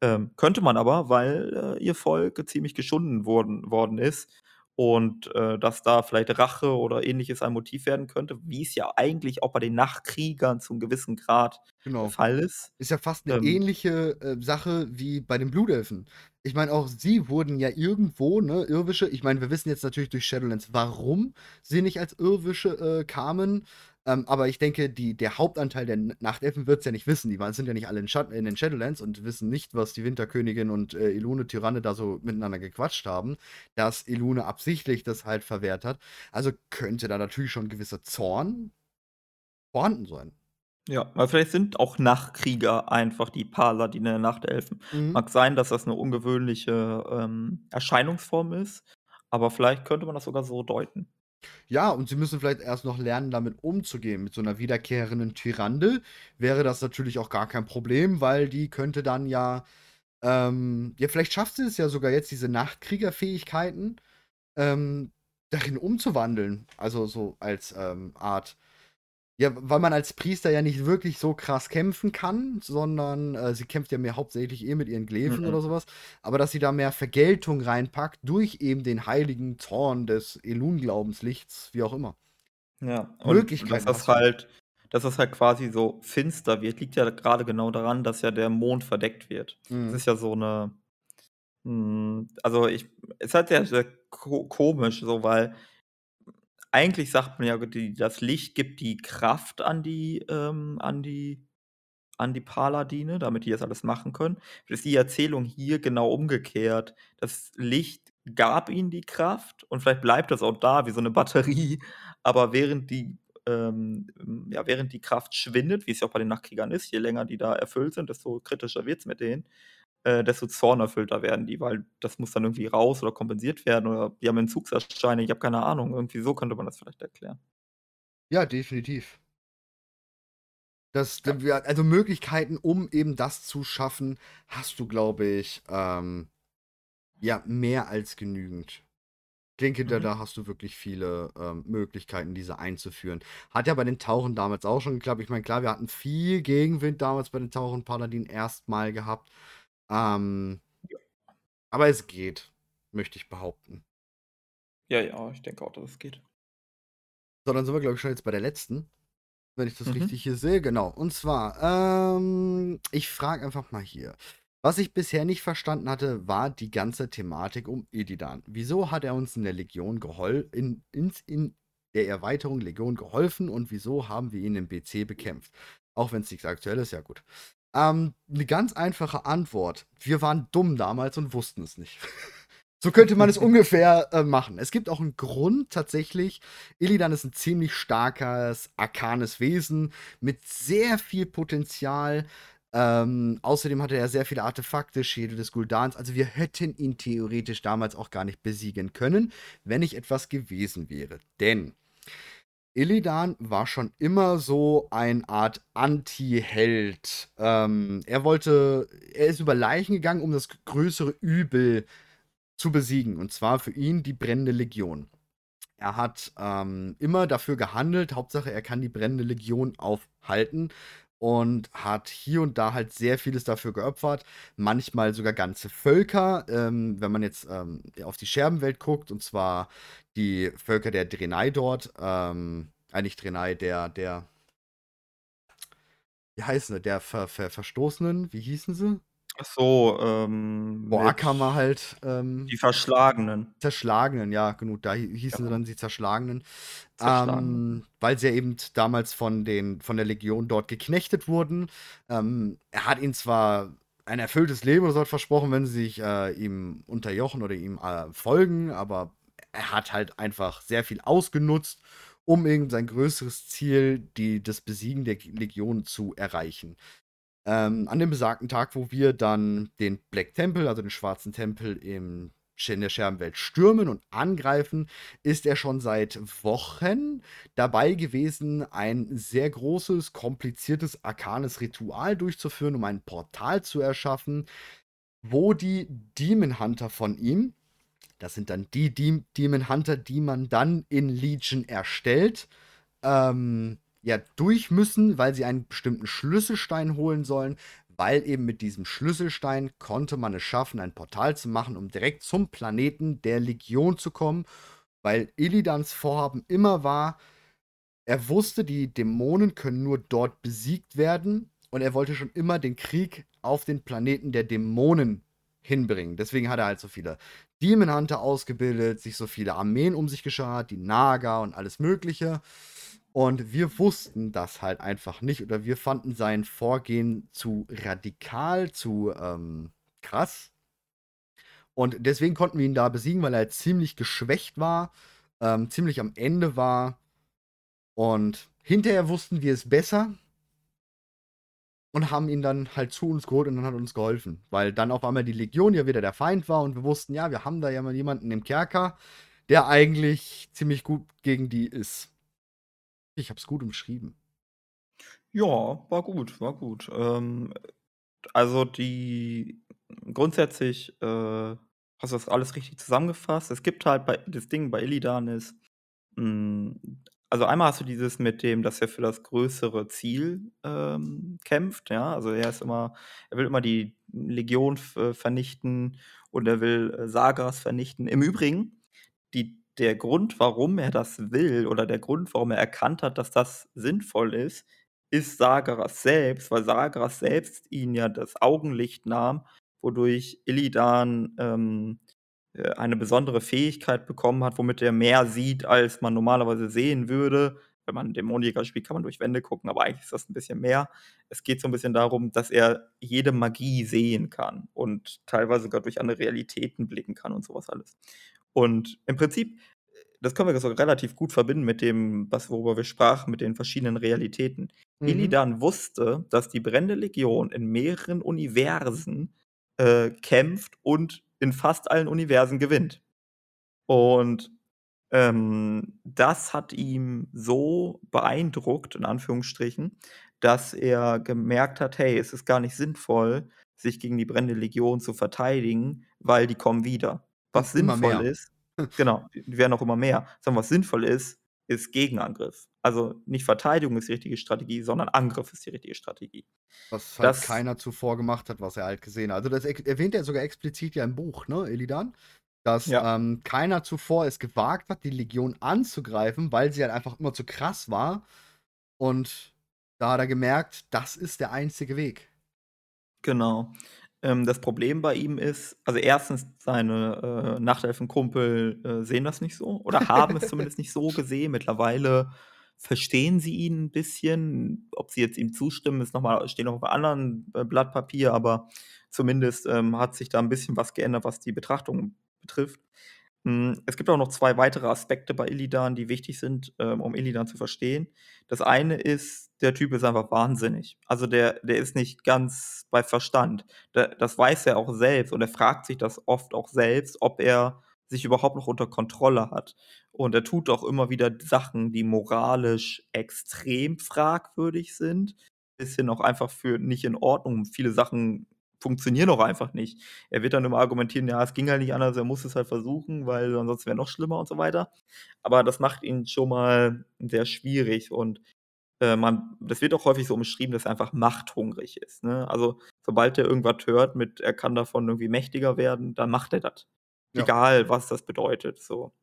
Speaker 1: Ähm, könnte man aber, weil, äh, ihr Volk ziemlich geschunden wurden worden ist und, äh, dass da vielleicht Rache oder Ähnliches ein Motiv werden könnte, wie's ja eigentlich auch bei den Nachkriegern zum gewissen Grad der
Speaker 2: Genau.
Speaker 1: Fall ist.
Speaker 2: Ist ja fast 'ne
Speaker 1: Ähm
Speaker 2: ähnliche, äh, Sache wie bei den Blutelfen. Ich meine, auch sie wurden ja irgendwo, ne, Irdische ich meine, wir wissen jetzt natürlich durch Shadowlands, warum sie nicht als Irdische, äh, kamen. Ähm, aber ich denke, die der Hauptanteil der Nachtelfen wird's ja nicht wissen. Die waren sind ja nicht alle in Schatten in den Shadowlands und wissen nicht, was die Winterkönigin und, äh, Elune Tyrande da so miteinander gequatscht haben, dass Elune absichtlich das halt verwehrt hat. Also, könnte da natürlich schon gewisser Zorn vorhanden sein.
Speaker 1: Ja, weil vielleicht sind auch Nachkrieger einfach die Paladine der Nachtelfen.
Speaker 2: Mhm.
Speaker 1: Mag sein, dass das 'ne ungewöhnliche, ähm, Erscheinungsform ist, aber vielleicht könnte man das sogar so deuten.
Speaker 2: Ja, und sie müssen vielleicht erst noch lernen, damit umzugehen. Mit so 'ner wiederkehrenden Tyrande wäre das natürlich auch gar kein Problem, weil die könnte dann ja ähm, ja, vielleicht schafft sie es ja sogar jetzt, diese Nachkriegerfähigkeiten, ähm, darin umzuwandeln. Also, so als, ähm, Art ja, weil man als Priester ja nicht wirklich so krass kämpfen kann, sondern, äh, sie kämpft ja mehr hauptsächlich eh mit ihren Glefen oder
Speaker 1: Mhm.
Speaker 2: so was. Aber dass sie da mehr Vergeltung reinpackt durch eben den heiligen Zorn des Elun-Glaubenslichts, wie auch immer.
Speaker 1: Ja, und dass das halt dass das halt quasi so finster wird, liegt ja grade genau daran, dass ja der Mond verdeckt wird. Das
Speaker 2: Mhm.
Speaker 1: ist ja so 'ne hm, also, ich ist halt sehr, sehr ko komisch so, weil eigentlich sagt man ja, die das Licht gibt die Kraft an die ähm, an die an die Paladine, damit die das alles machen können. Ist die Erzählung hier genau umgekehrt. Das Licht gab ihnen die Kraft und vielleicht bleibt das auch da wie so 'ne Batterie, aber während die ähm, hm, ja, während die Kraft schwindet, wie's ja auch bei den Nachkriegern ist, je länger die da erfüllt sind, desto kritischer wird's mit denen, äh, desto zornerfüllter werden die, weil das muss dann irgendwie raus oder kompensiert werden oder die haben Entzugserscheinungen, ich habe keine Ahnung. Irgendwie so könnte man das vielleicht erklären.
Speaker 2: Ja, definitiv. Das
Speaker 1: Ja.
Speaker 2: also, Möglichkeiten, um eben das zu schaffen, hast du, glaube ich, ähm, ja, mehr als genügend. Denke, da
Speaker 1: Mhm.
Speaker 2: da hast du wirklich viele, ähm, Möglichkeiten, diese einzuführen. Hat ja bei den Tauren damals auch schon geklappt. Ich meine, klar, wir hatten viel Gegenwind damals bei den Tauren-Paladinen erst mal gehabt. Ähm
Speaker 1: Ja.
Speaker 2: aber es geht, möchte ich behaupten.
Speaker 1: Ja, ja, ich denke auch, dass es geht.
Speaker 2: So, dann sind wir, glaube ich, schon jetzt bei der letzten, wenn ich das
Speaker 1: Mhm.
Speaker 2: richtig hier sehe. Genau. Und zwar, ähm, ich frage einfach mal hier. Was ich bisher nicht verstanden hatte, war die ganze Thematik um Illidan. Wieso hat er uns in der Legion gehol in in der Erweiterung Legion geholfen und wieso haben wir ihn im BC bekämpft? Auch wenn's nix Aktuelles ja gut. Ähm, 'ne ganz einfache Antwort: Wir waren dumm damals und wussten es nicht. So könnte man es ungefähr, äh, machen. Es gibt auch 'n Grund tatsächlich. Illidan ist 'n ziemlich starkes, arkanes Wesen mit sehr viel Potenzial. Ähm, außerdem hatte er sehr viele Artefakte, Schädel des Guldans. Also, wir hätten ihn theoretisch damals auch gar nicht besiegen können, wenn nicht etwas gewesen wäre. Denn Illidan war schon immer so ein Art Antiheld. Ähm, er wollte er ist über Leichen gegangen, um das größere Übel zu besiegen, und zwar für ihn die Brennende Legion. Er hat, ähm, immer dafür gehandelt, Hauptsache er kann die Brennende Legion aufhalten und hat hier und da halt sehr vieles dafür geopfert, manchmal sogar ganze Völker. Ähm, wenn man jetzt, ähm, auf die Scherbenwelt guckt, und zwar die Völker der Draenei dort, ähm äh, Draenei, der der wie heißen sie? Der Ver Ver Verstoßenen, wie hießen sie?
Speaker 1: Ach so, ähm,
Speaker 2: Akama halt, ähm
Speaker 1: die Verschlagenen.
Speaker 2: Zerschlagenen, ja, genau, da hi hießen sie
Speaker 1: Genau.
Speaker 2: dann die Zerschlagenen.
Speaker 1: Zerschlagenen.
Speaker 2: Ähm, weil sie ja eben damals von den von der Legion dort geknechtet wurden. Ähm, er hat ihnen zwar ein erfülltes Leben oder so versprochen, wenn sie sich, äh, ihm unterjochen oder ihm, äh, folgen, aber er hat halt einfach sehr viel ausgenutzt, um irgend sein größeres Ziel, die das Besiegen der Legion zu erreichen. Ähm, an dem besagten Tag, wo wir dann den Black Temple, also den Schwarzen Tempel im in der Scherbenwelt stürmen und angreifen, ist er schon seit Wochen dabei gewesen, ein sehr großes, kompliziertes, arkanes Ritual durchzuführen, um ein Portal zu erschaffen, wo die Demon Hunter von ihm das sind dann die Dem Demon Hunter, die man dann in Legion erstellt, ähm, ja, durch müssen, weil sie einen bestimmten Schlüsselstein holen sollen, weil eben mit diesem Schlüsselstein konnte man es schaffen, ein Portal zu machen, um direkt zum Planeten der Legion zu kommen, weil Illidans Vorhaben immer war, er wusste, die Dämonen können nur dort besiegt werden und er wollte schon immer den Krieg auf den Planeten der Dämonen hinbringen. Deswegen hat er halt so viele Demon Hunter ausgebildet, sich so viele Armeen um sich geschart, die Naga und alles Mögliche. Und wir wussten das halt einfach nicht oder wir fanden sein Vorgehen zu radikal, zu ähm, krass. Und deswegen konnten wir ihn da besiegen, weil er ziemlich geschwächt war, ähm, ziemlich am Ende war. Und hinterher wussten wir es besser und haben ihn dann halt zu uns geholt und dann hat uns geholfen. Weil dann auf einmal die Legion ja wieder der Feind war und wir wussten, ja, wir haben da ja mal jemanden im Kerker, der eigentlich ziemlich gut gegen die ist. Ich habe es gut umschrieben.
Speaker 1: Ja, war gut, war gut. Ähm, also die grundsätzlich, äh, hast du das alles richtig zusammengefasst. Es gibt halt bei das Ding bei Illidan ist, hm also einmal hast du dieses mit dem, dass er für das größere Ziel, ähm, kämpft, ja? Also er ist immer er will immer die Legion v vernichten und er will, äh, Sagas vernichten. Im Übrigen, die der Grund, warum er das will oder der Grund, warum er erkannt hat, dass das sinnvoll ist, ist Sagaras selbst, weil Sagaras selbst ihn ja das Augenlicht nahm, wodurch Illidan, ähm, äh, eine besondere Fähigkeit bekommen hat, womit er mehr sieht, als man normalerweise sehen würde. Wenn man Dämonenjäger spielt, kann man durch Wände gucken, aber eigentlich ist das 'n bisschen mehr. Es geht so 'n bisschen darum, dass er jede Magie sehen kann und teilweise sogar durch andere Realitäten blicken kann und so was alles. Und im Prinzip, das können wir sogar relativ gut verbinden mit dem, was worüber wir sprachen, mit den verschiedenen Realitäten.
Speaker 2: Mhm.
Speaker 1: Illidan wusste, dass die Brennende Legion in mehreren Universen, äh, kämpft und in fast allen Universen gewinnt. Und, ähm, das hat ihm so beeindruckt, in Anführungsstrichen, dass er gemerkt hat: „Hey, es ist gar nicht sinnvoll, sich gegen die Brennende Legion zu verteidigen, weil die kommen wieder.“ Was sinnvoll ist genau, die werden auch immer mehr. Sondern was sinnvoll ist, ist Gegenangriff. Also, nicht Verteidigung ist die richtige Strategie, sondern Angriff ist die richtige Strategie.
Speaker 2: Was halt
Speaker 1: Das
Speaker 2: keiner zuvor gemacht hat, was er halt gesehen hat. Also, das erwähnt er sogar explizit ja im Buch, ne, Illidan, dass,
Speaker 1: Ja.
Speaker 2: ähm, keiner zuvor es gewagt hat, die Legion anzugreifen, weil sie halt einfach immer zu krass war. Und da hat er gemerkt, das ist der einzige Weg.
Speaker 1: Genau. Ähm, das Problem bei ihm ist also, 1. seine, äh, Nachtelfenkumpel, äh, sehen das nicht so oder haben es zumindest nicht so gesehen. Mittlerweile verstehen sie ihn 'n bisschen. Ob sie jetzt ihm zustimmen, ist noch mal steht noch auf 'nem anderen, äh, Blatt Papier, aber zumindest, ähm, hat sich da 'n bisschen was geändert, was die Betrachtung betrifft. Hm, es gibt auch noch 2 weitere Aspekte bei Illidan, die wichtig sind, ähm, um Illidan zu verstehen. Das eine ist, der Typ ist einfach wahnsinnig. Also, der der ist nicht ganz bei Verstand. Da das weiß er auch selbst und er fragt sich das oft auch selbst, ob er sich überhaupt noch unter Kontrolle hat. Und er tut auch immer wieder Sachen, die moralisch extrem fragwürdig sind, bisschen auch einfach für nicht in Ordnung. Viele Sachen funktionieren auch einfach nicht. Er wird dann immer argumentieren: „Ja, es ging halt nicht anders, er musste es halt versuchen, weil ansonsten wäre noch schlimmer“ und so weiter. Aber das macht ihn schon mal sehr schwierig und, äh, man das wird auch häufig so umschrieben, dass er einfach machthungrig ist, ne? Also, sobald er irgendwas hört mit er kann davon irgendwie mächtiger werden, dann macht er das.
Speaker 2: Ja.
Speaker 1: Egal, was das bedeutet, so.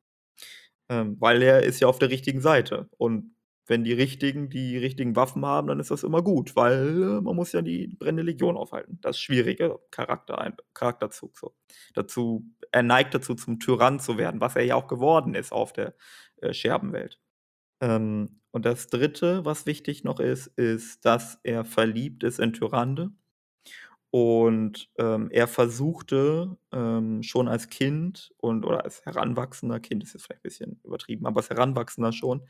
Speaker 1: Ähm, weil er ist ja auf der richtigen Seite und wenn die Richtigen die richtigen Waffen haben, dann ist das immer gut, weil, äh, man muss ja die brennende Legion aufhalten. Das schwierige Charakter Charakterzug so. Dazu er neigt dazu, zum Tyrann zu werden, was er ja auch geworden ist auf der, äh, Scherbenwelt. Ähm, und das Dritte, was wichtig noch ist, ist, dass er verliebt ist in Tyrande. Und, ähm, er versuchte, ähm, schon als Kind und oder als heranwachsender Kind ist jetzt vielleicht ein bisschen übertrieben, aber als Heranwachsender schon,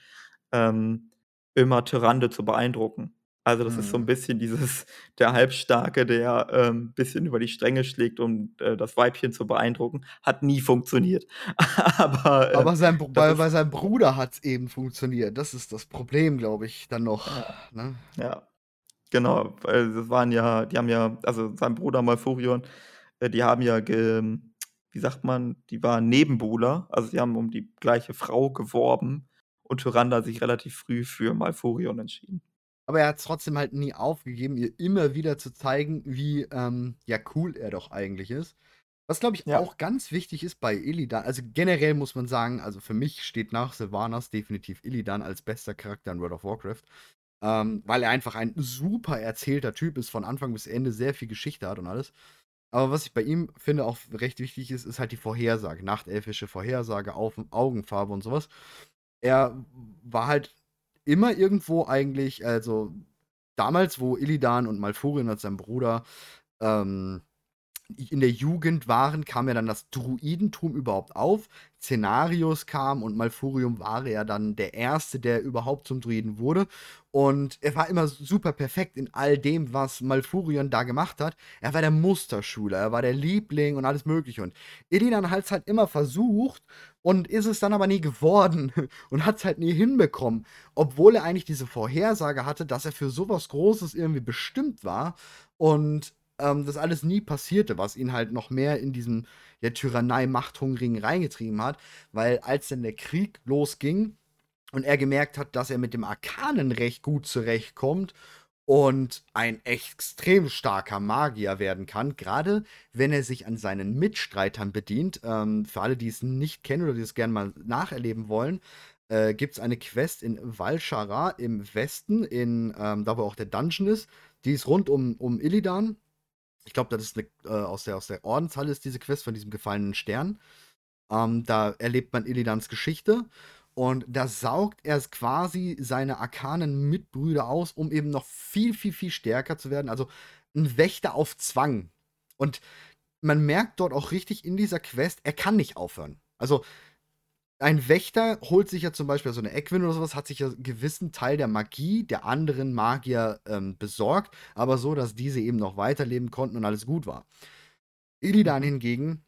Speaker 1: ähm, immer Tyrande zu beeindrucken. Also, das ist so 'n
Speaker 2: Mhm.
Speaker 1: bisschen dieses der Halbstarke, der, ähm, bisschen über die Stränge schlägt, um, äh, das Weibchen zu beeindrucken. Hat nie funktioniert. Aber, ähm,
Speaker 2: Aber sein bei bei seinem Bruder hat's eben funktioniert. Das ist das Problem, glaube ich, dann noch,
Speaker 1: Ja,
Speaker 2: ne?
Speaker 1: ja. Genau, weil das waren ja die haben ja also, sein Bruder Malfurion, äh, die haben ja ge wie sagt man, die waren Nebenbuhler. Also, die haben um die gleiche Frau geworben und Tyrande hat sich relativ früh für Malfurion entschieden.
Speaker 2: Aber er hat's trotzdem halt nie aufgegeben, ihr immer wieder zu zeigen, wie, ähm, ja, cool er doch eigentlich ist. Was, glaube ich,
Speaker 1: Ja.
Speaker 2: auch ganz wichtig ist bei Illidan also, generell muss man sagen, also, für mich steht nach Sylvanas definitiv Illidan als bester Charakter in World of Warcraft, ähm, weil er einfach ein super erzählter Typ ist, von Anfang bis Ende sehr viel Geschichte hat und alles. Aber was ich bei ihm finde auch recht wichtig ist, ist halt die Vorhersage, nachtelfische Vorhersage, Auf Augenfarbe und so was. Er war halt immer irgendwo eigentlich also, damals, wo Illidan und Malfurion als sein Bruder, ähm, in der Jugend waren, kam ja dann das Druidentum überhaupt auf. Cenarius kam und Malfurion war ja dann der Erste, der überhaupt zum Druiden wurde. Und er war immer super perfekt in all dem, was Malfurion da gemacht hat. Er war der Musterschüler, er war der Liebling und alles Mögliche. Und Illidan hat's halt immer versucht und ist es dann aber nie geworden und hat's halt nie hinbekommen, obwohl er eigentlich diese Vorhersage hatte, dass er für so was Großes irgendwie bestimmt war und, ähm, das alles nie passierte, was ihn halt noch mehr in diesen, ja, Tyrannei-Machthungrigen reingetrieben hat, weil als dann der Krieg losging und er gemerkt hat, dass er mit dem Arkanen recht gut zurechtkommt und ein extrem starker Magier werden kann, grade wenn er sich an seinen Mitstreitern bedient. Ähm, für alle, die es nicht kennen oder die es gern mal nacherleben wollen, äh, gibt's eine Quest in Val'sharah im Westen, in, ähm da, wo auch der Dungeon ist. Die ist rund um um Illidan. Ich glaube, das ist 'ne äh, aus der aus der Ordenshalle ist diese Quest von diesem gefallenen Stern. Ähm, da erlebt man Illidans Geschichte und da saugt er quasi seine arkanen Mitbrüder aus, um eben noch viel, viel, viel stärker zu werden. Also 'n Wächter auf Zwang. Und man merkt dort auch richtig in dieser Quest, er kann nicht aufhören. Also, ein Wächter holt sich ja zum Beispiel so 'ne Equin oder so was, hat sich ja 'n gewissen Teil der Magie der anderen Magier, ähm, besorgt, aber so, dass diese eben noch weiterleben konnten und alles gut war. Illidan
Speaker 1: Mhm.
Speaker 2: hingegen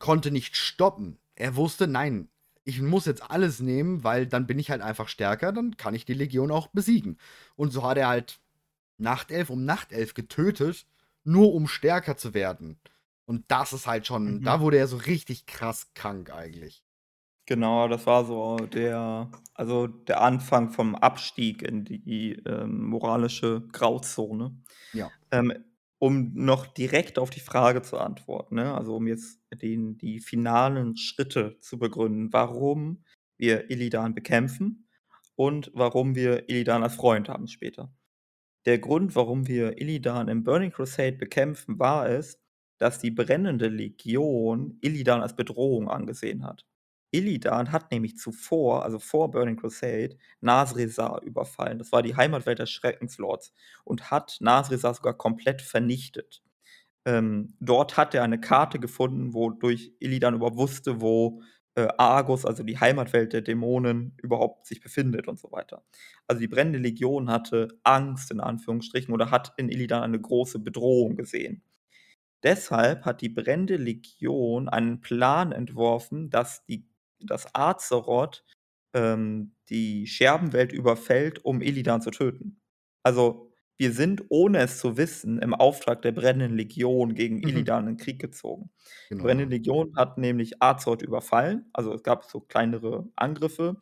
Speaker 2: konnte nicht stoppen. Er wusste: „Nein, ich muss jetzt alles nehmen, weil dann bin ich halt einfach stärker, dann kann ich die Legion auch besiegen.“ Und so hat er halt Nachtelf um Nachtelf getötet, nur um stärker zu werden. Und das ist halt schon da
Speaker 1: Mhm.
Speaker 2: wurde er so richtig krass krank eigentlich.
Speaker 1: Genau, das war so der also, der Anfang vom Abstieg in die, ähm, moralische Grauzone.
Speaker 2: Ja.
Speaker 1: Ähm, um noch direkt auf die Frage zu antworten, ne, also, um jetzt den die finalen Schritte zu begründen, warum wir Illidan bekämpfen und warum wir Illidan als Freund haben später. Der Grund, warum wir Illidan im Burning Crusade bekämpfen, war es, dass die brennende Legion Illidan als Bedrohung angesehen hat. Illidan hat nämlich zuvor, also, vor Burning Crusade, Nazrezar überfallen. Das war die Heimatwelt des Schreckenslords und hat Nazrezar sogar komplett vernichtet. Ähm, dort hat er eine Karte gefunden, wodurch Illidan überhaupt wusste, wo, äh, Argus, also, die Heimatwelt der Dämonen, überhaupt sich befindet und so weiter. Also, die brennende Legion hatte Angst in Anführungsstrichen oder hat in Illidan eine große Bedrohung gesehen. Deshalb hat die brennende Legion einen Plan entworfen, dass die dass Azeroth, ähm, die Scherbenwelt überfällt, um Illidan zu töten. Also, wir sind, ohne es zu wissen, im Auftrag der brennenden Legion gegen
Speaker 2: Mhm.
Speaker 1: Illidan in Krieg gezogen. Die
Speaker 2: Genau.
Speaker 1: brennende Legion hat nämlich Azeroth überfallen. Also, es gab so kleinere Angriffe,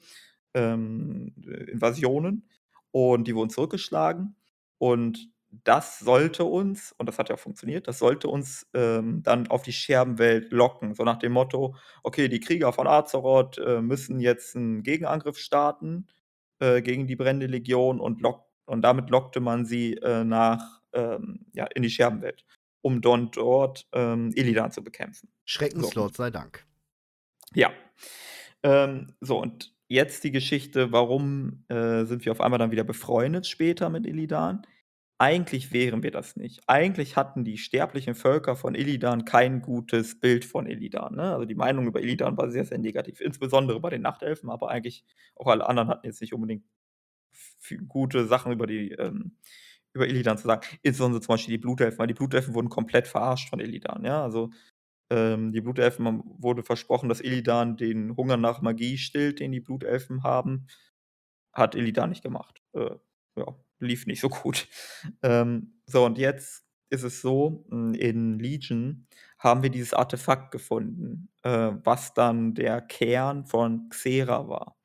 Speaker 1: ähm, äh, Invasionen und die wurden zurückgeschlagen. Und das sollte uns und das hat ja funktioniert, das sollte uns, ähm, dann auf die Scherbenwelt locken, so nach dem Motto: „Okay, die Krieger von Azeroth, äh, müssen jetzt 'n Gegenangriff starten äh, gegen die brennende Legion und lock und damit lockte man sie, äh, nach ähm, ja, in die Scherbenwelt, um don dort, ähm, Illidan zu bekämpfen. So.
Speaker 2: Schreckenslord sei Dank.
Speaker 1: Ja. Ähm, so und jetzt die Geschichte, warum, äh, sind wir auf einmal dann wieder befreundet später mit Illidan? Eigentlich wären wir das nicht. Eigentlich hatten die sterblichen Völker von Illidan kein gutes Bild von Illidan, ne? Also, die Meinung über Illidan war sehr, sehr negativ, insbesondere bei den Nachtelfen, aber eigentlich auch alle anderen hatten jetzt nicht unbedingt gute Sachen über die, ähm über Illidan zu sagen. Insbesondere zum Beispiel die Blutelfen, weil die Blutelfen wurden komplett verarscht von Illidan, ja? Also, ähm, die Blutelfen man wurde versprochen, dass Illidan den Hunger nach Magie stillt, den die Blutelfen haben. Hat Illidan nicht gemacht. Äh, ja, lief nicht so gut. Ähm, so und jetzt ist es so, hm, in Legion haben wir dieses Artefakt gefunden, äh, was dann der Kern von Xera war.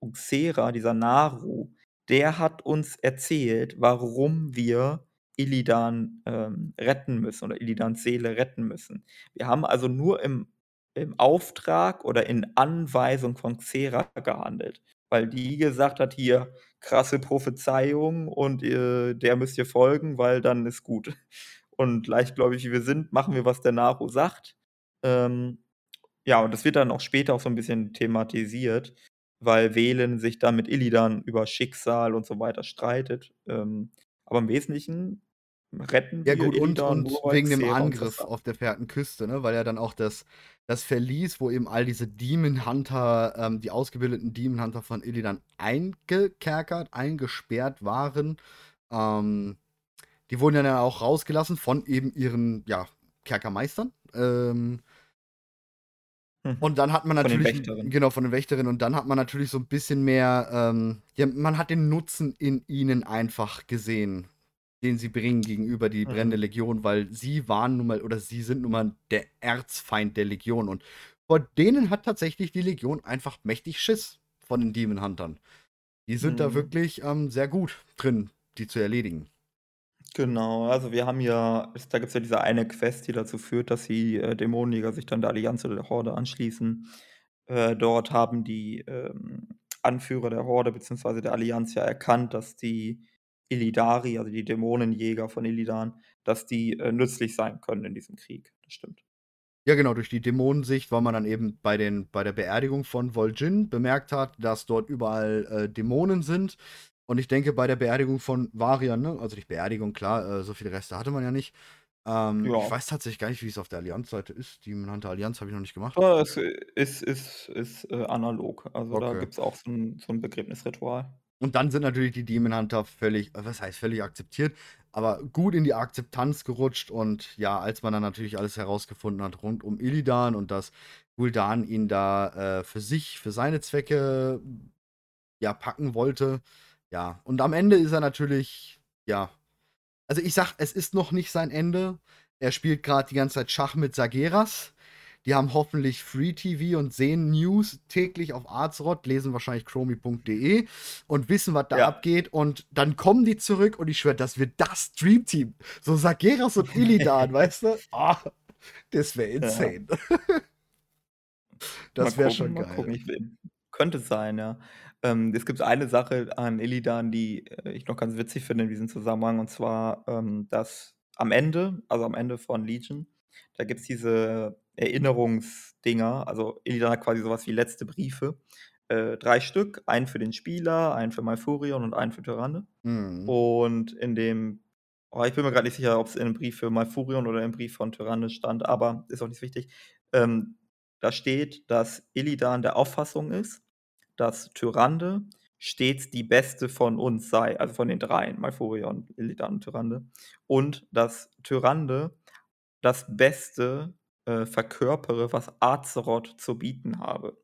Speaker 1: Und Xera, dieser Naru, der hat uns erzählt, warum wir Illidan, ähm, retten müssen oder Illidans Seele retten müssen. Wir haben also nur im im Auftrag oder in Anweisung von Xera gehandelt, weil die gesagt hat: „Hier, krasse Prophezeiung und, äh, der müsst ihr folgen, weil dann ist gut.“ Und leichtgläubig wie wir sind, machen wir, was der Naru sagt. Ähm, ja, und das wird dann auch später auch so 'n bisschen thematisiert, weil Velen sich dann mit Illidan über Schicksal und so weiter streitet. Ähm, aber im Wesentlichen retten
Speaker 2: Ja
Speaker 1: wir
Speaker 2: gut, und
Speaker 1: Illidan
Speaker 2: und
Speaker 1: weil
Speaker 2: wegen dem Angriff auf der Verhärten-Küste, ne, weil ja dann auch das das Verlies, wo eben all diese Demon Hunter, ähm, die ausgebildeten Demon Hunter von Illidan eingekerkert, eingesperrt waren. Ähm, die wurden ja dann auch rausgelassen von eben ihren, ja, Kerkermeistern. Ähm. Und dann hat man natürlich genau, von den Wächterinnen. Und dann hat man natürlich so 'n bisschen mehr, ähm ja, man hat den Nutzen in ihnen einfach gesehen, den sie bringen gegenüber die brennende
Speaker 1: Mhm.
Speaker 2: Legion, weil sie waren nun mal oder sie sind nun mal der Erzfeind der Legion. Und vor denen hat tatsächlich die Legion einfach mächtig Schiss von den Demon Huntern. Die sind da
Speaker 1: Mhm.
Speaker 2: wirklich, ähm, sehr gut drin, die zu erledigen.
Speaker 1: Genau, also wir haben ja es da gibt's ja diese eine Quest, die dazu führt, dass die, äh, Dämonenjäger sich dann der Allianz oder der Horde anschließen. Äh, dort haben die, ähm, Anführer der Horde beziehungsweise der Allianz ja erkannt, dass die Illidari, also die Dämonenjäger von Illidan, dass die, äh, nützlich sein können in diesem Krieg. Das stimmt.
Speaker 2: Ja, genau, durch die Dämonensicht, weil man dann eben bei den bei der Beerdigung von Vol'jin bemerkt hat, dass dort überall, äh, Dämonen sind. Und ich denke, bei der Beerdigung von Varian, ne also nicht Beerdigung, klar, äh, so viele Reste hatte man ja nicht. Ähm, ich
Speaker 1: Ja.
Speaker 2: weiß tatsächlich gar nicht, wie's auf der Allianz-Seite ist. Demon Hunter Allianz habe ich noch nicht gemacht.
Speaker 1: Äh, es ist ist ist, äh, analog. Also, da
Speaker 2: Okay.
Speaker 1: gibt's auch so 'n so 'n Begräbnisritual.
Speaker 2: Und dann sind natürlich die Demon Hunter völlig äh, was heißt völlig akzeptiert, aber gut in die Akzeptanz gerutscht. Und ja, als man dann natürlich alles herausgefunden hat rund um Illidan und dass Gul'dan ihn da, äh, für sich, für seine Zwecke, ja, packen wollte. Ja, und am Ende ist er natürlich ja. Also, ich sage, es ist noch nicht sein Ende. Er spielt grad die ganze Zeit Schach mit Sargeras. Die haben hoffentlich Free TV und sehen News täglich auf Azeroth, lesen wahrscheinlich chromie.de und wissen, was da
Speaker 1: Ja.
Speaker 2: abgeht. Und dann kommen die zurück und ich schwöre, das wird das Dream-Team. So Sargeras und Illidan, weißt du? Ah, das wäre
Speaker 1: Ja.
Speaker 2: insane.
Speaker 1: Mal
Speaker 2: Das wäre schon geil.
Speaker 1: gucken. Will könnte sein, ja. Ähm, es gibt eine Sache an Illidan, die, äh, ich noch ganz witzig finde in diesem Zusammenhang, und zwar, ähm, dass am Ende also am Ende von Legion, da gibt's diese Erinnerungsdinger. Also, Illidan hat quasi so was wie letzte Briefe, äh, 3 Stück, einen für den Spieler, einen für Malfurion und einen für Tyrande.
Speaker 2: Mhm.
Speaker 1: Und in dem oh, ich bin mir grad nicht sicher, ob's in 'nem Brief für Malfurion oder im Brief von Tyrande stand, aber ist auch nicht so wichtig. Ähm, da steht, dass Illidan der Auffassung ist, dass Tyrande stets die Beste von uns sei, also von den dreien, Malfurion, Illidan und Tyrande. Und dass Tyrande das Beste, äh, verkörpere, was Azeroth zu bieten habe.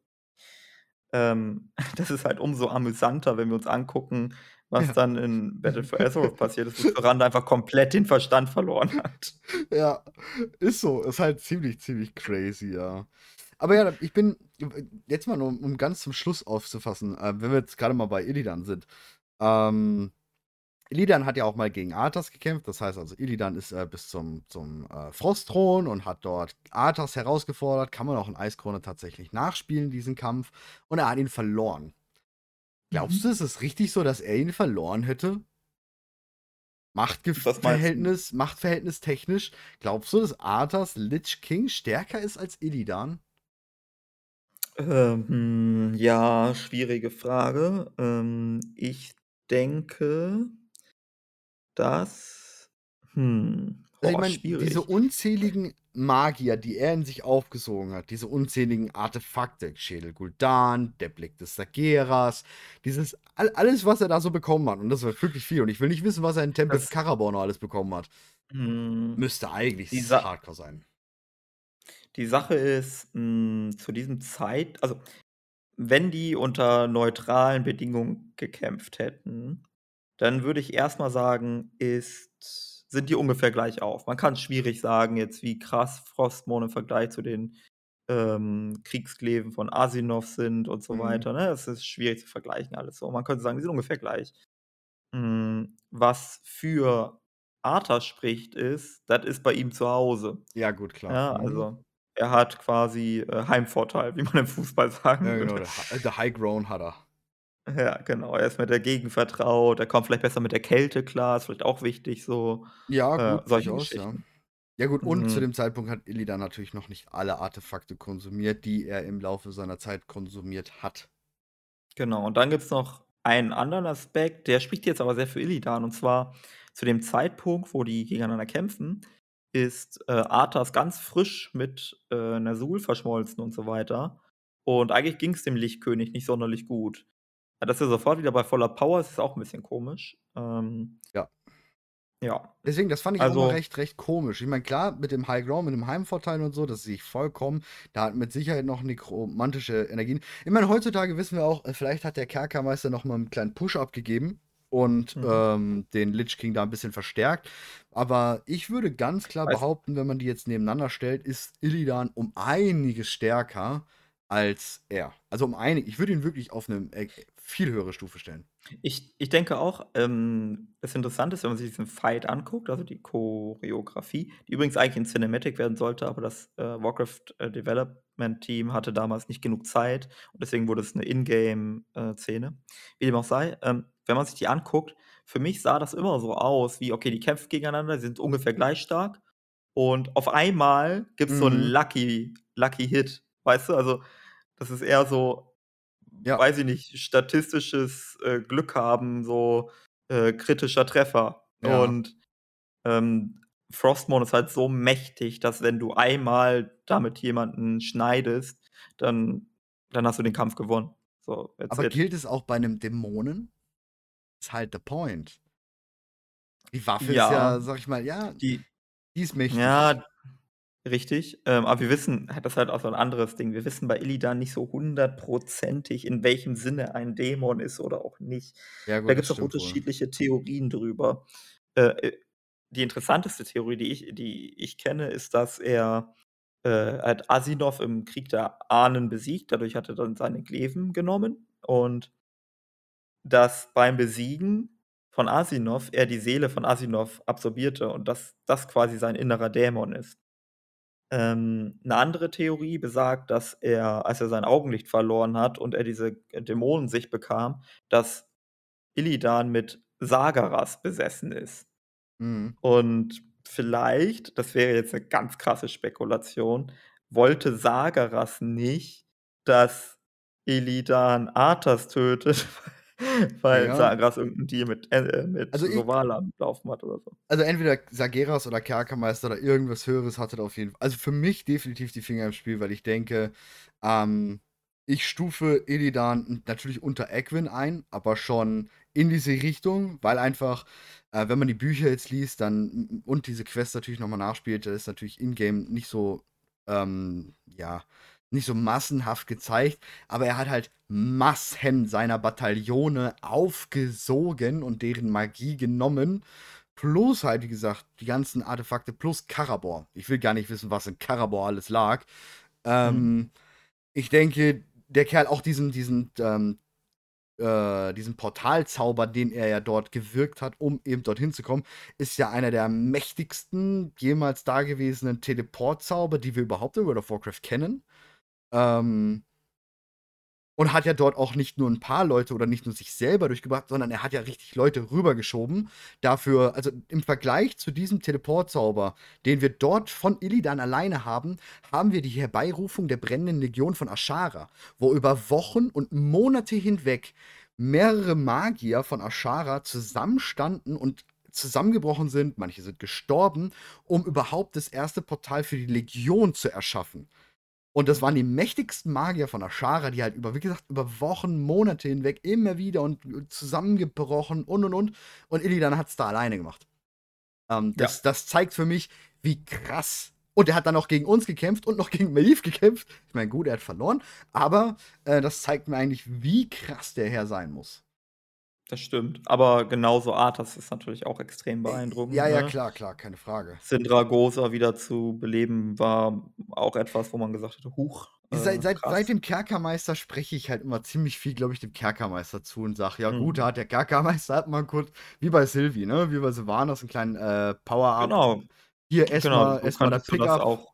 Speaker 1: Ähm, das ist halt umso amüsanter, wenn wir uns angucken, was
Speaker 2: Ja.
Speaker 1: dann in Battle for Azeroth passiert ist, wo Tyrande einfach komplett den Verstand verloren hat.
Speaker 2: Ja, ist so. Ist halt ziemlich, ziemlich crazy, ja. Aber ja, ich bin jetzt mal nur, um ganz zum Schluss aufzufassen, äh, wenn wir jetzt grade mal bei Illidan sind. Ähm, Illidan hat ja auch mal gegen Arthas gekämpft. Das heißt also, Illidan ist, äh, bis zum zum, äh, Frostthron und hat dort Arthas herausgefordert. Kann man auch in Eiskrone tatsächlich nachspielen, diesen Kampf. Und er hat ihn verloren. Glaubst du,
Speaker 1: Mhm.
Speaker 2: es ist richtig so, dass er ihn verloren hätte?
Speaker 1: Du?
Speaker 2: Machtverhältnis, Machtverhältnis technisch. Glaubst du, dass Arthas Lich King stärker ist als Illidan?
Speaker 1: Ähm, ja, schwierige Frage. Ähm, ich denke, dass hm,
Speaker 2: Also ich meine, diese unzähligen Magier, die er in sich aufgesogen hat, diese unzähligen Artefakte, Schädel Gul'dan, der Blick des Sageras, dieses, all, alles, was er da so bekommen hat, und das war wirklich viel, und ich will nicht wissen, was er in Tempel Karabor noch alles bekommen hat,
Speaker 1: hm,
Speaker 2: müsste eigentlich
Speaker 1: die Sa
Speaker 2: hardcore sein.
Speaker 1: Die Sache ist, hm, zu diesem Zeit also, wenn die unter neutralen Bedingungen gekämpft hätten, dann würde ich erst mal sagen, ist sind die ungefähr gleich auf. Man kann schwierig sagen jetzt, wie krass Frostmourne im Vergleich zu den, ähm, Kriegskleven von Asinov sind und so
Speaker 2: Mhm.
Speaker 1: weiter, ne? Das ist schwierig zu vergleichen alles so. Man könnte sagen, die sind ungefähr gleich. Hm, was für Arthas spricht, ist, das ist bei ihm zu Hause.
Speaker 2: Ja, gut, klar.
Speaker 1: Ja,
Speaker 2: Mhm.
Speaker 1: Er hat quasi, äh, Heimvorteil, wie man im Fußball sagen
Speaker 2: Ja, genau,
Speaker 1: würde.
Speaker 2: der, der High Grown hat er.
Speaker 1: Ja, genau, er ist mit der Gegend vertraut, er kommt vielleicht besser mit der Kälte klar, ist vielleicht auch wichtig so,
Speaker 2: Ja,
Speaker 1: äh,
Speaker 2: gut,
Speaker 1: solche
Speaker 2: durchaus, ja. Ja, gut, und zu
Speaker 1: Mhm,
Speaker 2: dem Zeitpunkt hat Illidan natürlich noch nicht alle Artefakte konsumiert, die er im Laufe seiner Zeit konsumiert hat.
Speaker 1: genau. Und dann gibt's noch einen anderen Aspekt, der spricht jetzt aber sehr für Illidan. Und zwar zu dem Zeitpunkt, wo die gegeneinander kämpfen, ist, äh, Arthas ganz frisch mit, äh, Ner'zhul verschmolzen und so weiter. Und eigentlich ging's dem Lichtkönig nicht sonderlich gut. Dass er sofort wieder bei voller Power ist, ist auch 'n bisschen komisch. Ähm,
Speaker 2: Ja.
Speaker 1: ja.
Speaker 2: Deswegen, das fand ich auch mal
Speaker 1: Also
Speaker 2: recht, recht komisch. Ich meine, klar, mit dem High Ground, mit dem Heimvorteil und so, das sehe ich vollkommen. Da hat mit Sicherheit noch nekromantische Energien. Ich meine, heutzutage wissen wir auch, äh, vielleicht hat der Kerkermeister noch mal einen kleinen Push-Up gegeben und
Speaker 1: Mhm.
Speaker 2: ähm, den Lich King da ein bisschen verstärkt. Aber ich würde ganz klar
Speaker 1: Weiß
Speaker 2: behaupten, wenn man die jetzt nebeneinander stellt, ist Illidan um einiges stärker als er. Also um einig. Ich würde ihn wirklich auf eine äh, viel höhere Stufe stellen.
Speaker 1: Ich ich denke auch, ähm, das Interessante ist, wenn man sich diesen Fight anguckt, also die Choreografie, die übrigens eigentlich in Cinematic werden sollte, aber das, äh, Warcraft, äh, Development Team hatte damals nicht genug Zeit und deswegen wurde es 'ne Ingame, äh. Wie dem auch sei, ähm, wenn man sich die anguckt, für mich sah das immer so aus wie, okay, die kämpfen gegeneinander, die sind ungefähr gleich stark und auf einmal gibt's so 'n
Speaker 2: Mhm.
Speaker 1: Lucky Lucky Hit, weißt du? Also, das ist eher so
Speaker 2: Ja,
Speaker 1: weiß ich nicht, statistisches, äh, Glück haben, so, äh, kritischer Treffer.
Speaker 2: ja.
Speaker 1: Und, ähm, Frostmourne ist halt so mächtig, dass wenn du einmal damit jemanden schneidest, dann dann hast du den Kampf gewonnen. So,
Speaker 2: Aber
Speaker 1: it.
Speaker 2: gilt es auch bei einem Dämonen? Ist halt the point. Die Waffe ist
Speaker 1: Ja,
Speaker 2: ja, sag ich mal, ja,
Speaker 1: die
Speaker 2: die ist mächtig.
Speaker 1: ja, richtig. Ähm, aber wir wissen das ist halt auch so 'n anderes Ding. Wir wissen bei Illidan nicht so hundertprozentig, in welchem Sinne ein Dämon ist oder auch nicht.
Speaker 2: Ja,
Speaker 1: Da
Speaker 2: gut, das
Speaker 1: gibt's auch
Speaker 2: stimmt wohl.
Speaker 1: unterschiedliche Theorien drüber. Äh, äh, die interessanteste Theorie, die ich die ich kenne, ist, dass er, äh hat Asinov im Krieg der Ahnen besiegt. Dadurch hat er dann seine Gleven genommen und dass beim Besiegen von Asinov er die Seele von Asinov absorbierte und dass das quasi sein innerer Dämon ist. Ähm, 'ne andere Theorie besagt, dass er, als er sein Augenlicht verloren hat und er diese Dämonensicht bekam, dass Illidan mit Sagaras besessen ist.
Speaker 2: Mhm.
Speaker 1: Und vielleicht, das wäre jetzt 'ne ganz krasse Spekulation, wollte Sagaras nicht, dass Illidan Arthas tötet, weil
Speaker 2: Ja.
Speaker 1: Sagaras irgend 'n Deal mit äh, mit
Speaker 2: Also
Speaker 1: am Laufen hat oder so.
Speaker 2: also entweder Sageras oder Kerkermeister oder irgendwas Höheres hatte da auf jeden Fall also für mich definitiv die Finger im Spiel, weil ich denke, ähm, ich stufe Illidan natürlich unter Egwin ein, aber schon in diese Richtung, weil einfach, äh, wenn man die Bücher jetzt liest, dann und diese Quest natürlich noch mal nachspielt, da ist natürlich in-game nicht so, ähm, ja, nicht so massenhaft gezeigt, aber er hat halt Massen seiner Bataillone aufgesogen und deren Magie genommen. Plus halt, wie gesagt, die ganzen Artefakte plus Karabor. Ich will gar nicht wissen, was in Karabor alles lag.
Speaker 1: Mhm.
Speaker 2: Ähm, ich denke, der Kerl auch diesen diesen, ähm äh, diesen Portalzauber, den er ja dort gewirkt hat, um eben dorthin zu kommen, ist ja einer der mächtigsten jemals dagewesenen Teleportzauber, die wir überhaupt in World of Warcraft kennen. Ähm Und hat ja dort auch nicht nur ein paar Leute oder nicht nur sich selber durchgebracht, sondern er hat ja richtig Leute rübergeschoben. Dafür, also im Vergleich zu diesem Teleportzauber, den wir dort von Illidan alleine haben, haben wir die Herbeirufung der brennenden Legion von Ashara, wo über Wochen und Monate hinweg mehrere Magier von Ashara zusammenstanden und zusammengebrochen sind, manche sind gestorben, um überhaupt das erste Portal für die Legion zu erschaffen. Und das waren die mächtigsten Magier von Ashara, die halt über, wie gesagt, über Wochen, Monate hinweg immer wieder und zusammengebrochen und und und. Und Illidan hat es da alleine gemacht. Ähm, das, ja. das zeigt für mich, wie krass. Und er hat dann auch gegen uns gekämpft und noch gegen Melif gekämpft. Ich meine, gut, er hat verloren, aber äh, das zeigt mir eigentlich, wie krass der Herr sein muss.
Speaker 1: Das stimmt. Aber genauso Arthas ist natürlich auch extrem beeindruckend.
Speaker 2: Ja, ja, ne? klar, klar, keine Frage.
Speaker 1: Sindragosa wieder zu beleben war auch etwas, wo man gesagt hätte, huch.
Speaker 2: Äh, seit, seit, seit, dem Kerkermeister spreche ich halt immer ziemlich viel, glaube ich, dem Kerkermeister zu und sage, ja mhm. gut, da hat der Kerkermeister hat mal kurz, wie bei Sylvie, ne? Wie bei Sylvanas, einen kleinen äh, Power-Up.
Speaker 1: Genau.
Speaker 2: Hier erstmal genau, erst das Pickup.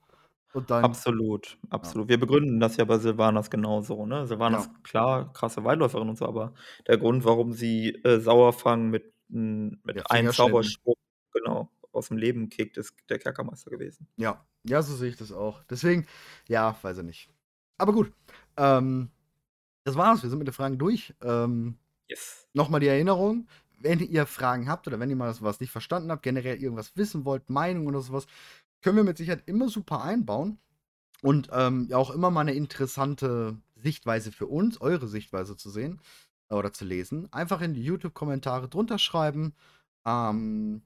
Speaker 1: Und dann Absolut, absolut. Wir begründen das ja bei Silvanas genauso, ne? Silvanas, Ja. klar, krasse Weitläuferin und so, aber der Grund, warum sie, äh, Sauerfang mit mit Ja, einem Zauberspruch, genau, aus dem Leben kickt, ist der Kerkermeister gewesen.
Speaker 2: Ja, ja, so sehe ich das auch. Deswegen, ja, weiß ich nicht. Aber gut, ähm, das war's. Wir sind mit den Fragen durch. Ähm,
Speaker 1: Yes.
Speaker 2: noch die Erinnerung, wenn ihr Fragen habt oder wenn ihr mal was nicht verstanden habt, generell irgendwas wissen wollt, Meinung oder sowas können wir mit Sicherheit immer super einbauen und ähm, ja auch immer mal eine interessante Sichtweise für uns, eure Sichtweise zu sehen oder zu lesen. Einfach in die YouTube-Kommentare drunter schreiben. Ähm,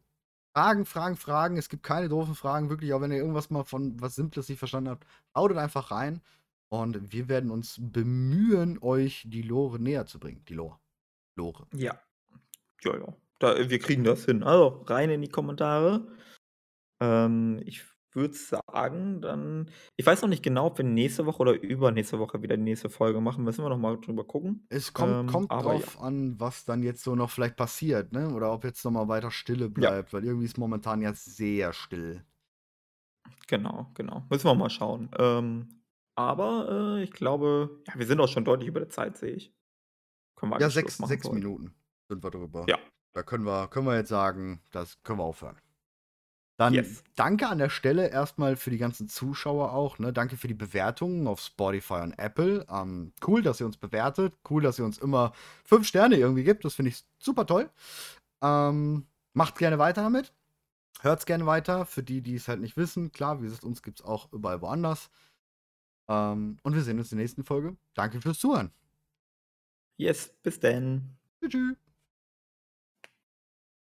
Speaker 2: Fragen, Fragen, Fragen. Es gibt keine doofen Fragen, wirklich, auch wenn ihr irgendwas mal von was Simples nicht verstanden habt, haut einfach rein. Und wir werden uns bemühen, euch die Lore näher zu bringen. Die Lore. Lore.
Speaker 1: Ja. Ja, ja. Da, wir kriegen das hin. Also rein in die Kommentare. Ähm, ich würde sagen, dann ich weiß noch nicht genau, ob wir nächste Woche oder übernächste Woche wieder die nächste Folge machen. Müssen wir noch mal drüber gucken.
Speaker 2: Es kommt Ähm, kommt drauf ja. an, was dann jetzt so noch vielleicht passiert, ne? Oder ob jetzt noch mal weiter Stille Ja. bleibt, weil irgendwie ist momentan ja sehr still.
Speaker 1: Genau, genau. Müssen wir mal schauen. Ähm, aber, äh, ich glaube ja, wir sind auch schon deutlich über der Zeit, sehe ich.
Speaker 2: Können wir Ja, sechs, sechs Minuten sind wir drüber.
Speaker 1: Ja.
Speaker 2: Da können wir, können wir jetzt sagen, das können wir aufhören. Dann yes. danke an der Stelle erstmal für die ganzen Zuschauer auch. Ne? Danke für die Bewertungen auf Spotify und Apple. Ähm, cool, dass ihr uns bewertet. Cool, dass ihr uns immer fünf Sterne irgendwie gibt. Das finde ich super toll. Ähm, macht gerne weiter damit. Hört's gerne weiter. Für die, die es halt nicht wissen. Klar, wie gesagt, uns gibt es auch überall woanders. Ähm, und wir sehen uns in der nächsten Folge. Danke fürs Zuhören.
Speaker 1: Yes, bis dann.
Speaker 2: Tschüss.